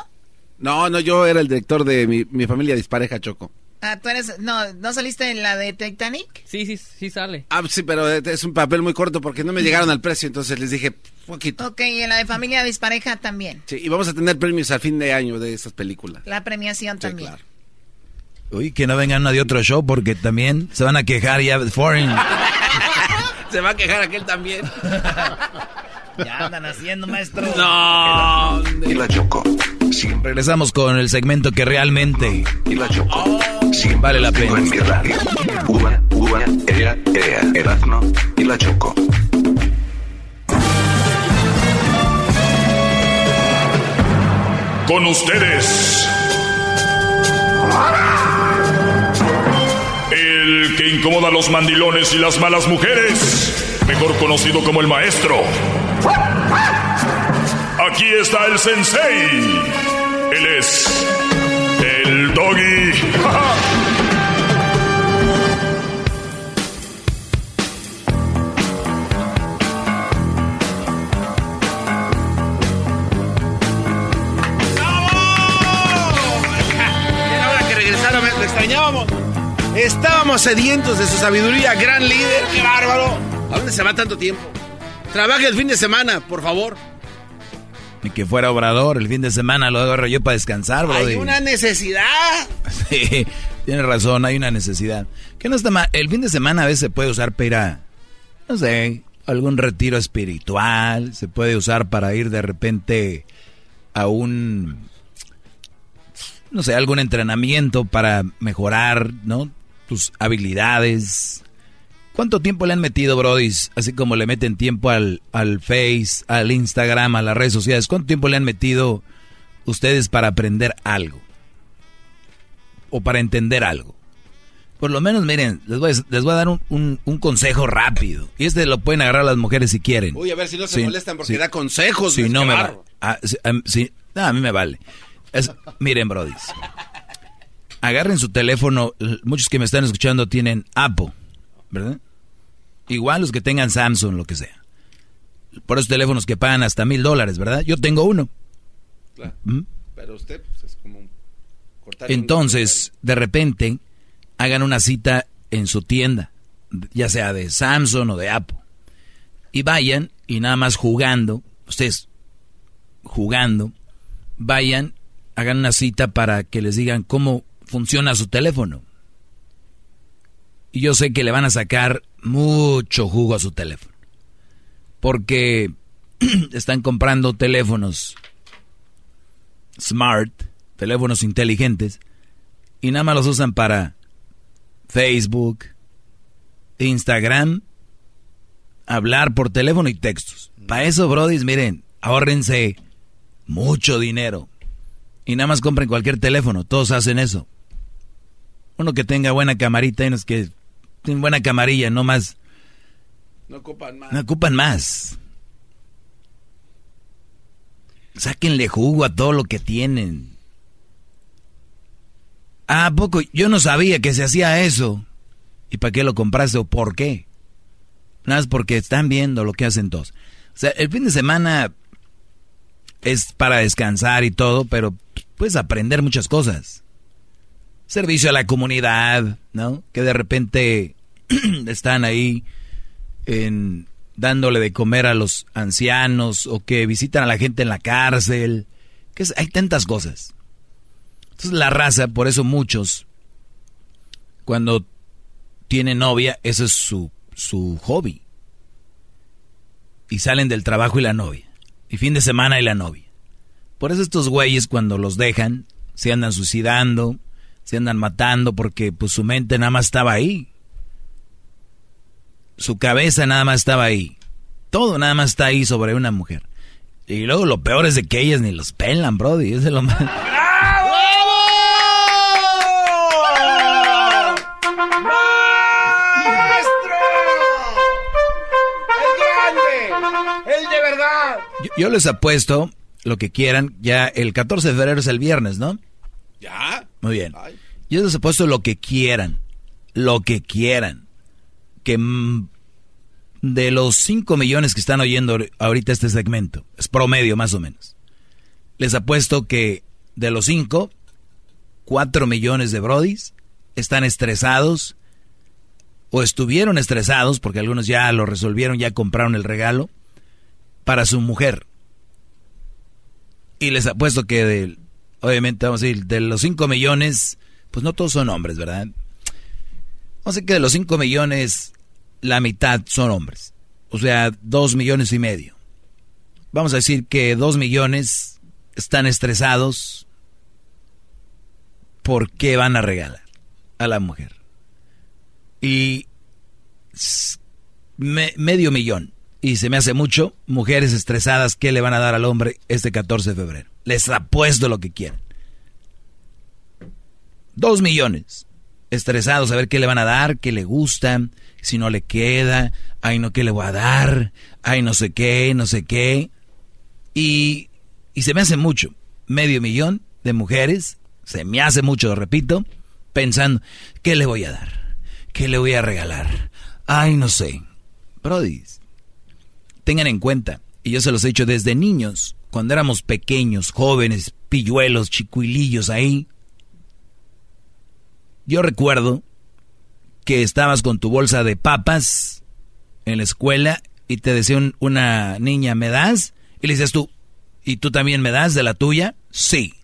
No, no, yo era el director de mi, mi familia dispareja Choco. Ah, tú eres... No, ¿no saliste en la de Titanic? Sí, sí, sí sale. Ah, sí, pero es un papel muy corto porque no me llegaron al precio, entonces les dije, poquito. Ok, y en la de Familia Dispareja también. Sí, y vamos a tener premios al fin de año de esas películas. La premiación también. claro. Uy, que no vengan una de otro show porque también se van a quejar ya de Foreign. Se va a quejar aquel también. Ya andan haciendo, maestro. No. Y la. Siempre, Regresamos con el segmento que realmente y la Choco. Siempre vale la pena. en mi radio. Uva, uva, ea, ea, Erazno y la Choco. Con ustedes. El que incomoda a los mandilones y las malas mujeres. Mejor conocido como el maestro. Aquí está el sensei. Sedientos de su sabiduría, gran líder, qué bárbaro. ¿A dónde se va tanto tiempo? Trabaje el fin de semana, por favor. Ni que fuera obrador, el fin de semana lo agarro yo para descansar, bro. Hay una necesidad. Sí, tienes razón, hay una necesidad. Que no está mal. El fin de semana a veces se puede usar para ir a, no sé, algún retiro espiritual. Se puede usar para ir de repente a un, no sé, algún entrenamiento para mejorar, ¿no? Tus habilidades. ¿Cuánto tiempo le han metido, Brody? Así como le meten tiempo al, al Face, al Instagram, a las redes sociales. ¿Cuánto tiempo le han metido ustedes para aprender algo? O para entender algo. Por lo menos, miren, les voy a, les voy a dar un, un, consejo rápido. Y este lo pueden agarrar las mujeres si quieren. Uy, a ver si no se molestan porque da consejos. Si no me va. A, si, a mí me vale. miren, Brody. Agarren su teléfono. Muchos que me están escuchando tienen Apple, ¿verdad? Igual los que tengan Samsung, lo que sea. Por esos teléfonos que pagan hasta mil dólares, ¿verdad? Yo tengo uno. Claro. ¿Mm? Pero usted pues, es como Entonces, de repente, hagan una cita en su tienda, ya sea de Samsung o de Apple. Y vayan y nada más jugando, ustedes jugando, vayan, hagan una cita para que les digan cómo funciona su teléfono. Y yo sé que le van a sacar mucho jugo a su teléfono. Porque están comprando teléfonos smart, teléfonos inteligentes, y nada más los usan para Facebook, Instagram, hablar por teléfono y textos. Para eso, brodis, miren, ahórrense mucho dinero. Y nada más compren cualquier teléfono, todos hacen eso. Uno que tenga buena camarita y unos que tienen buena camarilla, no más. No ocupan más. No ocupan más. Sáquenle jugo a todo lo que tienen. ¿A poco? Yo no sabía que se hacía eso. ¿Y para qué lo compraste o por qué? Nada más porque están viendo lo que hacen todos. O sea, el fin de semana es para descansar y todo, pero puedes aprender muchas cosas. Servicio a la comunidad, ¿no? Que de repente están ahí en, dándole de comer a los ancianos o que visitan a la gente en la cárcel. Que hay tantas cosas. Entonces la raza, por eso muchos, cuando tienen novia, ese es su, su hobby. Y salen del trabajo y la novia. Y fin de semana y la novia. Por eso estos güeyes cuando los dejan, se andan suicidando, se andan matando porque pues su mente nada más estaba ahí. Su cabeza nada más estaba ahí. Todo nada más está ahí sobre una mujer. Y luego lo peor es de que ellas ni los pelan, brody. Es de lo más... ¡Bravo! ¡Maestro! ¡El grande! ¡El de verdad! Yo, yo les apuesto lo que quieran. Ya el 14 de febrero es el viernes, ¿no? ¿Ya? Muy bien. Yo les apuesto lo que quieran. Lo que quieran. Que de los 5 millones que están oyendo ahorita este segmento, es promedio más o menos. Les apuesto que de los 5, 4 millones de brodis están estresados o estuvieron estresados porque algunos ya lo resolvieron, ya compraron el regalo para su mujer. Y les apuesto que de, obviamente vamos a decir, de los 5 millones, pues no todos son hombres, ¿verdad? Vamos a decir que de los 5 millones, la mitad son hombres. O sea, 2 millones y medio. Vamos a decir que 2 millones están estresados. ¿Por qué van a regalar a la mujer? Y medio millón. Y se me hace mucho. Mujeres estresadas, ¿qué le van a dar al hombre este 14 de febrero? Les apuesto lo que quieran. Dos millones. Estresados a ver qué le van a dar, qué le gusta, si no le queda, ay no, qué le voy a dar, ay no sé qué, no sé qué. Y, y se me hace mucho. Medio millón de mujeres, se me hace mucho, repito, pensando, ¿qué le voy a dar? ¿Qué le voy a regalar? Ay, no sé. Brody, tengan en cuenta, y yo se los he dicho desde niños, cuando éramos pequeños, jóvenes, pilluelos, chicuilillos ahí, yo recuerdo que estabas con tu bolsa de papas en la escuela y te decía un- una niña, ¿me das? Y le dices tú, ¿y tú también me das de la tuya? Sí.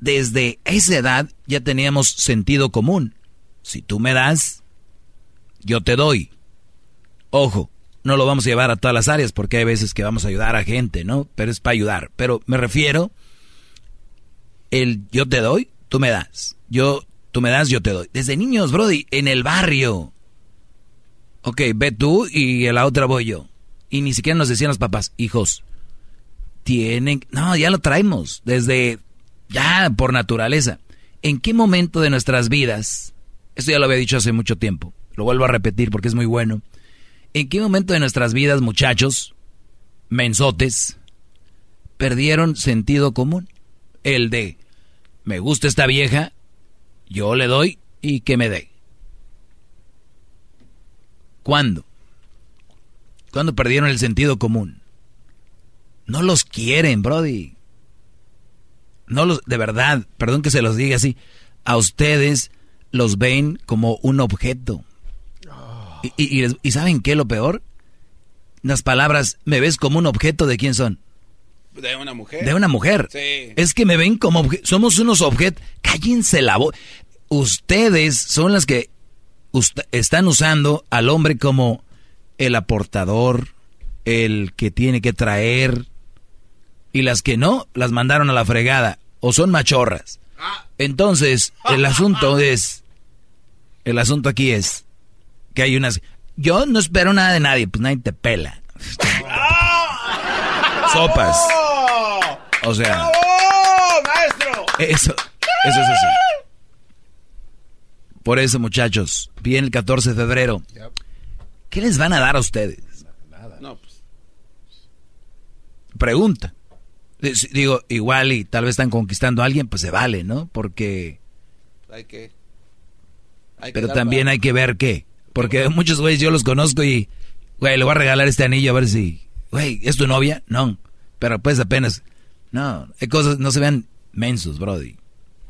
Desde esa edad ya teníamos sentido común. Si tú me das, yo te doy. Ojo, no lo vamos a llevar a todas las áreas porque hay veces que vamos a ayudar a gente, ¿no? Pero es para ayudar. Pero me refiero, el yo te doy, tú me das. Yo, tú me das, yo te doy. Desde niños, Brody, en el barrio. Ok, ve tú y la otra voy yo. Y ni siquiera nos decían los papás, hijos, tienen... No, ya lo traemos, desde... Ya, por naturaleza. ¿En qué momento de nuestras vidas, esto ya lo había dicho hace mucho tiempo, lo vuelvo a repetir porque es muy bueno, ¿en qué momento de nuestras vidas, muchachos, mensotes, perdieron sentido común? El de, me gusta esta vieja, yo le doy y que me dé. ¿Cuándo? ¿Cuándo perdieron el sentido común? No los quieren, Brody. No los, de verdad, perdón que se los diga así, a ustedes los ven como un objeto. Y, y- y les- ¿y ¿saben qué es lo peor? Las palabras, me ves como un objeto de quién son. De una mujer. De una mujer. Sí. Es que me ven como obje- somos unos objetos. Cállense la voz. Ustedes son las que están usando al hombre como el aportador, el que tiene que traer. Y las que no, las mandaron a la fregada. O son machorras. Entonces, el asunto es. El asunto aquí es que hay unas. Yo no espero nada de nadie, pues nadie te pela. Sopas. O sea. maestro! Eso, eso es así. Por eso, muchachos, viene el 14 de febrero. ¿Qué les van a dar a ustedes? No, pues. Pregunta. Digo, igual y tal vez están conquistando a alguien, pues se vale, ¿no? Porque... Hay que. hay que Pero también para- hay que ver qué. Porque muchos güeyes yo los conozco y, güey, le voy a regalar este anillo a ver si, güey, ¿es tu novia? No. Pero pues apenas, no, hay cosas, no se vean mensos, brody.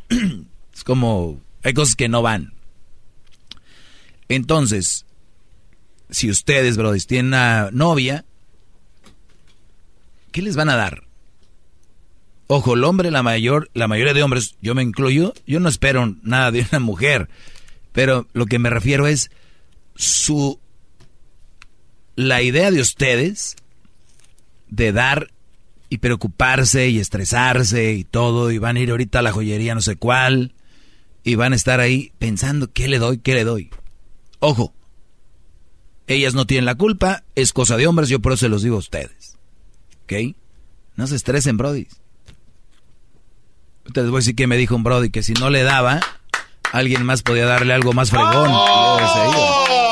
es como, hay cosas que no van. Entonces, si ustedes, brody, tienen una novia, ¿qué les van a dar? Ojo, el hombre, la mayor, la mayoría de hombres, yo me incluyo, yo no espero nada de una mujer, pero lo que me refiero es su la idea de ustedes de dar y preocuparse y estresarse y todo y van a ir ahorita a la joyería no sé cuál y van a estar ahí pensando qué le doy, qué le doy. Ojo, ellas no tienen la culpa, es cosa de hombres, yo por eso se los digo a ustedes. ¿Ok? No se estresen, Brody. Ustedes voy a decir que me dijo un Brody que si no le daba, alguien más podía darle algo más fregón. Y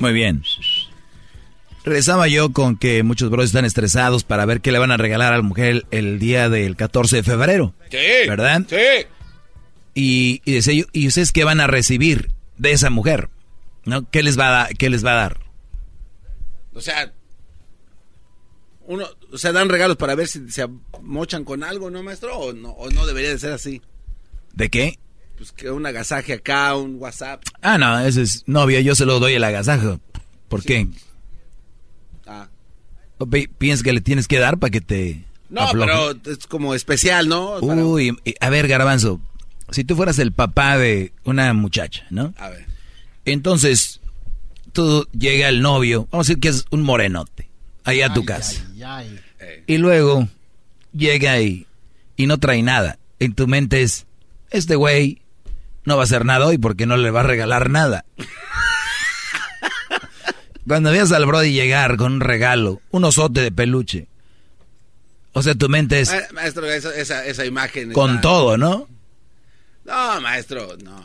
Muy bien. Regresaba yo con que muchos bros están estresados para ver qué le van a regalar a la mujer el, día del 14 de febrero. Sí. ¿Verdad? Sí. Y, y decía yo, ¿y ustedes qué van a recibir de esa mujer? ¿No? ¿Qué les va a, qué les va a dar? O sea, uno, o sea, dan regalos para ver si se mochan con algo, ¿no, maestro? O no, o no debería de ser así. ¿De qué? Pues que un agasaje acá, un WhatsApp. Ah, no, ese es novio, yo se lo doy el agasajo. ¿Por qué? Ah. ¿O pi- ¿Piensas que le tienes que dar para que te No, afloje? pero es como especial, ¿no? Uy, y- a ver, Garbanzo, si tú fueras el papá de una muchacha, ¿no? A ver. Entonces, tú llega el novio, vamos a decir que es un morenote, allá a tu casa. Y luego llega ahí y no trae nada. En tu mente es, este güey no va a hacer nada hoy porque no le va a regalar nada. Cuando veas al Brody llegar con un regalo, un osote de peluche, o sea, tu mente es Ma- Maestro, esa, esa, esa imagen. con está- todo, ¿no? No, maestro, no.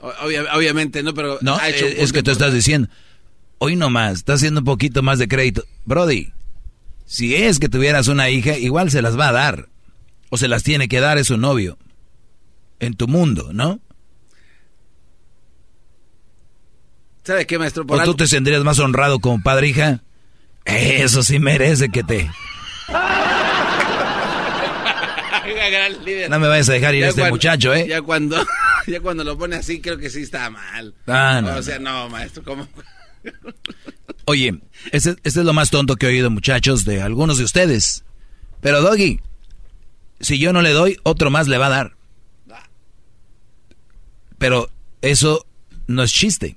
obvia- obviamente no, pero. No, ha hecho eh, es que tú estás diciendo, hoy nomás, está haciendo un poquito más de crédito. Brody, si es que tuvieras una hija, igual se las va a dar. O se las tiene que dar, es su novio. En tu mundo, ¿no? ¿Sabe qué, maestro? ¿O tú te sentirías más honrado como padre, hija? Eso sí merece que te... No me vayas a dejar ir a este muchacho, ¿eh? Ya cuando, ya cuando lo pone así, creo que sí está mal. Ah, no, o sea, no, maestro, ¿cómo? Oye, este, este, es lo más tonto que he oído, muchachos, de algunos de ustedes. Pero, Doggy, si yo no le doy, otro más le va a dar. Pero eso no es chiste.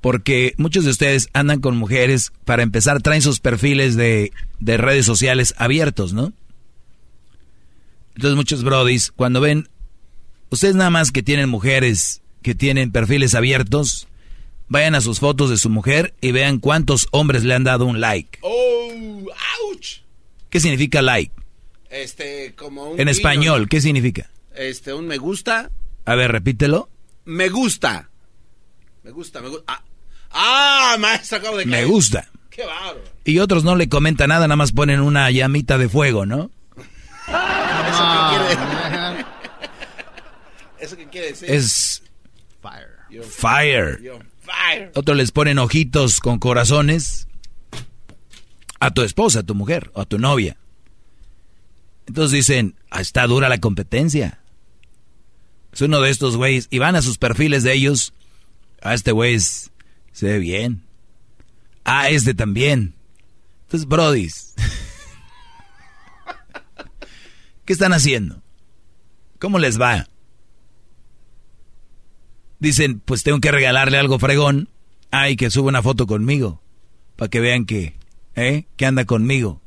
Porque muchos de ustedes andan con mujeres, para empezar, traen sus perfiles de, de redes sociales abiertos, ¿no? Entonces muchos brodis, cuando ven, ustedes nada más que tienen mujeres que tienen perfiles abiertos, vayan a sus fotos de su mujer y vean cuántos hombres le han dado un like. ¡Oh! ¡Auch! ¿Qué significa like? Este, como un... En español, ¿qué significa? Este, un me gusta. A ver, repítelo. Me gusta. Me gusta, me gusta. Ah, ah maestro, acabo de Me gusta. Qué bárbaro. Y otros no le comentan nada, nada más ponen una llamita de fuego, ¿no? ¿Eso qué quiere ¿Eso qué quiere decir? Es... Fire. Fire. Fire. Otros les ponen ojitos con corazones a tu esposa, a tu mujer o a tu novia. Entonces dicen, ah, está dura la competencia. Es uno de estos güeyes. Y van a sus perfiles de ellos. A ah, este güey se ve bien. Ah, este también. Entonces, brodis. ¿Qué están haciendo? ¿Cómo les va? Dicen, pues tengo que regalarle algo fregón. Ay, que suba una foto conmigo. Para que vean que, ¿eh? Que anda conmigo.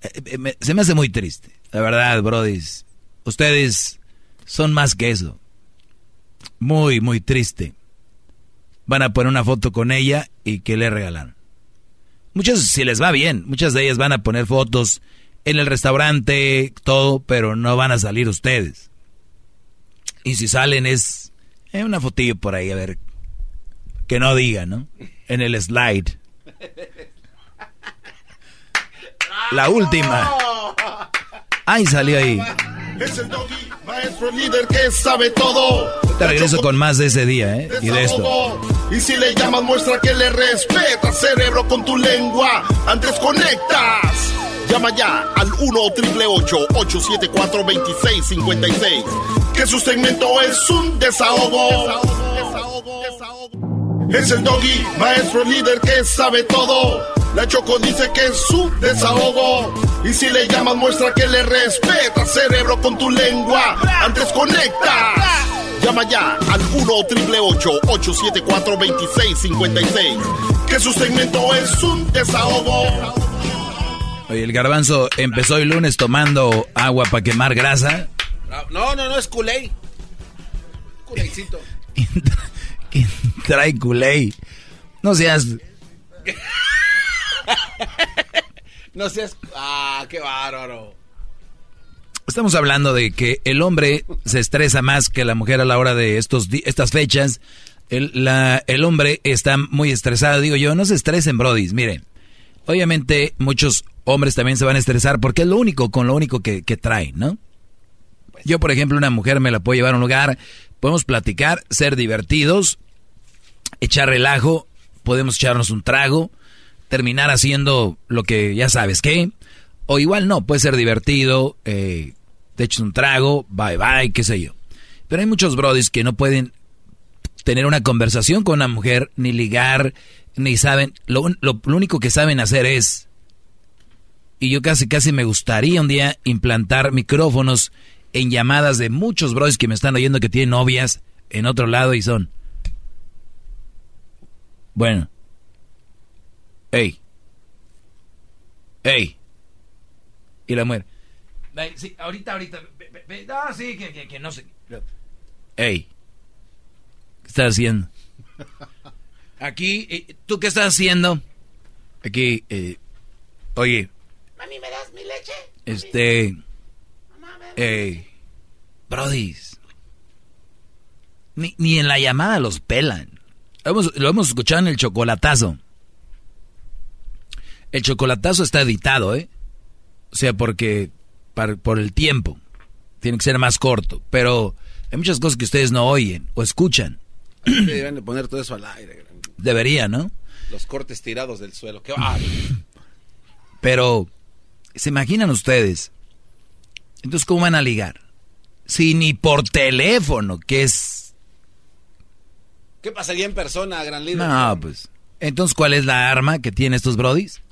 Eh, eh, se me hace muy triste. La verdad, brodis. Ustedes son más que eso. Muy, muy triste. Van a poner una foto con ella y que le regalan. Muchos, si les va bien, muchas de ellas van a poner fotos en el restaurante, todo, pero no van a salir ustedes. Y si salen es eh, una fotillo por ahí, a ver, que no diga, ¿no? En el slide. La última. Ahí salió ahí. Es el doggy, maestro líder que sabe todo. Te regreso con más de ese día, ¿eh? Y de esto. Y si le llamas, muestra que le respeta, cerebro, con tu lengua. Antes conectas. Llama ya al 1-888-874-2656. Que su segmento es un desahogo. desahogo, desahogo. Es el doggy, maestro líder que sabe todo. La Choco dice que es su desahogo. Y si le llamas, muestra que le respeta, cerebro, con tu lengua. Antes conectas. Llama ya al 1-888-874-2656. Que su segmento es un desahogo. Oye, el garbanzo empezó el lunes tomando agua para quemar grasa. No, no, no, es culé. Culécito. ¿Quién trae culé? No seas... no seas... Ah, qué bárbaro. Estamos hablando de que el hombre se estresa más que la mujer a la hora de estos estas fechas. El, la, el hombre está muy estresado. Digo yo, no se estresen, brodis. Miren, obviamente muchos hombres también se van a estresar porque es lo único, con lo único que, que traen, ¿no? Yo, por ejemplo, una mujer me la puedo llevar a un lugar, podemos platicar, ser divertidos, echar relajo, podemos echarnos un trago, terminar haciendo lo que ya sabes qué, o igual no, puede ser divertido, eh, te echas un trago, bye bye, qué sé yo. Pero hay muchos brodis que no pueden tener una conversación con una mujer, ni ligar, ni saben, lo, lo único que saben hacer es y yo casi casi me gustaría un día implantar micrófonos en llamadas de muchos bros que me están oyendo que tienen novias en otro lado y son. Bueno. Ey. Ey. Y la mujer. Sí, ahorita, ahorita. No, sí, que, que, no sé. Ey. ¿Qué estás haciendo? Aquí, eh, ¿tú qué estás haciendo? Aquí, eh, oye, Mami, ¿me das mi leche? Este. Eh. Brodis. Ni, ni en la llamada los pelan. Hemos- lo hemos escuchado en el chocolatazo. El chocolatazo está editado, ¿eh? O sea, porque par- por el tiempo tiene que ser más corto. Pero hay muchas cosas que ustedes no oyen o escuchan. Deberían de poner todo eso al aire. Debería, ¿no? Los cortes tirados del suelo. Qué. Pero, ¿se imaginan ustedes? Entonces, ¿cómo van a ligar? Si ni por teléfono, que es... ¿Qué pasaría en persona, gran líder? No, pues. Entonces, ¿cuál es la arma que tienen estos brodis?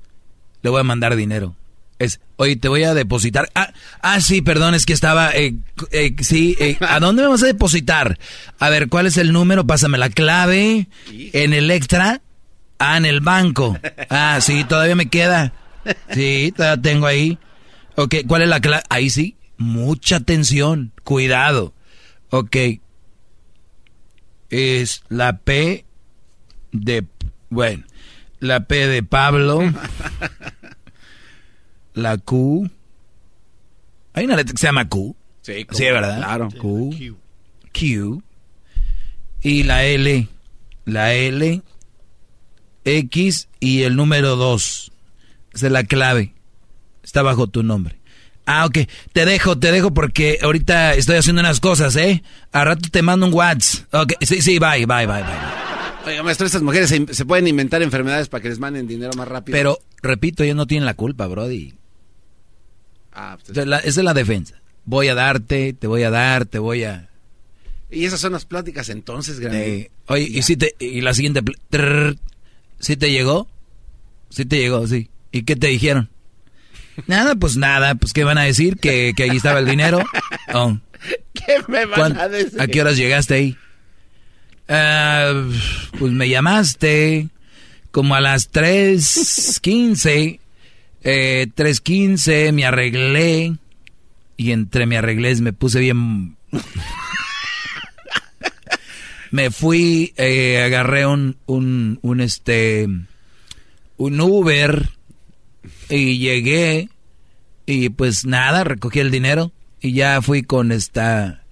Le voy a mandar dinero. Es, oye, te voy a depositar. Ah, ah sí, perdón, es que estaba... eh, eh, sí, eh, ¿a dónde me vas a depositar? A ver, ¿cuál es el número? Pásame la clave. En el extra. Ah, en el banco. Ah, sí, todavía me queda. Sí, todavía tengo ahí. Ok, ¿cuál es la clave? Ahí sí, mucha atención, cuidado. Ok. Es la P de... Bueno, la P de Pablo. La Q. Hay una letra que se llama Q. Sí, Sí, ¿verdad? Claro. Q. Q. Y la L. La L. X y el número 2. Esa es la clave. Está bajo tu nombre. Ah, ok. Te dejo, te dejo porque ahorita estoy haciendo unas cosas, ¿eh? A rato te mando un WhatsApp. Ok, sí, sí, bye, bye, bye, bye. Oiga, maestro, estas mujeres se, se pueden inventar enfermedades para que les manden dinero más rápido. Pero, repito, ellos no tienen la culpa, Brody. Ah, pues, Esa es la- esa es la defensa. Voy a darte, te voy a dar, te voy a... y esas son las pláticas entonces, gran Eh, oye, y si te, y la siguiente, trrr, ¿sí te llegó? Sí te llegó, sí. ¿Y qué te dijeron? Nada, pues nada, pues ¿qué van a decir? ¿Que, que ahí estaba el dinero? Oh. ¿Qué me van ¿Cuán- a decir? ¿A qué horas llegaste ahí? Ah, pues me llamaste como a las 3.15, eh, 3.15, me arreglé y entre me arreglé me puse bien... me fui, eh, agarré un, un, un, este, un Uber y llegué y pues nada, recogí el dinero y ya fui con esta...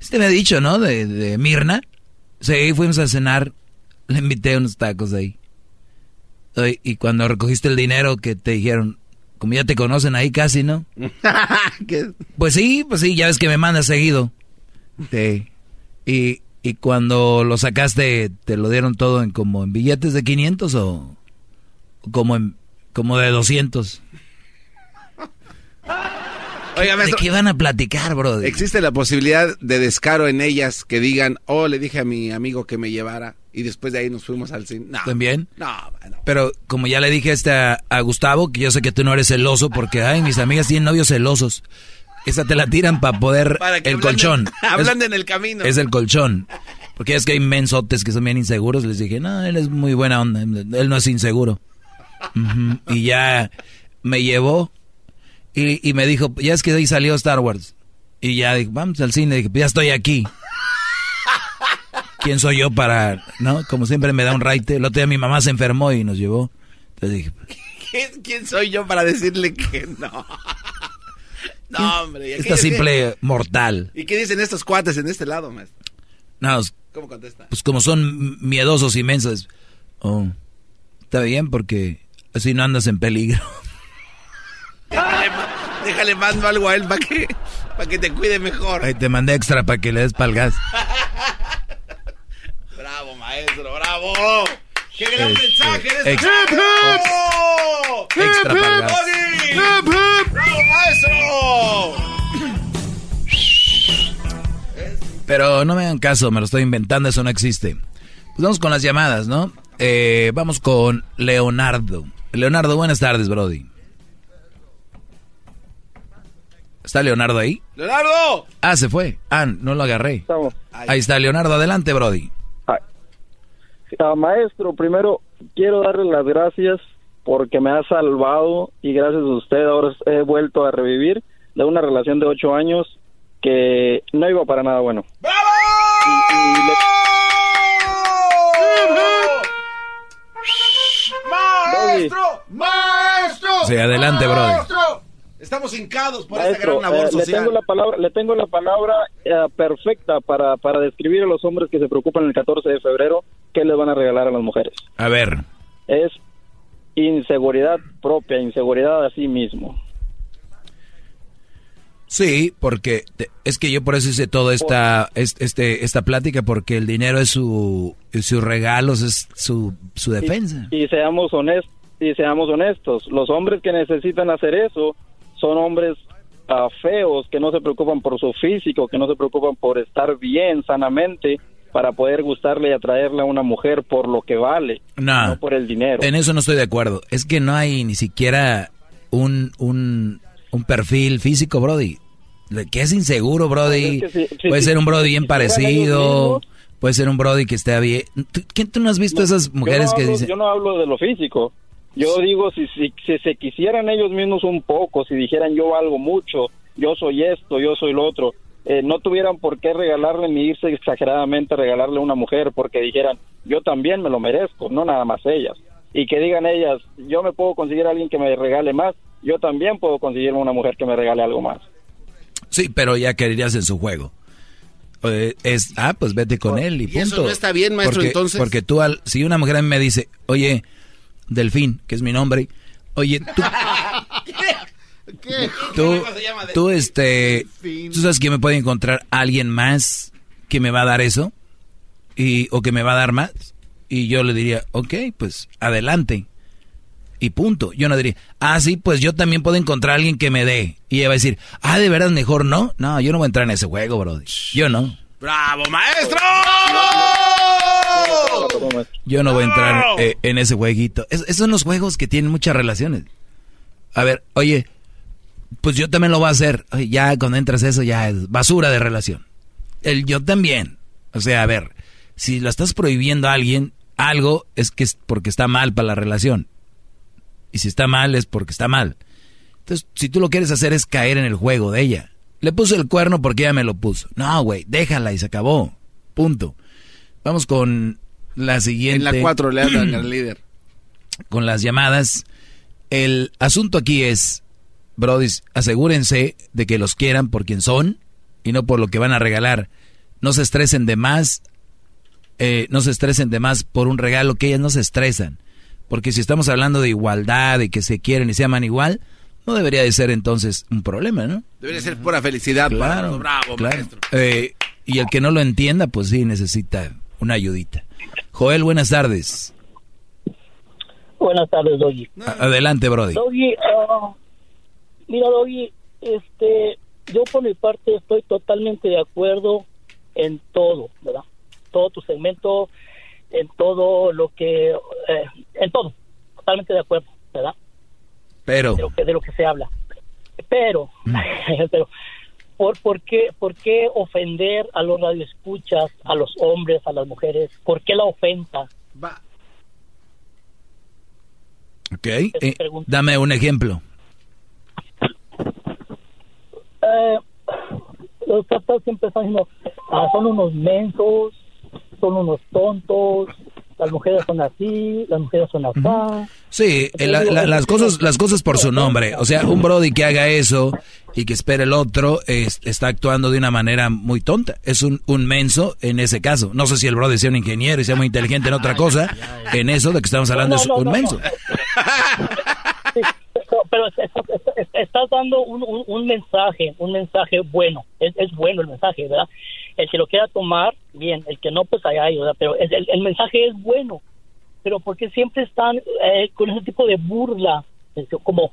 Este me ha dicho, ¿no? De, de Mirna. Sí, fuimos a cenar. Le invité unos tacos ahí. Y cuando recogiste el dinero que te dijeron, como ya te conocen ahí casi, ¿no? Pues sí, pues sí, ya ves que me mandas seguido. Sí. Y, y cuando lo sacaste, ¿te lo dieron todo en como en billetes de 500 o como en como de 200? Oiga, ¿De qué van a platicar, bro? existe la posibilidad de descaro en ellas que digan, oh, le dije a mi amigo que me llevara y después de ahí nos fuimos al cine. No, ¿También? No, no. Pero como ya le dije este a, a Gustavo, que yo sé que tú no eres celoso, porque ay, mis amigas tienen novios celosos. Esa te la tiran para poder Para el colchón. ablanden Es- en el camino. Es el colchón. Porque es que hay mensotes que son bien inseguros. Les dije, no, él es muy buena onda. Él no es inseguro. Y ya me llevó y, y me dijo, ya es que ahí salió Star Wars. Y ya dije, vamos al cine. Dije, ya estoy aquí. ¿Quién soy yo para, no? Como siempre me da un raite. El otro día mi mamá se enfermó y nos llevó. Entonces dije, ¿Quién, soy yo para decirle que no? No, hombre. ¿y esta simple mortal. ¿Y qué dicen estos cuates en este lado, maestro? No, ¿Cómo contesta? pues como son miedosos inmensos. Oh, está bien porque así no andas en peligro. Déjale, déjale mando algo a él para que, para que te cuide mejor. Ahí te mandé extra para que le des pa'l gas. Bravo, maestro, bravo. ¡Qué gran Este, mensaje! eres- extra- ¡Bravo! Extra gas. Doggy! ¡Bravo, maestro! Pero no me hagan caso, me lo estoy inventando, eso no existe. Pues vamos con las llamadas, ¿no? Eh, vamos con Leonardo. Leonardo, buenas tardes, Brody. ¿Está Leonardo ahí? ¡Leonardo! Ah, se fue. Ah, no lo agarré. Ahí está Leonardo, adelante, Brody. Ah, maestro, primero quiero darle las gracias porque me ha salvado y gracias a usted ahora he vuelto a revivir de una relación de ocho años que no iba para nada bueno. Y- y le- ¡Maestro! ¡Maestro! Sí, adelante, Brody. ¡Maestro! Estamos hincados por esta Maestro, gran labor eh, le tengo la palabra, le tengo la palabra eh, perfecta para, para describir a los hombres que se preocupan el 14 de febrero ¿qué les van a regalar a las mujeres? A ver. Es inseguridad propia, inseguridad a sí mismo. Sí, porque te- es que yo por eso hice toda esta, es- este, esta plática, porque el dinero es su, es sus regalos, es su, su defensa. Y seamos honestos, y seamos honestos, los hombres que necesitan hacer eso son hombres ah, feos que no se preocupan por su físico, que no se preocupan por estar bien sanamente para poder gustarle y atraerle a una mujer por lo que vale, No. no por el dinero. En eso no estoy de acuerdo. Es que no hay ni siquiera un, un, un perfil físico, Brody. Que es inseguro, Brody. Pues es que si- si- puede si- ser un Brody bien parecido. Puede ser un Brody que esté bien. ¿Tú, ¿quién- tú no has visto esas Yo mujeres no que dicen... Yo no hablo de lo físico. Yo digo, si, si, si se quisieran ellos mismos un poco, si dijeran yo valgo mucho, yo soy esto, yo soy lo otro, eh, no tuvieran por qué regalarle ni irse exageradamente a regalarle a una mujer porque dijeran, yo también me lo merezco, no nada más ellas. Y que digan ellas, yo me puedo conseguir a alguien que me regale más, yo también puedo conseguirme una mujer que me regale algo más. Sí, pero ya querías en su juego. Eh, es, ah, pues vete con él y ¿Y punto. eso no está bien, maestro, porque, entonces? Porque tú, al, si una mujer a mí me dice, oye, Delfín, que es mi nombre, oye, tú, tú, tú, este, tú sabes que me puede encontrar alguien más que me va a dar eso y o que me va a dar más y yo le diría, ok, pues adelante. Y punto. Yo no diría, ah, sí, pues yo también puedo encontrar a alguien que me dé. Y ella va a decir, ah, de verdad mejor no, no, yo no voy a entrar en ese juego, bro. Yo no. ¡Bravo, maestro! Yo no voy a entrar eh, en ese jueguito. Es- esos son los juegos que tienen muchas relaciones. A ver, oye, pues yo también lo voy a hacer. Oye, ya cuando entras eso ya es basura de relación. El yo también. O sea, a ver, si lo estás prohibiendo a alguien, algo es que es porque está mal para la relación. Y si está mal es porque está mal. Entonces, si tú lo quieres hacer es caer en el juego de ella. Le puso el cuerno porque ella me lo puso. No, güey, déjala y se acabó. Punto. Vamos con la siguiente. En la 4 le hablan al líder. Con las llamadas. El asunto aquí es, brodis, asegúrense de que los quieran por quien son y no por lo que van a regalar. No se estresen de más, eh, no se estresen de más por un regalo que ellas no se estresan. Porque si estamos hablando de igualdad, de que se quieren y se aman igual, no debería de ser entonces un problema, ¿no? Debería ser pura felicidad. para Claro, todos. Bravo, claro. maestro. Eh, y el que no lo entienda, pues sí, necesita una ayudita. Joel, buenas tardes. Buenas tardes, Doggy. Adelante, Brody. Doggy, ah, mira, Doggy, este, yo por mi parte estoy totalmente de acuerdo en todo, ¿verdad? Todo tu segmento, en todo lo que, eh, en todo, totalmente de acuerdo, ¿verdad? Pero, De lo que, de lo que se habla. Pero, pero, ¿por, por, qué, ¿por qué ofender a los radioescuchas, a los hombres, a las mujeres? ¿Por qué la ofensa? ok, eh, dame un ejemplo. Eh, los captas siempre están diciendo, ah, son unos mensos, son unos tontos, las mujeres son así, las mujeres son así. Sí, eh, la- la- las cosas las cosas por su nombre. O sea, un Brody que haga eso y que espere el otro es- está actuando de una manera muy tonta. Es un, un menso en ese caso. No sé si el Brody sea un ingeniero y sea muy inteligente en otra cosa. En eso de que estamos hablando No, es no, un no, menso. Sí, pero, pero es- es- es- estás dando un, un- un mensaje, un mensaje bueno, es, es bueno el mensaje, ¿verdad? El que lo quiera tomar, bien, el que no, pues allá hay, ¿verdad? Pero el, el mensaje es bueno, pero porque siempre están eh, con ese tipo de burla, como,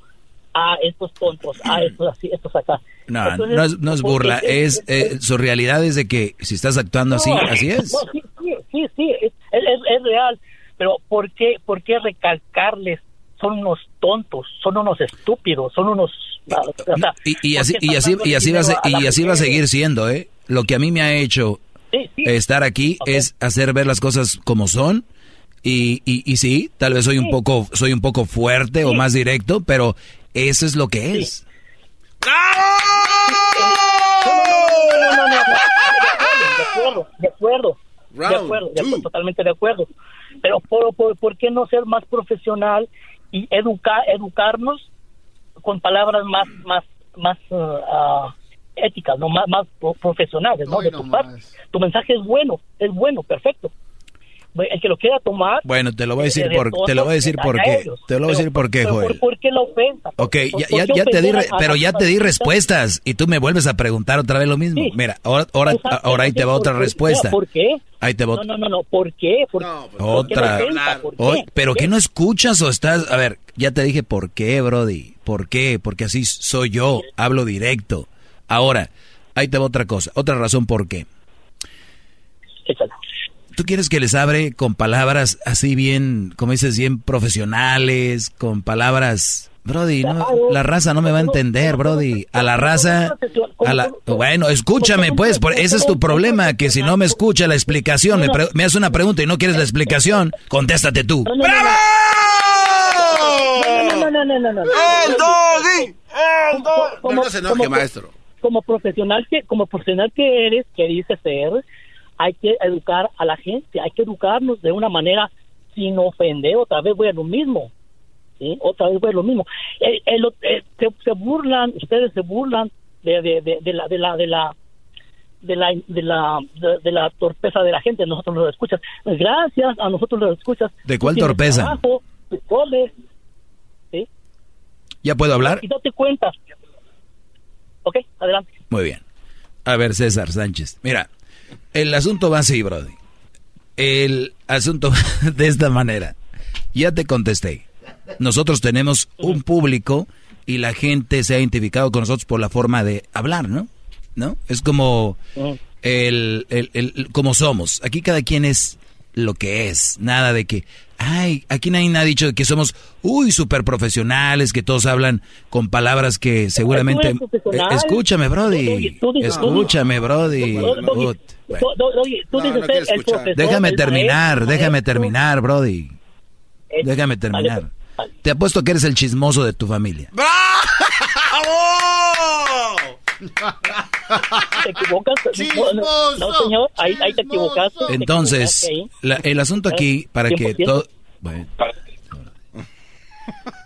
ah, estos tontos, ah, estos así, estos acá. No, Entonces, no es, no es burla. Es, eh, su realidad es de que si estás actuando así, No, así es. no, sí, sí, sí, es- es real. Pero ¿por qué, ¿por qué recalcarles? Son unos tontos, son unos estúpidos, son unos... o sea, Y, y así ¿por qué y así están y así va a, y dinero así va a las seguir siendo, ¿eh? Lo que a mí me ha hecho Sí, sí. estar aquí es hacer ver las cosas como son y, y, y sí, tal vez soy un poco soy un poco fuerte o más directo, pero eso es lo que es. De acuerdo, de acuerdo, de acuerdo, totalmente de acuerdo. Pero por, por, ¿por qué no ser más profesional y educar, educarnos con palabras más, más, más ah, ah, éticas, no más, más pro- profesionales, ¿no? De tu parte. Tu mensaje es bueno, es bueno, perfecto. El que lo quiera tomar. Bueno, te lo voy a decir de- de por, te lo voy a decir por qué. Te lo voy a decir por qué, Joel. ¿Por qué la ofensa? Ok, ya, ¿Por ya, te di, pero ya te di respuestas y tú me vuelves a preguntar otra vez lo mismo. Mira, ahora, ahora, ahora ahí te va ¿por otra respuesta. ¿Por qué? Ahí te va No, no, no, no, ¿por qué? ¿Por, ¿por qué otra. ¿Por qué? Oye, pero ¿Por ¿qué qué? no escuchas o estás? A ver, ya te dije por qué, Brody. ¿Por qué? Porque así soy yo. Hablo directo. Ahora, ahí te va otra cosa. Otra razón por qué. Tú quieres que les abre con palabras así bien, como dices, bien profesionales, con palabras... Brody, no, la raza no me va a entender, Brody. A la raza, a la, bueno, escúchame, pues, por, ese es tu problema, que si no me escucha la explicación, me, pre- me hace una pregunta y no quieres la explicación, contéstate tú. No, no, no, no, no, no. Como- No se enoje, como- maestro. Como profesional que como profesional que eres, que dices ser, hay que educar a la gente, hay que educarnos de una manera sin ofender. Otra vez voy a lo mismo. ¿sí? Otra vez voy a lo mismo. Lo- eh, se, se burlan, ustedes se burlan de, de, de, de la de la de la de la de la de, la torpeza de la gente, nosotros los escuchas. Gracias a nosotros los escuchas. ¿De cuál torpeza? trabajo, tú comes, ¿Ya puedo hablar? y date cuenta. Ok, adelante. Muy bien. A ver, César Sánchez. Mira, el asunto va así, Brody. El asunto va de esta manera. Ya te contesté. Nosotros tenemos un público y la gente se ha identificado con nosotros por la forma de hablar, ¿no? ¿No? Es como el, el- el- como somos. Aquí cada quien es lo que es. Nada de que, ay, aquí nadie ha dicho que somos, uy, súper profesionales, que todos hablan con palabras que seguramente... Eh, escúchame, Brody. Escúchame, Brody. Déjame terminar, déjame terminar, Brody. Eh, Déjame terminar. Te apuesto que eres el chismoso de tu familia. Te equivocas. No, señor, ahí, ahí te equivocaste. te Entonces, equivocaste ahí. la- el asunto aquí, para que 100%. todo... Bueno.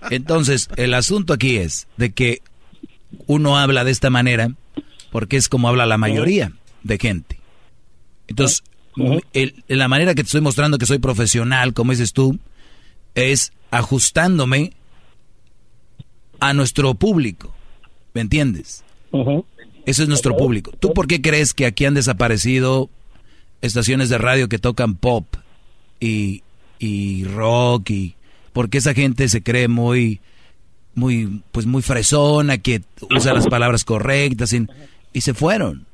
Entonces, el asunto aquí es de que uno habla de esta manera porque es como habla la mayoría de gente. Entonces, el- la manera que te estoy mostrando que soy profesional, como dices tú, es ajustándome a nuestro público. ¿Me entiendes? Eso es nuestro público. ¿Tú por qué crees que aquí han desaparecido estaciones de radio que tocan pop y, y rock y porque esa gente se cree muy muy pues muy fresona que usa las palabras correctas y, y se fueron.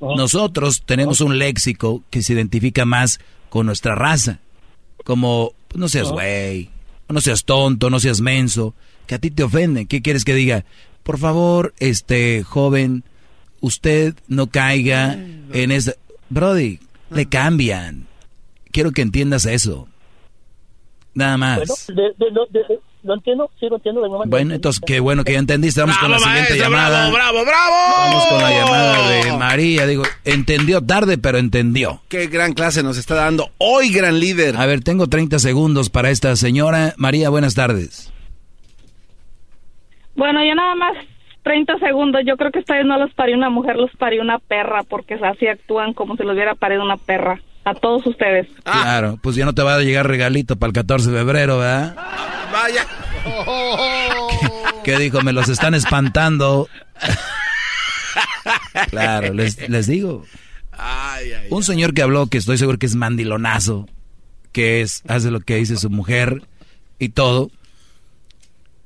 Nosotros tenemos un léxico que se identifica más con nuestra raza. Como no seas güey, no seas tonto, no seas menso, que a ti te ofende. ¿Qué quieres que diga? Por favor, este joven, usted no caiga en esa Brody, le cambian. Quiero que entiendas eso. Nada más. Bueno, de- de- de- lo entiendo, sí lo entiendo. de alguna manera. Bueno, entonces qué bueno que ya entendiste. Vamos con la siguiente maestro, llamada. bravo, bravo, bravo. Vamos con la llamada de María. Digo, entendió tarde, pero entendió. Qué gran clase nos está dando hoy, gran líder. A ver, tengo 30 segundos para esta señora. María, buenas tardes. Bueno, ya nada más 30 segundos. Yo creo que esta vez no los parió una mujer, los parió una perra, porque así actúan como si los hubiera parido una perra. A todos ustedes. Claro, pues ya no te va a llegar regalito para el 14 de febrero, ¿verdad? Vaya. ¿Qué dijo? Me los están espantando. claro, les, les digo. Un señor que habló, que estoy seguro que es mandilonazo, que es, hace lo que dice su mujer y todo.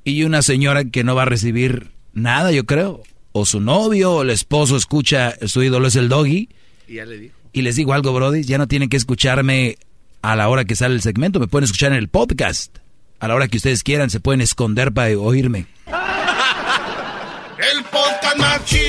Y una señora que no va a recibir nada, yo creo. O su novio o el esposo escucha, su ídolo es el doggy. Y ya le dijo. Y les digo algo, Brody, ya no tienen que escucharme a la hora que sale el segmento, me pueden escuchar en el podcast. A la hora que ustedes quieran, se pueden esconder para oírme. El podcast más chido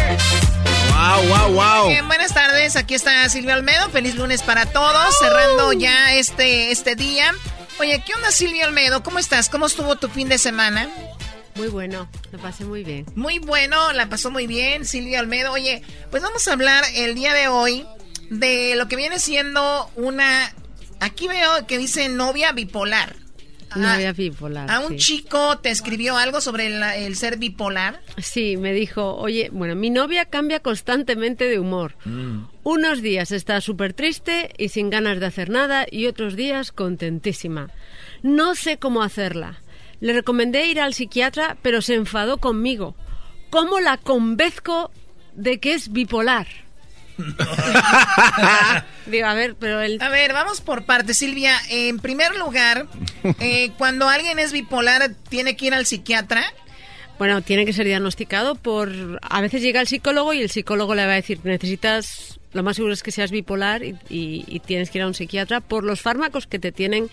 Wow, wow, wow. Bien, buenas tardes, aquí está Silvia Olmedo. Feliz lunes para todos, cerrando ya este, este día. Oye, ¿qué onda Silvia Olmedo? ¿Cómo estás? ¿Cómo estuvo tu fin de semana? Muy bueno, lo pasé muy bien. Muy bueno, la pasó muy bien Silvia Olmedo. Oye, pues vamos a hablar el día de hoy de lo que viene siendo una... Aquí veo que dice novia bipolar. Novia bipolar. ¿A un sí. chico te escribió algo sobre el, el ser bipolar? Sí, me dijo, oye, bueno, mi novia cambia constantemente de humor. Unos días está súper triste y sin ganas de hacer nada y otros días contentísima. No sé cómo hacerla. Le recomendé ir al psiquiatra, pero se enfadó conmigo. ¿Cómo la convenzco de que es bipolar? Digo, a ver, pero el... A ver, vamos por partes, Silvia. En primer lugar, eh, cuando alguien es bipolar, ¿tiene que ir al psiquiatra? Bueno, tiene que ser diagnosticado por... A veces llega el psicólogo y el psicólogo le va a decir, necesitas... Lo más seguro es que seas bipolar y, y- y tienes que ir a un psiquiatra por los fármacos que te tienen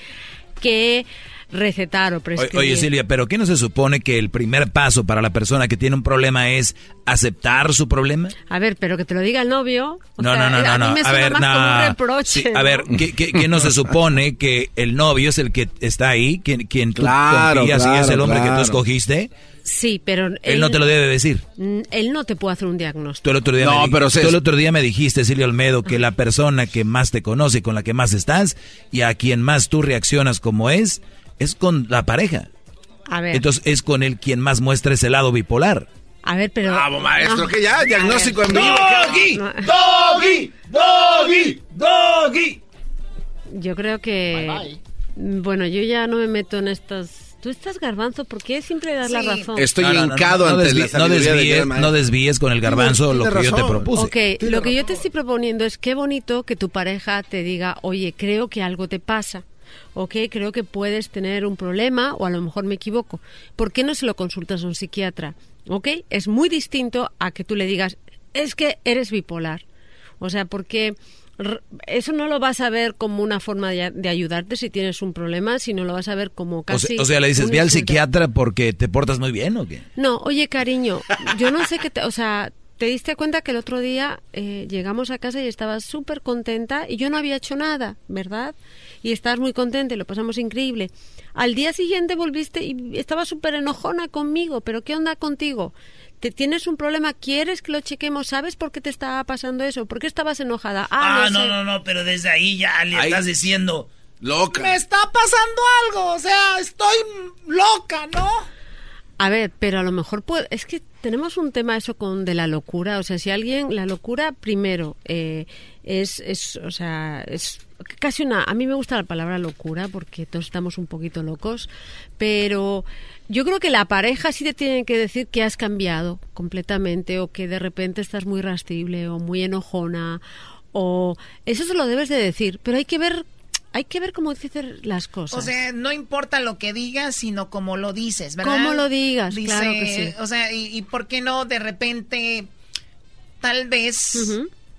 que recetar o prescribir. Oye Silvia, pero ¿qué no se supone que el primer paso para la persona que tiene un problema es aceptar su problema? A ver, pero que te lo diga el novio. o No, sea, no, no, a no, mí no. me A suena ver, más como un no. reproche. Sí, a ver, ¿qué, qué, qué no se supone que el novio es el que está ahí, quien, quien tú Claro, confías y es claro, el hombre que claro. tú escogiste? Sí, pero Él no te lo debe decir. Mm, Él no te puede hacer un diagnóstico. Tú el otro día, No, me, pero se- tú el otro día me dijiste, Silvia Olmedo, que la persona que más te conoce, con la que más estás y a quien más tú reaccionas como es, es con la pareja. A ver, Entonces es con el quien más muestra ese lado bipolar. a ver, pero... Bravo, maestro, Ah, que ya, diagnóstico en vivo. ¡Doggy! No. ¡Doggy! ¡Doggy! ¡Doggy! Yo creo que... Mm, Bueno, yo ya no me meto en estas... Tú estás garbanzo, ¿por qué siempre das la Sí. razón? Estoy No, no, no, hincado no, no ante desvíes- la no desvíes, gran no desvíes con el garbanzo lo que yo te razón. propuse. Ok, lo que yo te estoy proponiendo es qué bonito que tu pareja te diga, oye, creo que algo te pasa. Ok, creo que puedes tener un problema o a lo mejor me equivoco. ¿Por qué no se lo consultas a un psiquiatra? Ok, es muy distinto a que tú le digas, es que eres bipolar. O sea, porque eso no lo vas a ver como una forma de, de ayudarte si tienes un problema, sino lo vas a ver como O casi... sea, o sea, le dices, ve al insulto". psiquiatra porque te portas muy bien o qué? No, oye, cariño, yo no sé qué te, o sea, te diste cuenta que el otro día eh, llegamos a casa y estabas súper contenta y yo no había hecho nada, ¿verdad? Y estabas muy contenta y lo pasamos increíble. Al día siguiente volviste y estabas súper enojona conmigo, pero ¿qué onda contigo? ¿Te tienes un problema? ¿Quieres que lo chequemos? ¿Sabes por qué te estaba pasando eso? ¿Por qué estabas enojada? Ah, Ah, no, sé. no, no, pero desde ahí ya le estás diciendo. Loca. Me está pasando algo, o sea, estoy loca, ¿no? A ver, pero a lo mejor puede, es que tenemos un tema eso con de la locura, o sea, si alguien, la locura primero eh, es, es, o sea, es casi una, a mí me gusta la palabra locura porque todos estamos un poquito locos, pero yo creo que la pareja sí te tiene que decir que has cambiado completamente o que de repente estás muy rastible o muy enojona o eso se lo debes de decir, pero hay que ver, hay que ver cómo dices las cosas. O sea, no importa lo que digas, sino cómo lo dices, ¿verdad? Cómo lo digas, Dice, claro que sí. O sea, y, y por qué no de repente, tal vez,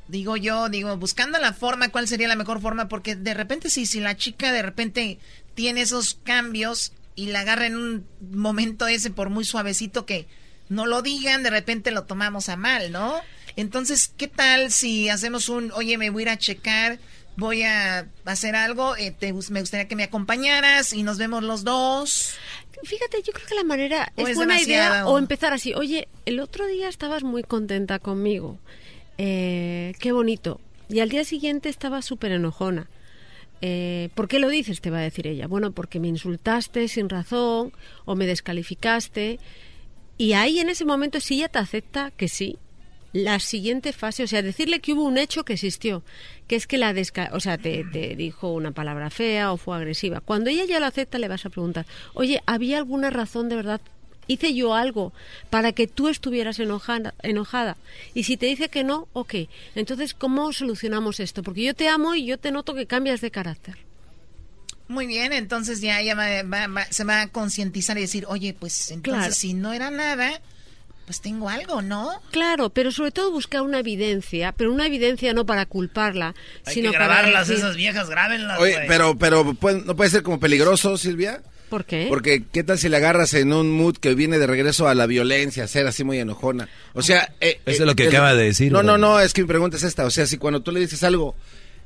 digo yo, digo, buscando la forma, cuál sería la mejor forma, porque de repente si, si la chica de repente tiene esos cambios y la agarra en un momento ese por muy suavecito que no lo digan, de repente lo tomamos a mal, ¿no? Entonces, ¿qué tal si hacemos un, oye, me voy a ir a checar, voy a hacer algo, eh, te me gustaría que me acompañaras y nos vemos los dos? Fíjate, yo creo que la manera ¿O es, buena idea o empezar así. Oye, el otro día estabas muy contenta conmigo. Eh, qué bonito. Y al día siguiente estaba súper enojona. Eh, ¿Por qué lo dices? Te va a decir ella. Bueno, porque me insultaste sin razón o me descalificaste. Y ahí en ese momento, si ella te acepta que sí, la siguiente fase, o sea, decirle que hubo un hecho que existió, que es que la desca o sea, te, te dijo una palabra fea o fue agresiva. Cuando ella ya lo acepta, le vas a preguntar, oye, ¿había alguna razón de verdad? ¿Hice yo algo para que tú estuvieras enojada, enojada? Y si te dice que no, ok. Entonces, ¿cómo solucionamos esto? Porque yo te amo y yo te noto que cambias de carácter. Muy bien, entonces ya ella va- va- va- se va a concientizar y decir, oye, pues entonces Claro. si no era nada, pues tengo algo, ¿no? Claro, pero sobre todo buscar una evidencia, pero una evidencia no para culparla, Hay sino que para grabarlas, decir- esas viejas, grábenlas, Oye, pero, pero ¿puede- ¿no puede ser como peligroso, Silvia? ¿Por qué? Porque, ¿qué tal si le agarras en un mood que viene de regreso a la violencia, ser así muy enojona? O sea... eh, Eso eh, es lo que acaba de decir. No, no, no, es que mi pregunta es esta. O sea, si cuando tú le dices algo,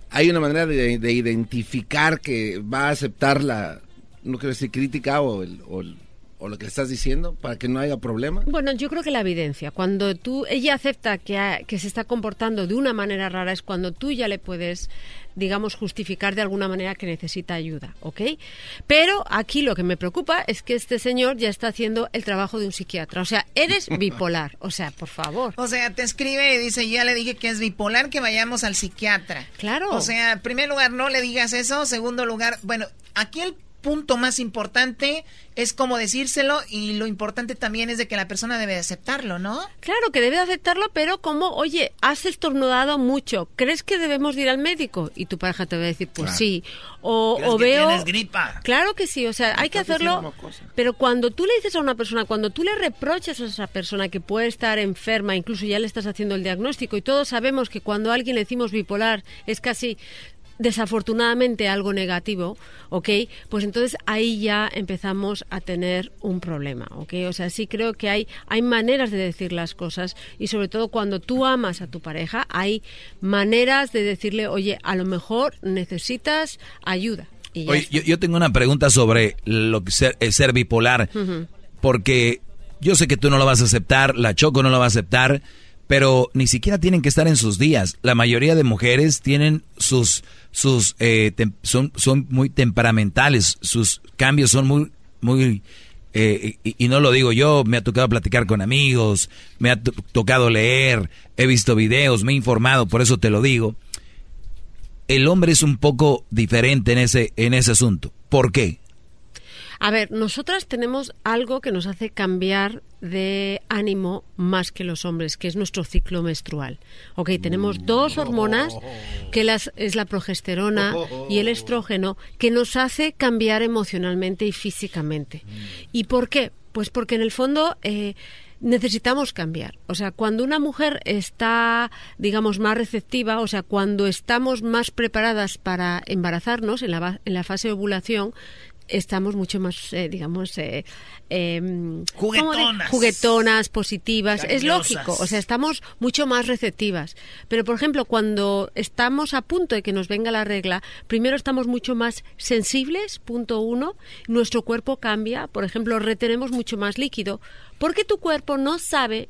hay una manera de, de identificar que va a aceptar la, no quiero decir crítica o, el- o, el- o lo que le estás diciendo para que no haya problema. Bueno, yo creo que la evidencia, cuando tú, ella acepta que, ha- que se está comportando de una manera rara, es cuando tú ya le puedes, digamos, justificar de alguna manera que necesita ayuda, ¿ok? Pero aquí lo que me preocupa es que este señor ya está haciendo el trabajo de un psiquiatra. O sea, eres bipolar. O sea, por favor. O sea, te escribe y dice, ya le dije que es bipolar, que vayamos al psiquiatra. Claro. O sea, en primer lugar, no le digas eso. Segundo lugar, bueno, aquí el punto más importante es cómo decírselo y lo importante también es de que la persona debe de aceptarlo, ¿no? Claro que debe de aceptarlo, pero como, oye, has estornudado mucho, ¿crees que debemos de ir al médico? Y tu pareja te va a decir, pues Claro. sí. O, ¿Crees o que veo... tienes gripa? Claro que sí, o sea, hay que hacerlo, pero cuando tú le dices a una persona, cuando tú le reprochas a esa persona que puede estar enferma, incluso ya le estás haciendo el diagnóstico, y todos sabemos que cuando a alguien le decimos bipolar es casi desafortunadamente algo negativo, ¿ok? Pues entonces ahí ya empezamos a tener un problema, ¿ok? O sea, sí creo que hay, hay maneras de decir las cosas y sobre todo cuando tú amas a tu pareja, hay maneras de decirle, oye, a lo mejor necesitas ayuda. Y Oye, yo, yo tengo una pregunta sobre lo que ser, eh, ser bipolar, porque yo sé que tú no lo vas a aceptar, la Choco no lo va a aceptar, pero ni siquiera tienen que estar en sus días. La mayoría de mujeres tienen sus, sus, eh, tem- son, son muy temperamentales, sus cambios son muy, muy, eh, y, y no lo digo yo, me ha tocado platicar con amigos, me ha to- tocado leer, he visto videos, me he informado, por eso te lo digo. El hombre es un poco diferente en ese, en ese asunto. ¿Por qué? A ver, nosotras tenemos algo que nos hace cambiar de ánimo más que los hombres, que es nuestro ciclo menstrual. Ok, tenemos dos hormonas, que las, es la progesterona y el estrógeno, que nos hace cambiar emocionalmente y físicamente. ¿Y por qué? Pues porque en el fondo... eh, necesitamos cambiar. O sea, cuando una mujer está, digamos, más receptiva, o sea, cuando estamos más preparadas para embarazarnos en la, en la fase de ovulación, estamos mucho más, eh, digamos, eh, em, ¿cómo de- Juguetonas. juguetonas, positivas. Es lógico, o sea, estamos mucho más receptivas. Pero, por ejemplo, cuando estamos a punto de que nos venga la regla, primero estamos mucho más sensibles, punto uno, nuestro cuerpo cambia, por ejemplo, retenemos mucho más líquido, porque tu cuerpo no sabe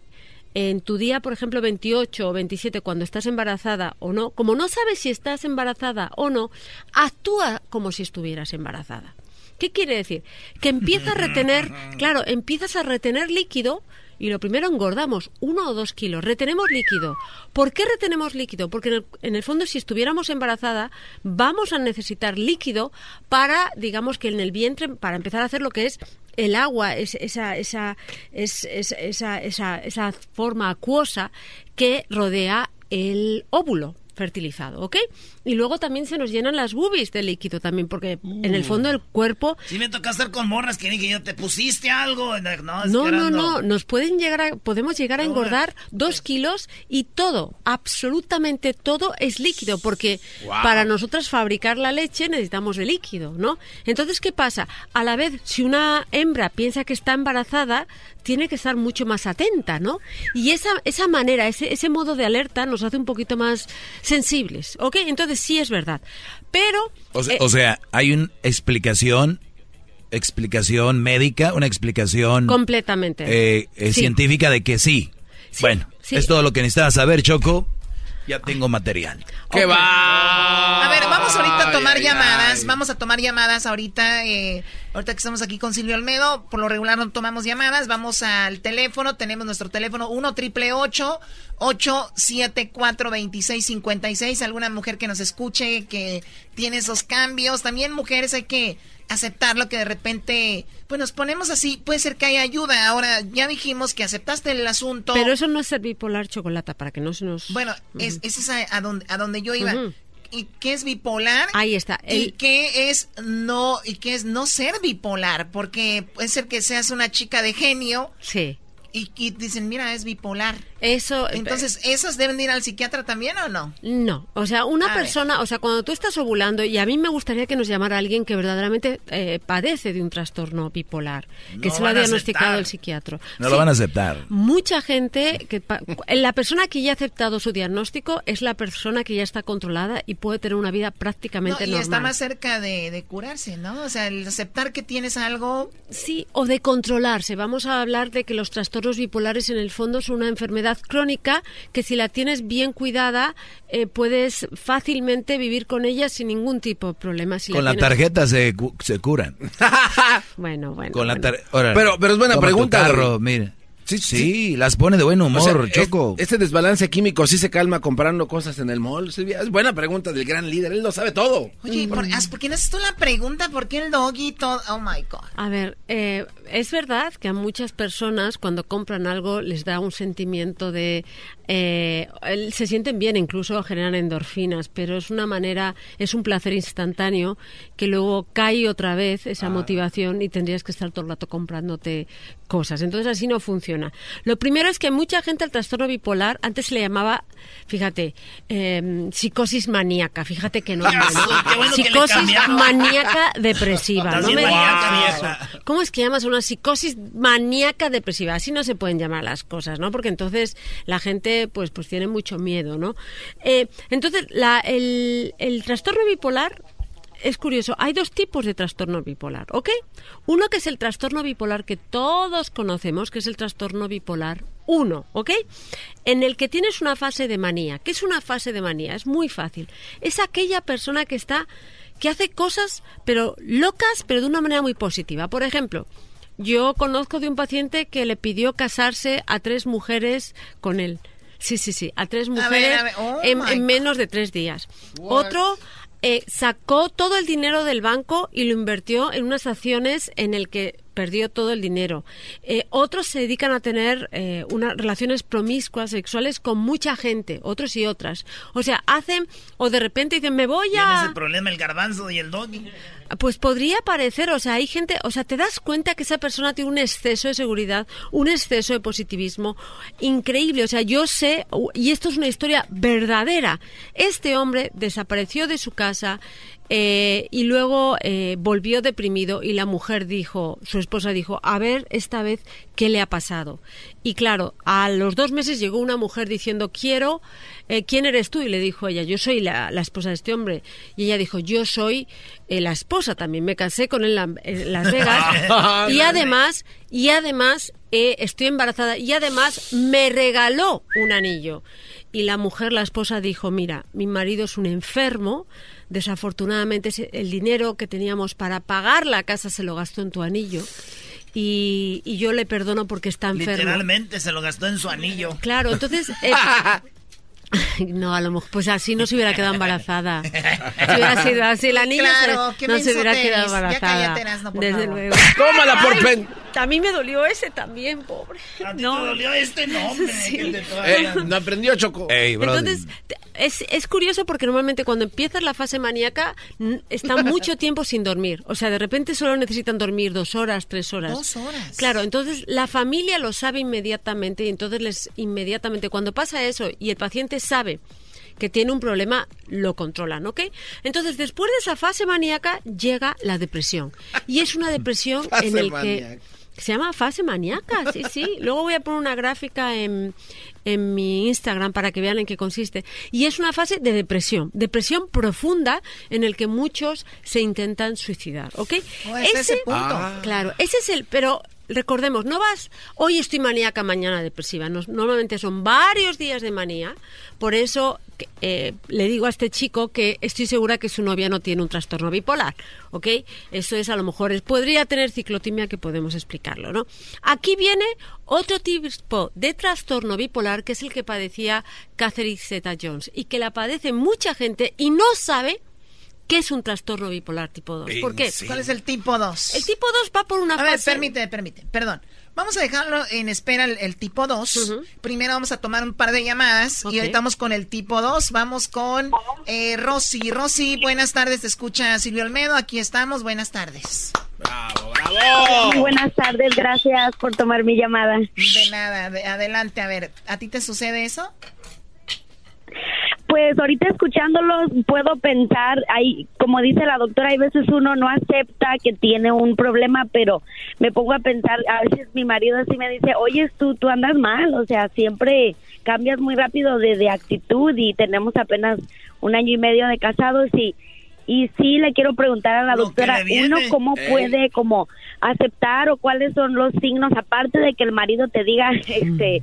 en tu día, por ejemplo, 28 o 27, cuando estás embarazada o no, como no sabes si estás embarazada o no, actúa como si estuvieras embarazada. ¿Qué quiere decir? Que empieza a retener, claro, empiezas a retener líquido y lo primero engordamos uno o dos kilos, retenemos líquido. ¿Por qué retenemos líquido? Porque en el, en el fondo si estuviéramos embarazada vamos a necesitar líquido para, digamos que en el vientre, para empezar a hacer lo que es el agua, es, esa, esa, es, es- esa, esa, esa forma acuosa que rodea el óvulo fertilizado, ¿ok? Y luego también se nos llenan las boobies de líquido también, porque en el fondo el cuerpo Sí me toca estar con morras que dije yo, ¿te pusiste algo? No, no, que no, no, nos pueden llegar a, podemos llegar a engordar dos kilos y todo, absolutamente todo es líquido, porque Wow. para nosotras fabricar la leche necesitamos de líquido, ¿no? Entonces, ¿qué pasa? A la vez, si una hembra piensa que está embarazada, tiene que estar mucho más atenta, ¿no? Y esa, esa manera, ese, ese modo de alerta nos hace un poquito más sensibles, ¿ok? Entonces sí es verdad. Pero... O sea, eh, o sea, hay una explicación, explicación médica, una explicación Completamente. eh, eh, Sí. científica de que sí. bueno, sí. es todo lo que necesitabas saber, Choco. Ya tengo material. ¡Qué va! A ver, vamos ahorita a tomar Ay, ay, llamadas. ay. Vamos a tomar llamadas ahorita. eh, ahorita que estamos aquí con Silvio Almedo, por lo regular no tomamos llamadas. Vamos al teléfono. Tenemos nuestro teléfono 1 triple 874 2656 Alguna mujer que nos escuche, que tiene esos cambios. También mujeres hay que aceptarlo que de repente, pues nos ponemos así. Puede ser que haya ayuda. Ahora, ya dijimos que aceptaste el asunto. Pero eso no es ser bipolar chocolate, para que no se nos... Bueno, es, ese es a, a donde, a donde yo iba. Ujú. ¿Y qué es bipolar? Ahí está. ¿Y qué es no y qué es no ser bipolar? Porque puede ser que seas una chica de genio Sí. Y, y dicen, mira, es bipolar. Eso. Entonces, ¿esos deben ir al psiquiatra también o no? No, o sea, una A ver. persona, o sea, cuando tú estás ovulando, y a mí me gustaría que nos llamara alguien que verdaderamente eh, padece de un trastorno bipolar, que No se lo ha diagnosticado aceptar. el psiquiatra. No Sí, lo van a aceptar. Mucha gente, que pa- la persona que ya ha aceptado su diagnóstico es la persona que ya está controlada y puede tener una vida No, prácticamente y normal. está más cerca de, de curarse, ¿no? O sea, el aceptar que tienes algo... Sí, o de controlarse. Vamos a hablar de que los trastornos bipolares en el fondo son una enfermedad crónica que si la tienes bien cuidada eh, puedes fácilmente vivir con ella sin ningún tipo de problema. Si Con la tienes- tarjeta se, cu- se curan. Bueno, bueno. Con la bueno. tar- órale, Pero- pero es buena pregunta, carro, güey. Sí, Sí, las pone de buen humor, O sea, Choco. es- este desbalance químico sí se calma comprando cosas en el mall. Silvia? Es buena pregunta del gran líder, él lo sabe todo. Oye, ¿por, as- ¿por qué no haces tú la pregunta? ¿Por qué el doggy todo? Oh, my God. A ver, eh, es verdad que a muchas personas cuando compran algo les da un sentimiento de... eh, se sienten bien, incluso generan endorfinas, pero es una manera, es un placer instantáneo que luego cae otra vez esa motivación y tendrías que estar todo el rato comprándote cosas. Entonces así no funciona. Lo primero es que mucha gente al trastorno bipolar antes se le llamaba, fíjate, eh, psicosis maníaca. Fíjate que no. Qué bueno que psicosis cambiaron. maníaca depresiva. No me digas maníaca, eso. ¿Cómo es que llamas una psicosis maníaca depresiva? Así no se pueden llamar las cosas, ¿no? Porque entonces la gente pues pues tiene mucho miedo, ¿no? Eh, entonces la- el, el trastorno bipolar es curioso, hay dos tipos de trastorno bipolar, ¿ok? Uno que es el trastorno bipolar que todos conocemos, que es el trastorno bipolar 1, ¿ok? En el que tienes una fase de manía. ¿Qué es una fase de manía? Es muy fácil. Es aquella persona que está, que hace cosas, pero locas, pero de una manera muy positiva. Por ejemplo, yo conozco de un paciente que le pidió casarse a tres mujeres con él. Sí, sí, sí, a tres A ver, mujeres a ver, oh en menos de tres días. Otro eh, sacó todo el dinero del banco y lo invirtió en unas acciones en el que perdió todo el dinero. Eh, otros se dedican a tener eh, unas relaciones promiscuas sexuales con mucha gente, otros y otras. O sea, hacen o de repente dicen, me voy Tienes a... el problema el garbanzo y el doggy. Pues podría parecer, o sea, hay gente, o sea, te das cuenta que esa persona tiene un exceso de seguridad, un exceso de positivismo increíble. O sea, yo sé, y esto es una historia verdadera. Este hombre desapareció de su casa eh, y luego eh, volvió deprimido y la mujer dijo, su esposa dijo, a ver esta vez qué le ha pasado. Y claro, a los dos meses llegó una mujer diciendo, quiero, eh, ¿quién eres tú? Y le dijo ella, yo soy la, la esposa de este hombre. Y ella dijo, yo soy la esposa también, me casé con él en, en Las Vegas. y además, y además estoy embarazada y además me regaló un anillo. Y la mujer, la esposa, dijo, mira, mi marido es un enfermo, desafortunadamente el dinero que teníamos para pagar la casa se lo gastó en tu anillo. Y, y yo le perdono porque está enfermo. Literalmente se lo gastó en su anillo. Claro, entonces... eh, no, a lo mejor, pues así no se hubiera quedado embarazada. Si hubiera sido así, la niña Claro, se- no se hubiera quedado eres. Ya embarazada. cállate, por desde favor. luego. Tómala por pen- A mí me dolió ese también, pobre. ¿A ti No. te dolió este nombre? Sí. te Eh, no aprendió Choco. Ey. Entonces, te- es, es curioso porque normalmente cuando empiezas la fase maníaca están mucho tiempo sin dormir. O sea, de repente solo necesitan dormir dos horas, tres horas. Dos horas. Claro, entonces la familia lo sabe inmediatamente y entonces les inmediatamente cuando pasa eso y el paciente sabe que tiene un problema, lo controlan, ¿ok? Entonces, después de esa fase maníaca llega la depresión. Y es una depresión en el maníaca. que se llama fase maníaca, sí, sí. Luego voy a poner una gráfica en, en mi Instagram para que vean en qué consiste. Y es una fase de depresión, depresión profunda en el que muchos se intentan suicidar, ¿ok? Oh, es ese punto. Ah. Claro, ese es el, pero recordemos, no vas, hoy estoy maníaca, mañana depresiva. Normalmente son varios días de manía. Por eso eh, le digo a este chico que estoy segura que su novia no tiene un trastorno bipolar, ¿ok? Eso es a lo mejor, es, podría tener ciclotimia que podemos explicarlo, ¿no? Aquí viene otro tipo de trastorno bipolar que es el que padecía Catherine Zeta-Jones y que la padece mucha gente y no sabe qué es un trastorno bipolar tipo 2. ¿Por qué? ¿Cuál es el tipo 2? El tipo 2 va por una A ver, permite, permite, perdón. Vamos a dejarlo en espera el, el tipo 2. Primero vamos a tomar un par de llamadas y ahorita vamos con el tipo 2. Vamos con eh, Rosy. Rosy, buenas tardes. Te escucha Silvio Olmedo. Aquí estamos. Buenas tardes. Bravo, bravo. Muy buenas tardes, gracias por tomar mi llamada. De nada, de- adelante, a ver, ¿a ti te sucede eso? Pues ahorita escuchándolos puedo pensar, hay, como dice la doctora, hay veces uno no acepta que tiene un problema, pero me pongo a pensar, a veces mi marido así me dice, oye, tú, tú andas mal, o sea, siempre cambias muy rápido de, de actitud y tenemos apenas un año y medio de casados y y sí le quiero preguntar a la doctora, uno cómo puede como aceptar o cuáles son los signos aparte de que el marido te diga este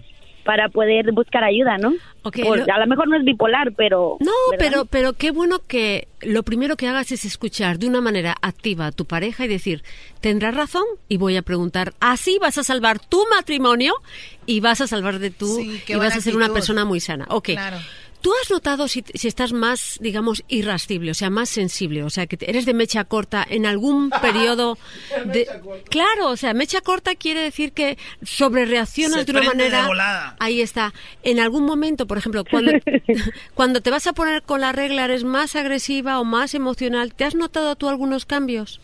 para poder buscar ayuda, ¿no? Ok, Por- lo- a lo mejor no es bipolar, pero No, ¿verdad? pero, pero qué bueno que lo primero que hagas es escuchar de una manera activa a tu pareja y decir, tendrás razón y voy a preguntar, así vas a salvar tu matrimonio y vas a salvar de Sí, qué y vas a ser una persona muy sana. Ok. Claro. ¿Tú has notado si, si estás más, digamos, irascible, o sea, más sensible, o sea, que te- eres de mecha corta en algún periodo de... Claro, o sea, mecha corta quiere decir que sobrereaccionas de una de manera... Ahí está. En algún momento, por ejemplo, cuando, cuando te vas a poner con la regla, eres más agresiva o más emocional, ¿te has notado tú algunos cambios?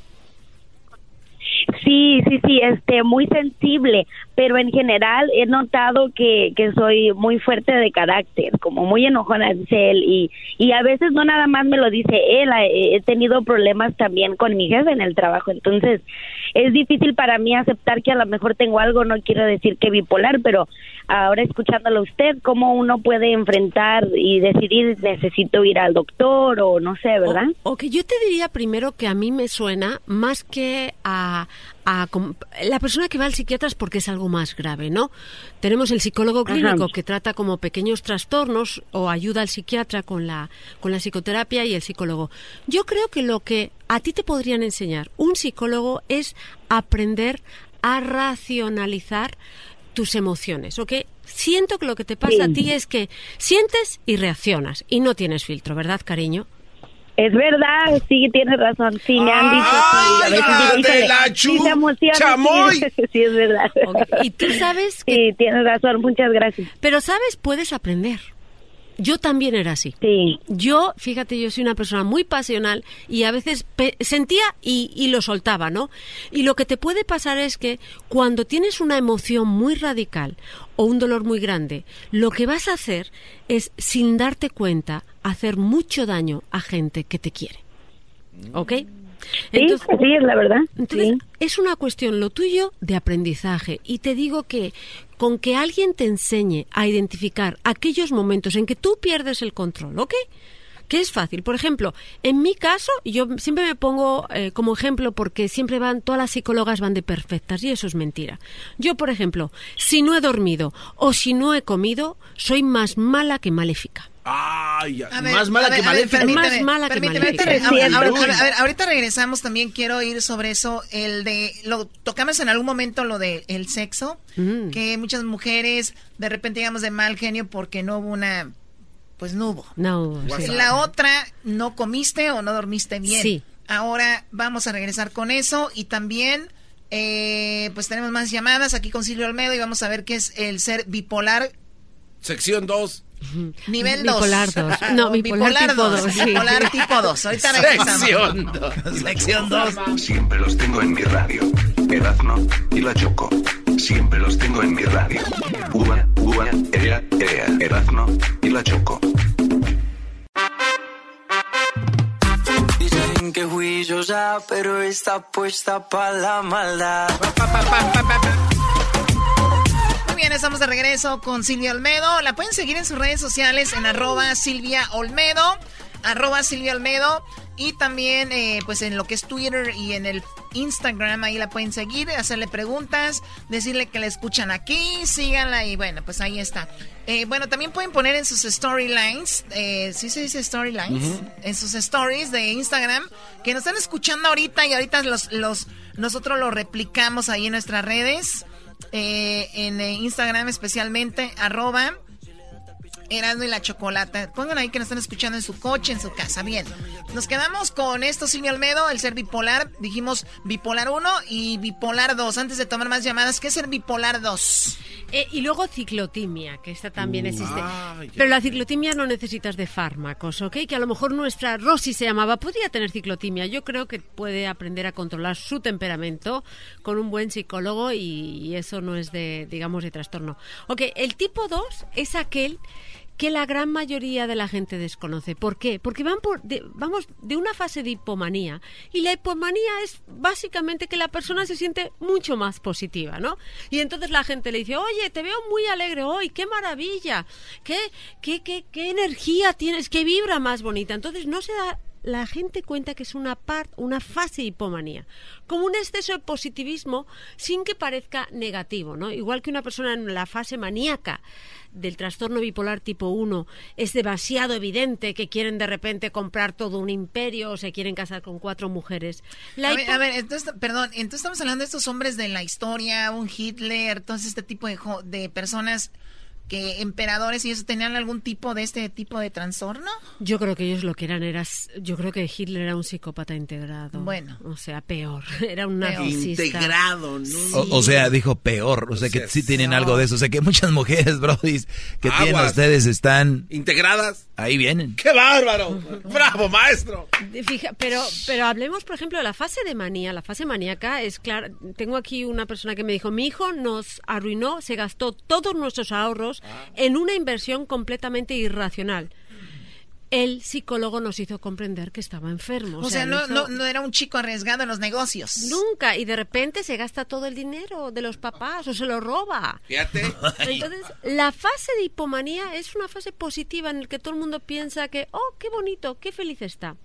Sí, sí, sí, este, muy sensible, pero en general he notado que, que soy muy fuerte de carácter, como muy enojona, dice él, y, y a veces no nada más me lo dice él, he he tenido problemas también con mi jefe en el trabajo, entonces es difícil para mí aceptar que a lo mejor tengo algo, no quiero decir que bipolar, pero ahora escuchándolo a usted, cómo uno puede enfrentar y decidir necesito ir al doctor o no sé, ¿verdad? Ok, yo te diría primero que a mí me suena más que a, a la persona que va al psiquiatra es porque es algo más grave, ¿no? Tenemos el psicólogo Ajá. clínico que trata como pequeños trastornos o ayuda al psiquiatra con la con la psicoterapia y el psicólogo. Yo creo que lo que a ti te podrían enseñar un psicólogo es aprender a racionalizar tus emociones, ¿ok? Siento que lo que te pasa a ti es que sientes y reaccionas y no tienes filtro, ¿verdad, cariño? Es verdad, sí, tienes razón. Sí, me han dicho. sí, a veces ¡Ay, de la sí chu- se emociona, sí, chamoy! Sí, es verdad. Y tú sabes que... Sí, tienes razón, muchas gracias. Pero sabes, puedes aprender. Yo también era así. Sí. Yo, fíjate, yo soy una persona muy pasional y a veces pe- sentía y, y lo soltaba, ¿no? Y lo que te puede pasar es que cuando tienes una emoción muy radical o un dolor muy grande, lo que vas a hacer es, sin darte cuenta, hacer mucho daño a gente que te quiere. ¿Ok? Sí, sí, es la verdad. Entonces, es una cuestión lo tuyo de aprendizaje. Y te digo que con que alguien te enseñe a identificar aquellos momentos en que tú pierdes el control, ¿ok? Que es fácil. Por ejemplo, en mi caso, yo siempre me pongo eh, como ejemplo porque siempre van, todas las psicólogas van de perfectas y eso es mentira. Yo, por ejemplo, si no he dormido o si no he comido, soy más mala que maléfica. Ay, A ver, más mala a ver, que ver, maléfica. permíteme, Más mala que maléfica. ahorita a ver, regresamos, también quiero ir sobre eso, el de, lo tocamos en algún momento lo de el sexo, Mm. que muchas mujeres de repente digamos de mal genio porque no hubo una, pues no hubo. No, sí. La otra, no comiste o no dormiste bien. Sí. Ahora vamos a regresar con eso y también, eh, pues tenemos más llamadas aquí con Silvio Olmedo y vamos a ver qué es el ser bipolar Sección 2. Nivel 2. Bipolar dos. No, bipolar tipo dos, dos, sí. Bipolar tipo 2. Ahorita. Sección Sección 2. Siempre los tengo en mi radio. Erazno y la Choco. Siempre los tengo en mi radio. Ua, ua, ea, ea. Erazno y la Choco. Dicen que juiciosa, pero está puesta para la maldad. Muy bien, estamos de regreso con Silvia Olmedo. La pueden seguir en sus redes sociales en arroba Silvia Olmedo. Arroba Silvia Olmedo. Y también, eh, pues en lo que es Twitter y en el Instagram, ahí la pueden seguir, hacerle preguntas, decirle que la escuchan aquí, síganla y bueno, pues ahí está. Eh, bueno, también pueden poner en sus storylines, eh, ¿sí se dice storylines? En sus stories de Instagram, que nos están escuchando ahorita y ahorita los, los, nosotros lo replicamos ahí en nuestras redes, eh, en Instagram especialmente, arroba Erasmo y la Chocolata. Pongan ahí que nos están escuchando en su coche, en su casa. Bien. Nos quedamos con esto, Silvio Almedo, el ser bipolar. Dijimos bipolar 1 y bipolar 2. Antes de tomar más llamadas, ¿qué es ser bipolar 2? Eh, y luego ciclotimia, que esta también Uh, existe. ay, Pero la ciclotimia no necesitas de fármacos, ¿ok? Que a lo mejor nuestra Rosy se llamaba, podría tener ciclotimia. Yo creo que puede aprender a controlar su temperamento con un buen psicólogo y, y eso no es de, digamos, de trastorno. Ok, el tipo 2 es aquel que la gran mayoría de la gente desconoce. ¿Por qué? Porque van por, de- vamos de una fase de hipomanía y la hipomanía es básicamente que la persona se siente mucho más positiva, ¿no? Y entonces la gente le dice, oye, te veo muy alegre hoy, qué maravilla, qué, qué, qué, qué energía tienes, qué vibra más bonita. Entonces no se da la gente cuenta que es una parte, una fase de hipomanía, como un exceso de positivismo sin que parezca negativo, ¿no? Igual que una persona en la fase maníaca del trastorno bipolar tipo 1 es demasiado evidente que quieren de repente comprar todo un imperio o se quieren casar con cuatro mujeres. La a, ver, hipo- a ver, entonces, perdón, entonces estamos hablando de estos hombres de la historia, un Hitler, todo este tipo de, jo- de personas que emperadores y eso tenían algún tipo de este tipo de trastorno. Yo creo que ellos lo que eran era, yo creo que Hitler era un psicópata integrado. Bueno. o sea, peor, era un narcisista. Integrado, ¿no? O, o sea, dijo peor. O sea, que sí tienen algo de eso. O sea, que muchas mujeres, Brody, que tienen ustedes están... ¿Integradas? Ahí vienen. ¡Qué bárbaro! ¡Bravo, maestro! Fija, pero, pero hablemos, por ejemplo, de la fase de manía. La fase maníaca es clara. Tengo aquí una persona que me dijo, mi hijo nos arruinó, se gastó todos nuestros ahorros Ah. en una inversión completamente irracional. El psicólogo nos hizo comprender que estaba enfermo. O, sea, no, hizo- no, no era un chico arriesgado en los negocios. Nunca, y de repente se gasta todo el dinero de los papás o se lo roba. Fíjate. Entonces, la fase de hipomanía es una fase positiva en la que todo el mundo piensa que, oh, qué bonito, qué feliz está.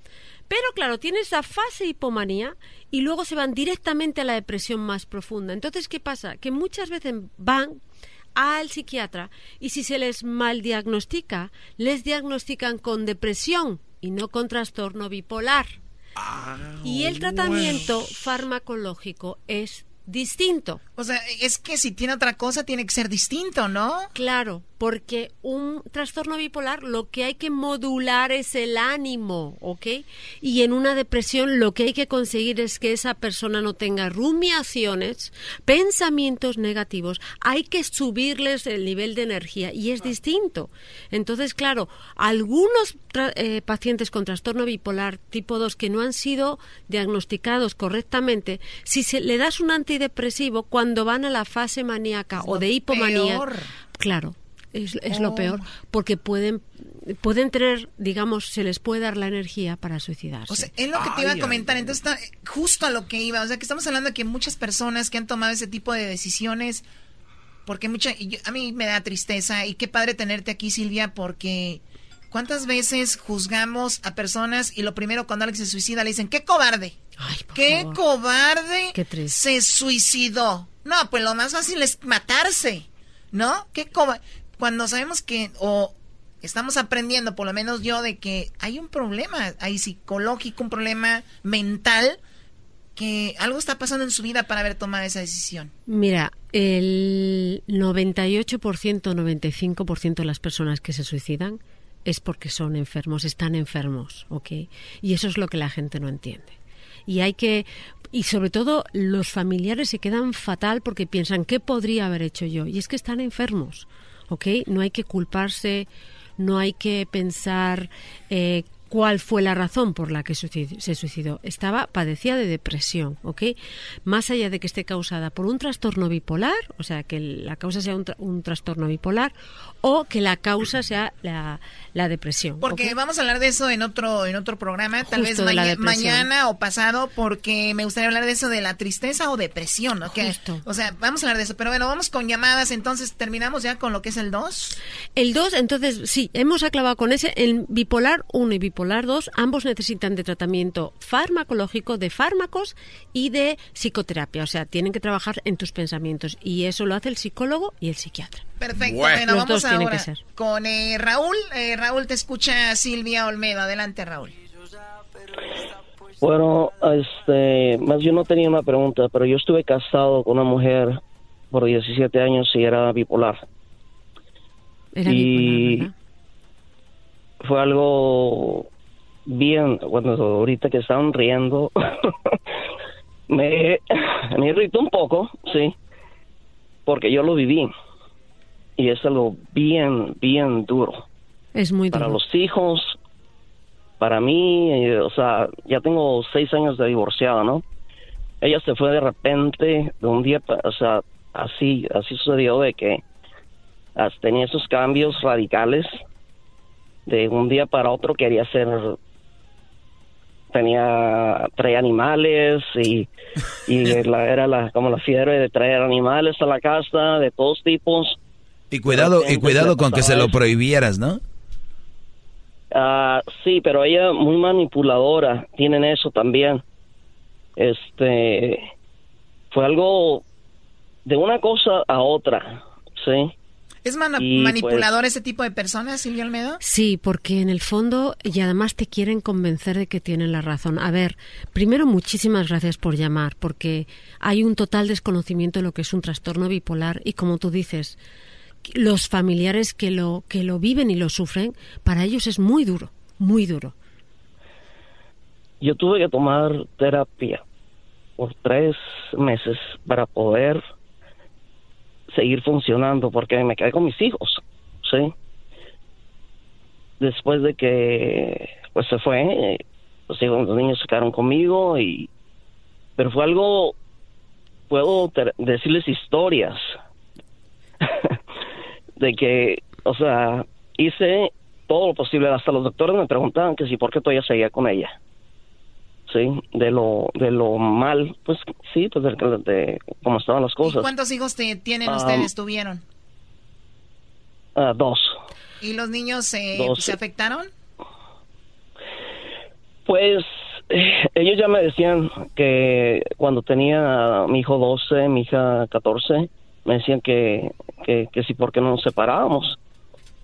Pero claro, tiene esa fase de hipomanía y luego se van directamente a la depresión más profunda. Entonces, ¿qué pasa? Que muchas veces van al psiquiatra y si se les mal diagnostica, les diagnostican con depresión y no con trastorno bipolar. y el tratamiento farmacológico es distinto. O sea, es que si tiene otra cosa tiene que ser distinto, ¿no? Claro, porque un trastorno bipolar lo que hay que modular es el ánimo, ¿ok? Y en una depresión lo que hay que conseguir es que esa persona no tenga rumiaciones, pensamientos negativos, hay que subirles el nivel de energía y es distinto. Entonces, claro, algunos eh, pacientes con trastorno bipolar tipo 2 que no han sido diagnosticados correctamente, si se le das un antidepresivo cuando van a la fase maníaca o de hipomanía, peor. claro, es, es Oh. lo peor, porque pueden pueden tener, digamos, se les puede dar la energía para suicidarse. O sea, es lo que te iba a comentar. Entonces, está justo a lo que iba. O sea, que estamos hablando de que muchas personas que han tomado ese tipo de decisiones, porque mucha, y yo- a mí me da tristeza. Y qué padre tenerte aquí, Silvia, porque ¿cuántas veces juzgamos a personas y lo primero cuando alguien se suicida le dicen, qué cobarde? ¡Qué favor. cobarde! Qué triste. Se suicidó. No, pues lo más fácil es matarse, ¿no? ¿Qué? Cuando sabemos que, o estamos aprendiendo, por lo menos yo, de que hay un problema, psicológico, un problema mental, que algo está pasando en su vida para haber tomado esa decisión. Mira, el 98%, 95% de las personas que se suicidan es porque son enfermos, están enfermos, ¿ok? Y eso es lo que la gente no entiende. Y hay que, y sobre todo los familiares se quedan fatal porque piensan, ¿qué podría haber hecho yo? Y es que están enfermos, ¿ok? No hay que culparse, no hay que pensar eh, cuál fue la razón por la que se suicidó. Estaba, padecía de depresión, ¿ok? Más allá de que esté causada por un trastorno bipolar, o sea, que la causa sea un, tra- un trastorno bipolar, o que la causa sea la, la depresión. Porque ¿ok? vamos a hablar de eso en otro en otro programa, tal Justo vez de mañana o pasado, porque me gustaría hablar de eso de la tristeza o depresión. Que- Justo. o sea, vamos a hablar de eso. Pero bueno, vamos con llamadas, entonces terminamos ya con lo que es el 2. El 2, entonces, sí, hemos aclavado con ese. El bipolar 1 y bipolar 2, ambos necesitan de tratamiento farmacológico, de fármacos y de psicoterapia. O sea, tienen que trabajar en tus pensamientos. Y eso lo hace el psicólogo y el psiquiatra. Perfecto, Bueno. bueno, Los vamos dos ahora que ser. con eh, Raúl. Eh, Raúl, te escucha Silvia Olmedo. Adelante, Raúl. Bueno, este, más yo no tenía una pregunta, pero yo estuve casado con una mujer por 17 años y era bipolar. Era y fue algo bien, bueno, ahorita que estaban riendo, me, me irritó un poco, sí, porque yo lo viví y es algo bien, bien duro. Es muy Para duro. los hijos, para mí, eh, o sea, ya tengo seis años de divorciado, ¿no? Ella se fue de repente, de un día, o sea, así, así sucedió de que tenía esos cambios radicales, de un día para otro quería ser, tenía, traía animales y, y la, era la, como la fiebre de traer animales a la casa de todos tipos. Y cuidado, y cuidado con que se lo prohibieras, ¿no? Ah, sí, pero ella muy manipuladora, tienen eso también. Este fue algo de una cosa a otra, sí. ¿Es Y, pues, manipulador ese tipo de personas, Silvia Almedo? Sí, porque en el fondo y además te quieren convencer de que tienen la razón. A ver, primero muchísimas gracias por llamar, porque hay un total desconocimiento de lo que es un trastorno bipolar y como tú dices, los familiares que lo que lo viven y lo sufren, para ellos es muy duro, muy duro. Yo tuve que tomar terapia por tres meses para poder seguir funcionando porque me quedé con mis hijos, sí. Después de que pues se fue, los hijos, los niños se quedaron conmigo y pero fue algo puedo decirles historias de que, o sea, hice todo lo posible, hasta los doctores me preguntaban que si por qué todavía seguía con ella sí, de lo, de lo mal, pues sí, pues de, de cómo estaban las ¿Y cosas. cuántos hijos te, tienen Ah, ustedes, tuvieron? Ah, dos. ¿Y los niños eh, Dos. se afectaron? Pues eh, ellos ya me decían que cuando tenía a mi hijo 12, mi hija 14, me decían que, que, que sí, ¿por qué no nos separábamos?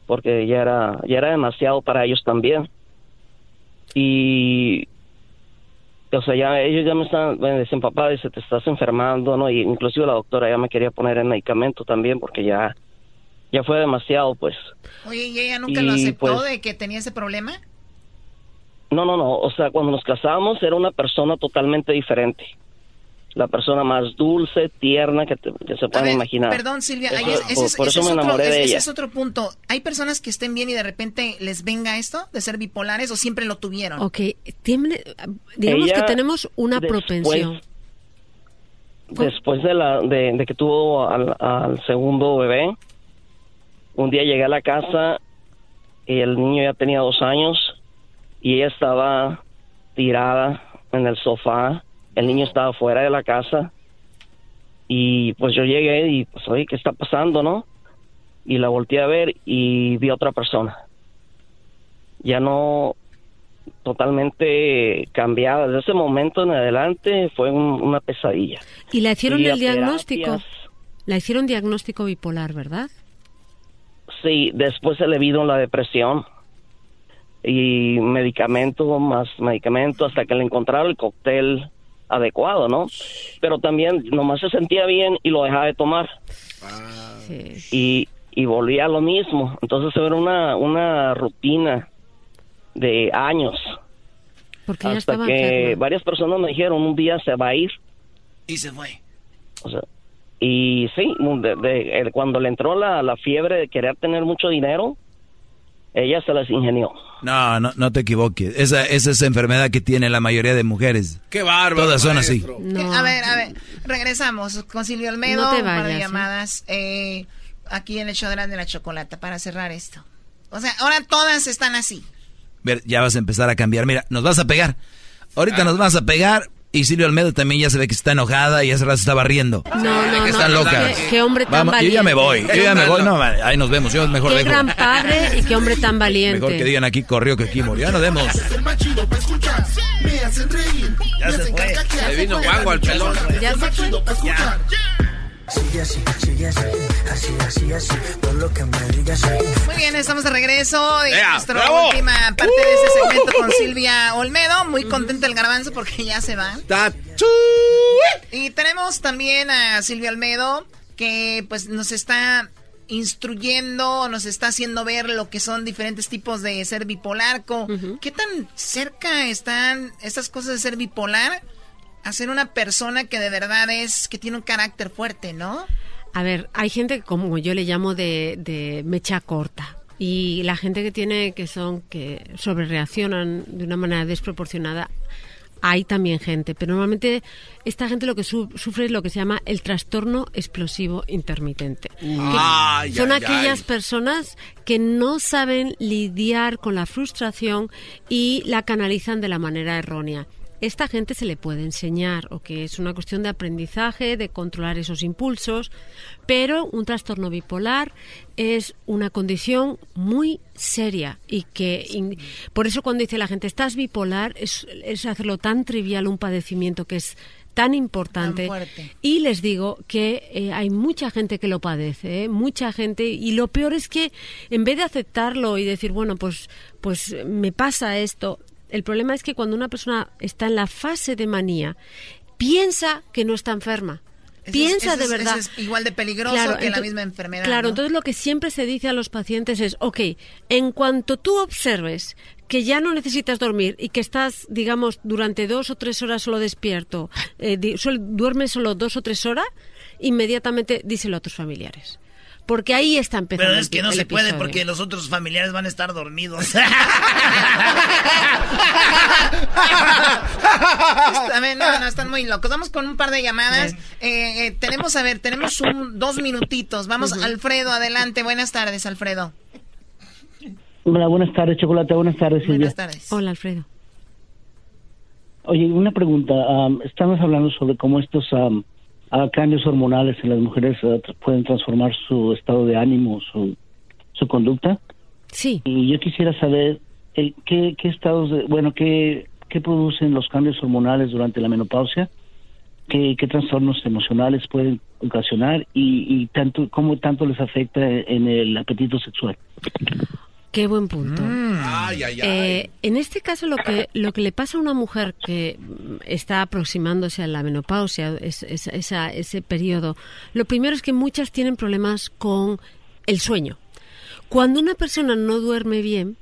Porque ya era, ya era demasiado para ellos también. Y, o sea, ya ellos ya me están, me decían, papá, dice, te estás enfermando, ¿no? Y inclusive la doctora ya me quería poner en medicamento también porque ya, ya fue demasiado, pues. Oye, ¿y ella nunca lo aceptó pues, de que tenía ese problema? No, no, no. O sea, cuando nos casamos era una persona totalmente diferente. La persona más dulce, tierna que, te- que se pueden imaginar. Perdón, Silvia, ahí Eso- es- ese por, es, por ese eso es me otro, enamoré de ese ella. es otro punto. ¿Hay personas que estén bien y de repente les venga esto de ser bipolares o siempre lo tuvieron? Ok, tiene- digamos Ella que tenemos una después- propensión. Después de, la, de, de que tuvo al, al segundo bebé, un día llegué a la casa y el niño ya tenía dos años y ella estaba tirada en el sofá. El niño estaba fuera de la casa y pues yo llegué y pues oye, ¿qué está pasando, no? Y la volteé a ver y vi a otra persona. Ya no totalmente cambiada. Desde ese momento en adelante fue un- una pesadilla. Y la hicieron el diagnóstico. La hicieron diagnóstico bipolar, ¿verdad? Sí, después se le vino la depresión y medicamento más medicamento hasta que le encontraron el cóctel adecuado, ¿no? Pero también nomás se sentía bien y lo dejaba de tomar. Y, y volvía a lo mismo. Entonces era una, una rutina de años. Porque ya hasta estaba que enferma. varias personas me dijeron un día se va a ir. Y se fue. O sea, y sí, de- cuando le entró la, la fiebre de querer tener mucho dinero, ella se las ingenió. No, no, no te equivoques. Esa, esa es la enfermedad que tiene la mayoría de mujeres. Qué bárbaro. Todas son así. A ver, a ver, regresamos con Silvio Almedo, No te un par de vayas, ¿eh? llamadas eh, aquí en el show de la- de la chocolata para cerrar esto. O sea, ahora todas están así. Ver, ya vas a empezar a cambiar. Mira, nos vas a pegar. Ahorita nos vas a pegar. Y Silvio Almedo también ya se ve que está enojada y hace rato estaba riendo. No, no, que no. están locas. Qué, qué hombre tan Vamos, yo valiente. ya me voy. Yo ya me voy. No, ahí nos vemos. Yo mejor Qué dejo. gran padre y qué hombre tan valiente. Mejor que digan aquí corrió que aquí murió. Ya nos vemos. Ya se fue. Le vino guango al pelón. Ya se fue. Chido para escuchar. Sigue así, sigue así, así, así, así, todo lo que me digas. Muy bien, estamos de regreso en ¡Ea, nuestra bravo! última parte de este segmento con Silvia Olmedo. Muy contenta el garbanzo porque ya se va. Y tenemos también a Silvia Olmedo que pues nos está instruyendo, nos está haciendo ver lo que son diferentes tipos de ser bipolar. ¿Qué tan cerca están estas cosas de ser bipolar a ser una persona que de verdad es, que tiene un carácter fuerte, ¿no? A ver, hay gente que como yo le llamo de, de mecha corta. Y la gente que tiene, que son, que sobrereaccionan de una manera desproporcionada, hay también gente. Pero normalmente esta gente lo que su- sufre es lo que se llama el trastorno explosivo intermitente. Ay, son ay, aquellas ay. personas que no saben lidiar con la frustración y la canalizan de la manera errónea. Esta gente se le puede enseñar, o que es una cuestión de aprendizaje, de controlar esos impulsos, pero un trastorno bipolar es una condición muy seria y que in- por eso cuando dice la gente estás bipolar es, es hacerlo tan trivial un padecimiento que es tan importante Tan y les digo que eh, hay mucha gente que lo padece, ¿eh? mucha gente, y lo peor es que en vez de aceptarlo y decir, bueno, pues, pues me pasa esto, el problema es que cuando una persona está en la fase de manía, piensa que no está enferma. Eso Piensa de verdad. es igual de peligroso Claro, que la misma enfermedad. Claro, ¿no? entonces lo que siempre se dice a los pacientes es, ok, en cuanto tú observes que ya no necesitas dormir y que estás, digamos, durante dos o tres horas solo despierto, eh, duermes solo dos o tres horas, inmediatamente díselo a tus familiares. Porque ahí está empezando. Pero es que no se puede porque los otros familiares van a estar dormidos. A ver, no, no, están muy locos. Vamos con un par de llamadas. Eh, eh, tenemos, a ver, tenemos un, dos minutitos. Vamos, Alfredo, adelante. Buenas tardes, Alfredo. Hola, buenas tardes, Chocolate. Buenas tardes, Silvia. Buenas tardes. Hola, Alfredo. Oye, una pregunta. am, estamos hablando sobre cómo estos am, ah, cambios hormonales en las mujeres tra- pueden transformar su estado de ánimo, su, su conducta. Sí. Y yo quisiera saber el, qué, qué estados, de, bueno, qué, qué producen los cambios hormonales durante la menopausia, qué, qué trastornos emocionales pueden ocasionar y, y tanto cómo tanto les afecta en el apetito sexual. Qué buen punto. Ay, ay, ay. Eh, en este caso, lo que, lo que le pasa a una mujer que mm, está aproximándose a la menopausia, es, es- esa- ese periodo, lo primero es que muchas tienen problemas con el sueño. Cuando una persona no duerme bien,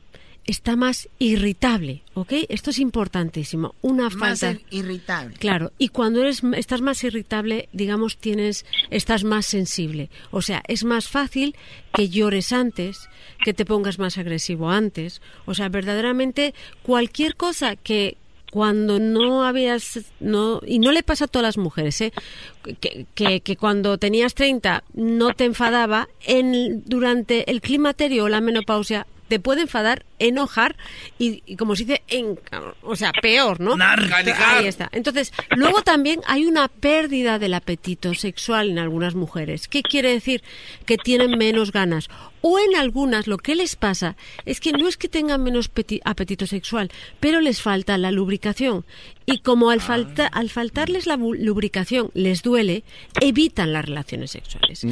está más irritable, ¿ok? Esto es importantísimo. Una Más falta. irritable. Claro, y cuando eres, estás más irritable, digamos, tienes, estás más sensible. O sea, es más fácil que llores antes, que te pongas más agresivo antes. O sea, verdaderamente cualquier cosa que cuando no habías, no, y no le pasa a todas las mujeres, ¿eh? que, que, que cuando tenías 30 no te enfadaba, en, durante el climaterio o la menopausia te puede enfadar, enojar y, y como se dice, en, o sea, peor, ¿no? Narcanijar. Ahí está. Entonces, luego también hay una pérdida del apetito sexual en algunas mujeres. ¿Qué quiere decir? Que tienen menos ganas. O en algunas lo que les pasa es que no es que tengan menos peti- apetito sexual, pero les falta la lubricación. Y como al, falta, al faltarles la lubricación les duele, evitan las relaciones sexuales.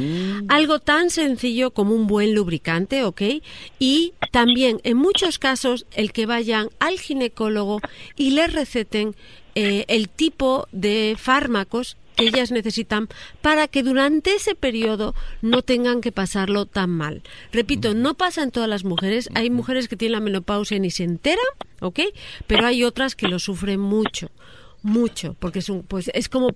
Algo tan sencillo como un buen lubricante, ¿ok? Y también, en muchos casos, el que vayan al ginecólogo y les receten eh, el tipo de fármacos que ellas necesitan para que durante ese periodo no tengan que pasarlo tan mal. Repito, no pasa en todas las mujeres. Hay mujeres que tienen la menopausia y ni se enteran, ¿ok? Pero hay otras que lo sufren mucho, mucho, porque es, un, pues, es como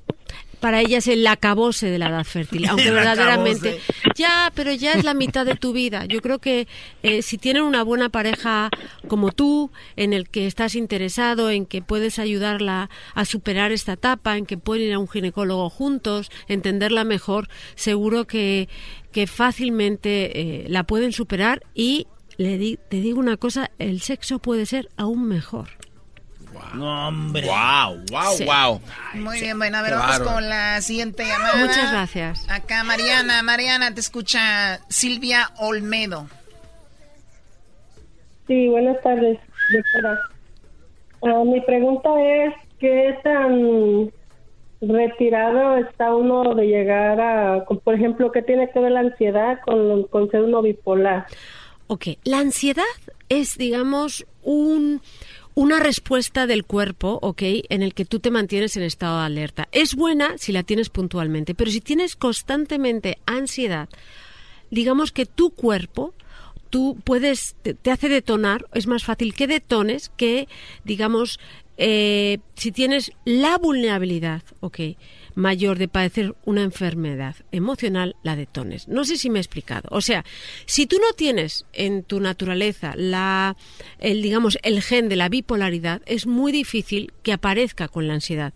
para ellas el acabose de la edad fértil, aunque verdaderamente ya, pero ya es la mitad de tu vida. Yo creo que eh, si tienen una buena pareja como tú, en el que estás interesado, en que puedes ayudarla a superar esta etapa, en que pueden ir a un ginecólogo juntos, entenderla mejor, seguro que, que fácilmente eh, la pueden superar y le di- te digo una cosa, el sexo puede ser aún mejor. No, hombre. Wow, wow, Sí. wow. Muy bien, bueno, a ver, Qué vamos bárbaro. con la siguiente llamada. Muchas gracias. Acá Mariana, Mariana, te escucha Silvia Olmedo. Sí, buenas tardes, doctora. Ah, mi pregunta es, ¿qué tan retirado está uno de llegar a, por ejemplo, qué tiene que ver la ansiedad con, con ser uno bipolar? Ok, la ansiedad es, digamos, un, una respuesta del cuerpo, ok, en el que tú te mantienes en estado de alerta. Es buena si la tienes puntualmente, pero si tienes constantemente ansiedad, digamos que tu cuerpo tú puedes, te, hace detonar, es más fácil que detones que, digamos, eh, si tienes la vulnerabilidad, ok, mayor de padecer una enfermedad emocional, la detones. No sé si me he explicado. O sea, si tú no tienes en tu naturaleza la, el, digamos, el gen de la bipolaridad, es muy difícil que aparezca con la ansiedad.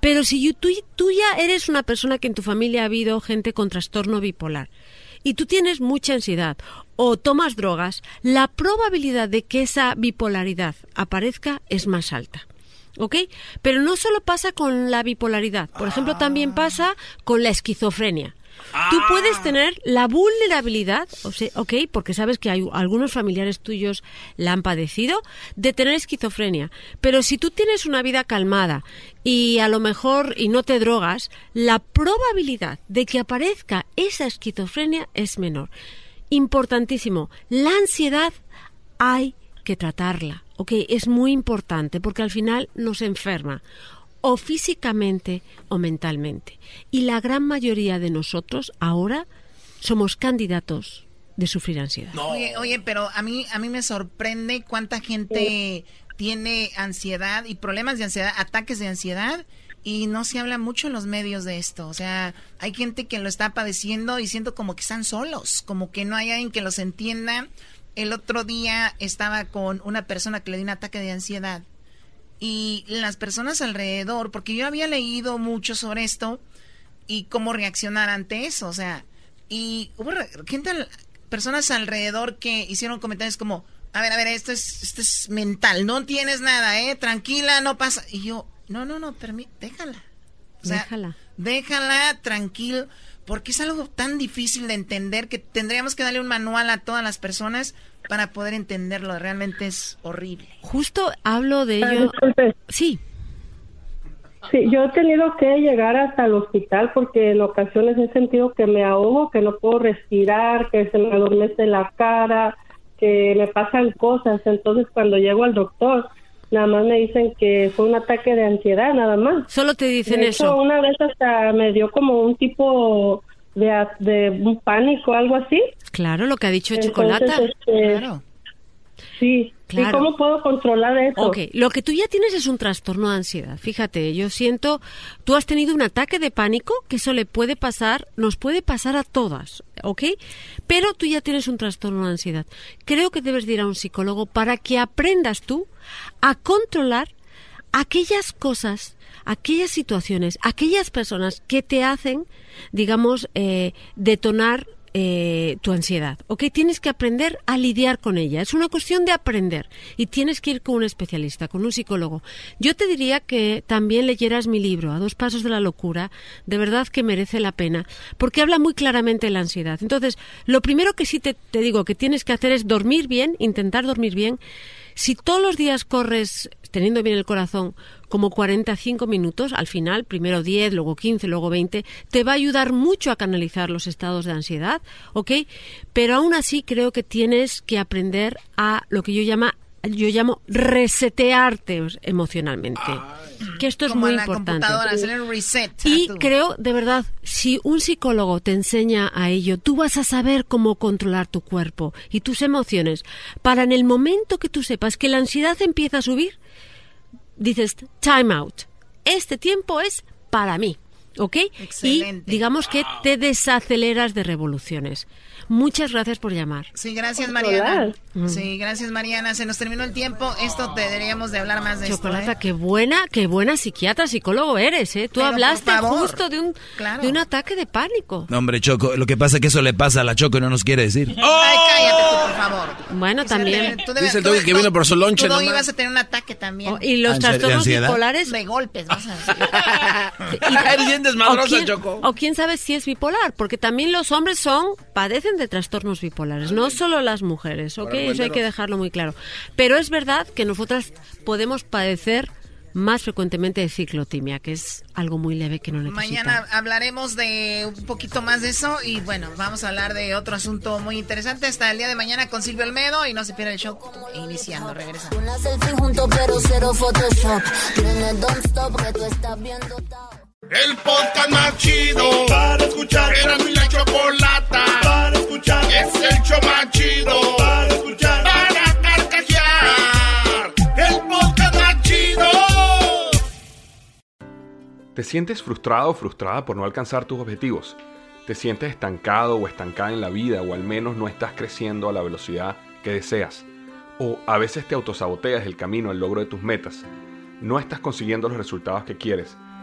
Pero si tú, tú ya eres una persona que en tu familia ha habido gente con trastorno bipolar, y tú tienes mucha ansiedad o tomas drogas, la probabilidad de que esa bipolaridad aparezca es más alta. ¿Ok? Pero no solo pasa con la bipolaridad, por ejemplo, también pasa con la esquizofrenia. Tú puedes tener la vulnerabilidad, o sea, ok, porque sabes que hay algunos familiares tuyos la han padecido, de tener esquizofrenia. Pero si tú tienes una vida calmada y a lo mejor y no te drogas, la probabilidad de que aparezca esa esquizofrenia es menor. Importantísimo, la ansiedad hay que tratarla, ok, es muy importante porque al final nos enferma o físicamente o mentalmente. Y la gran mayoría de nosotros ahora somos candidatos de sufrir ansiedad. Oye, oye, pero a mí, a mí me sorprende cuánta gente tiene ansiedad y problemas de ansiedad, ataques de ansiedad, y no se habla mucho en los medios de esto. O sea, hay gente que lo está padeciendo y siento como que están solos, como que no hay alguien que los entienda. El otro día estaba con una persona que le dio un ataque de ansiedad y las personas alrededor, porque yo había leído mucho sobre esto y cómo reaccionar ante eso, o sea, y hubo gente, personas alrededor que hicieron comentarios como, a ver, a ver, esto es, esto es mental, no tienes nada, eh, tranquila, no pasa, y yo, no, no, no, déjala, o sea, déjala, déjala, tranquilo, porque es algo tan difícil de entender que tendríamos que darle un manual a todas las personas para poder entenderlo. Realmente es horrible. Justo hablo de ello. sí. Sí, yo he tenido que llegar hasta el hospital porque en ocasiones he sentido que me ahogo, que no puedo respirar, que se me adormece la cara, que me pasan cosas. Entonces, cuando llego al doctor, nada más me dicen que fue un ataque de ansiedad, nada más. Solo te dicen De eso. Una vez hasta me dio como un tipo de, de un pánico, algo así. Claro, lo que ha dicho Entonces, Chocolata. este, Sí. Claro. ¿Y cómo puedo controlar eso? Ok, lo que tú ya tienes es un trastorno de ansiedad. Fíjate, yo siento, tú has tenido un ataque de pánico, que eso le puede pasar, nos puede pasar a todas, ¿ok? Pero tú ya tienes un trastorno de ansiedad. Creo que debes de ir a un psicólogo para que aprendas tú a controlar aquellas cosas, aquellas situaciones, aquellas personas que te hacen, digamos, eh, detonar eh, tu ansiedad. ¿Ok? Tienes que aprender a lidiar con ella. Es una cuestión de aprender. Y tienes que ir con un especialista, con un psicólogo. Yo te diría que también leyeras mi libro, A dos pasos de la locura. De verdad que merece la pena. Porque habla muy claramente de la ansiedad. Entonces, lo primero que sí te, te digo que tienes que hacer es dormir bien, intentar dormir bien. Si todos los días corres teniendo bien el corazón como 45 minutos, al final, primero 10, luego 15, luego 20, te va a ayudar mucho a canalizar los estados de ansiedad, ¿ok? Pero aún así creo que tienes que aprender a lo que yo llama yo llamo resetearte emocionalmente. Que esto es muy importante. reset. Y creo, de verdad, si un psicólogo te enseña a ello, tú vas a saber cómo controlar tu cuerpo y tus emociones para en el momento que tú sepas que la ansiedad empieza a subir, dices, time out. Este tiempo es para mí. ¿Ok? Excelente. Y digamos que te desaceleras de revoluciones. Muchas gracias por llamar. Sí, gracias Mariana. Mm. Sí, gracias Mariana. Se nos terminó el tiempo. Esto deberíamos de hablar más de Chocolata, esto. ¿eh? qué buena, qué buena psiquiatra, psicólogo eres, ¿eh? Tú Pero, hablaste justo de un, de un ataque de pánico. No, hombre, Choco, lo que pasa es que eso le pasa a la Choco y no nos quiere decir. Ay, cállate tú, por favor. Bueno, también. Tú debes- Dice el tú- que vino por su lonche Tú nomás. vas a tener un ataque también. Oh, y los ¿En serio? ¿De trastornos bipolares. De golpes, vas a decir. Eres bien desmadrosa, Choco. o quién sabe si es bipolar, porque también los hombres son padecen de trastornos bipolares, no solo las mujeres, ¿ok? Eso hay que dejarlo muy claro. Pero es verdad que nosotras podemos padecer más frecuentemente de ciclotimia, que es algo muy leve que no necesita. Mañana hablaremos de un poquito más de eso y bueno, vamos a hablar de otro asunto muy interesante hasta el día de mañana con Silvio Olmedo y no se pierda el show iniciando, regresamos. El podcast más chido para escuchar. Era mi la chocolata para escuchar. Es el show más chido para escuchar. Para carcajear. El podcast más chido. ¿Te sientes frustrado o frustrada por no alcanzar tus objetivos? ¿Te sientes estancado o estancada en la vida o al menos no estás creciendo a la velocidad que deseas? ¿O a veces te autosaboteas el camino al logro de tus metas? ¿No estás consiguiendo los resultados que quieres?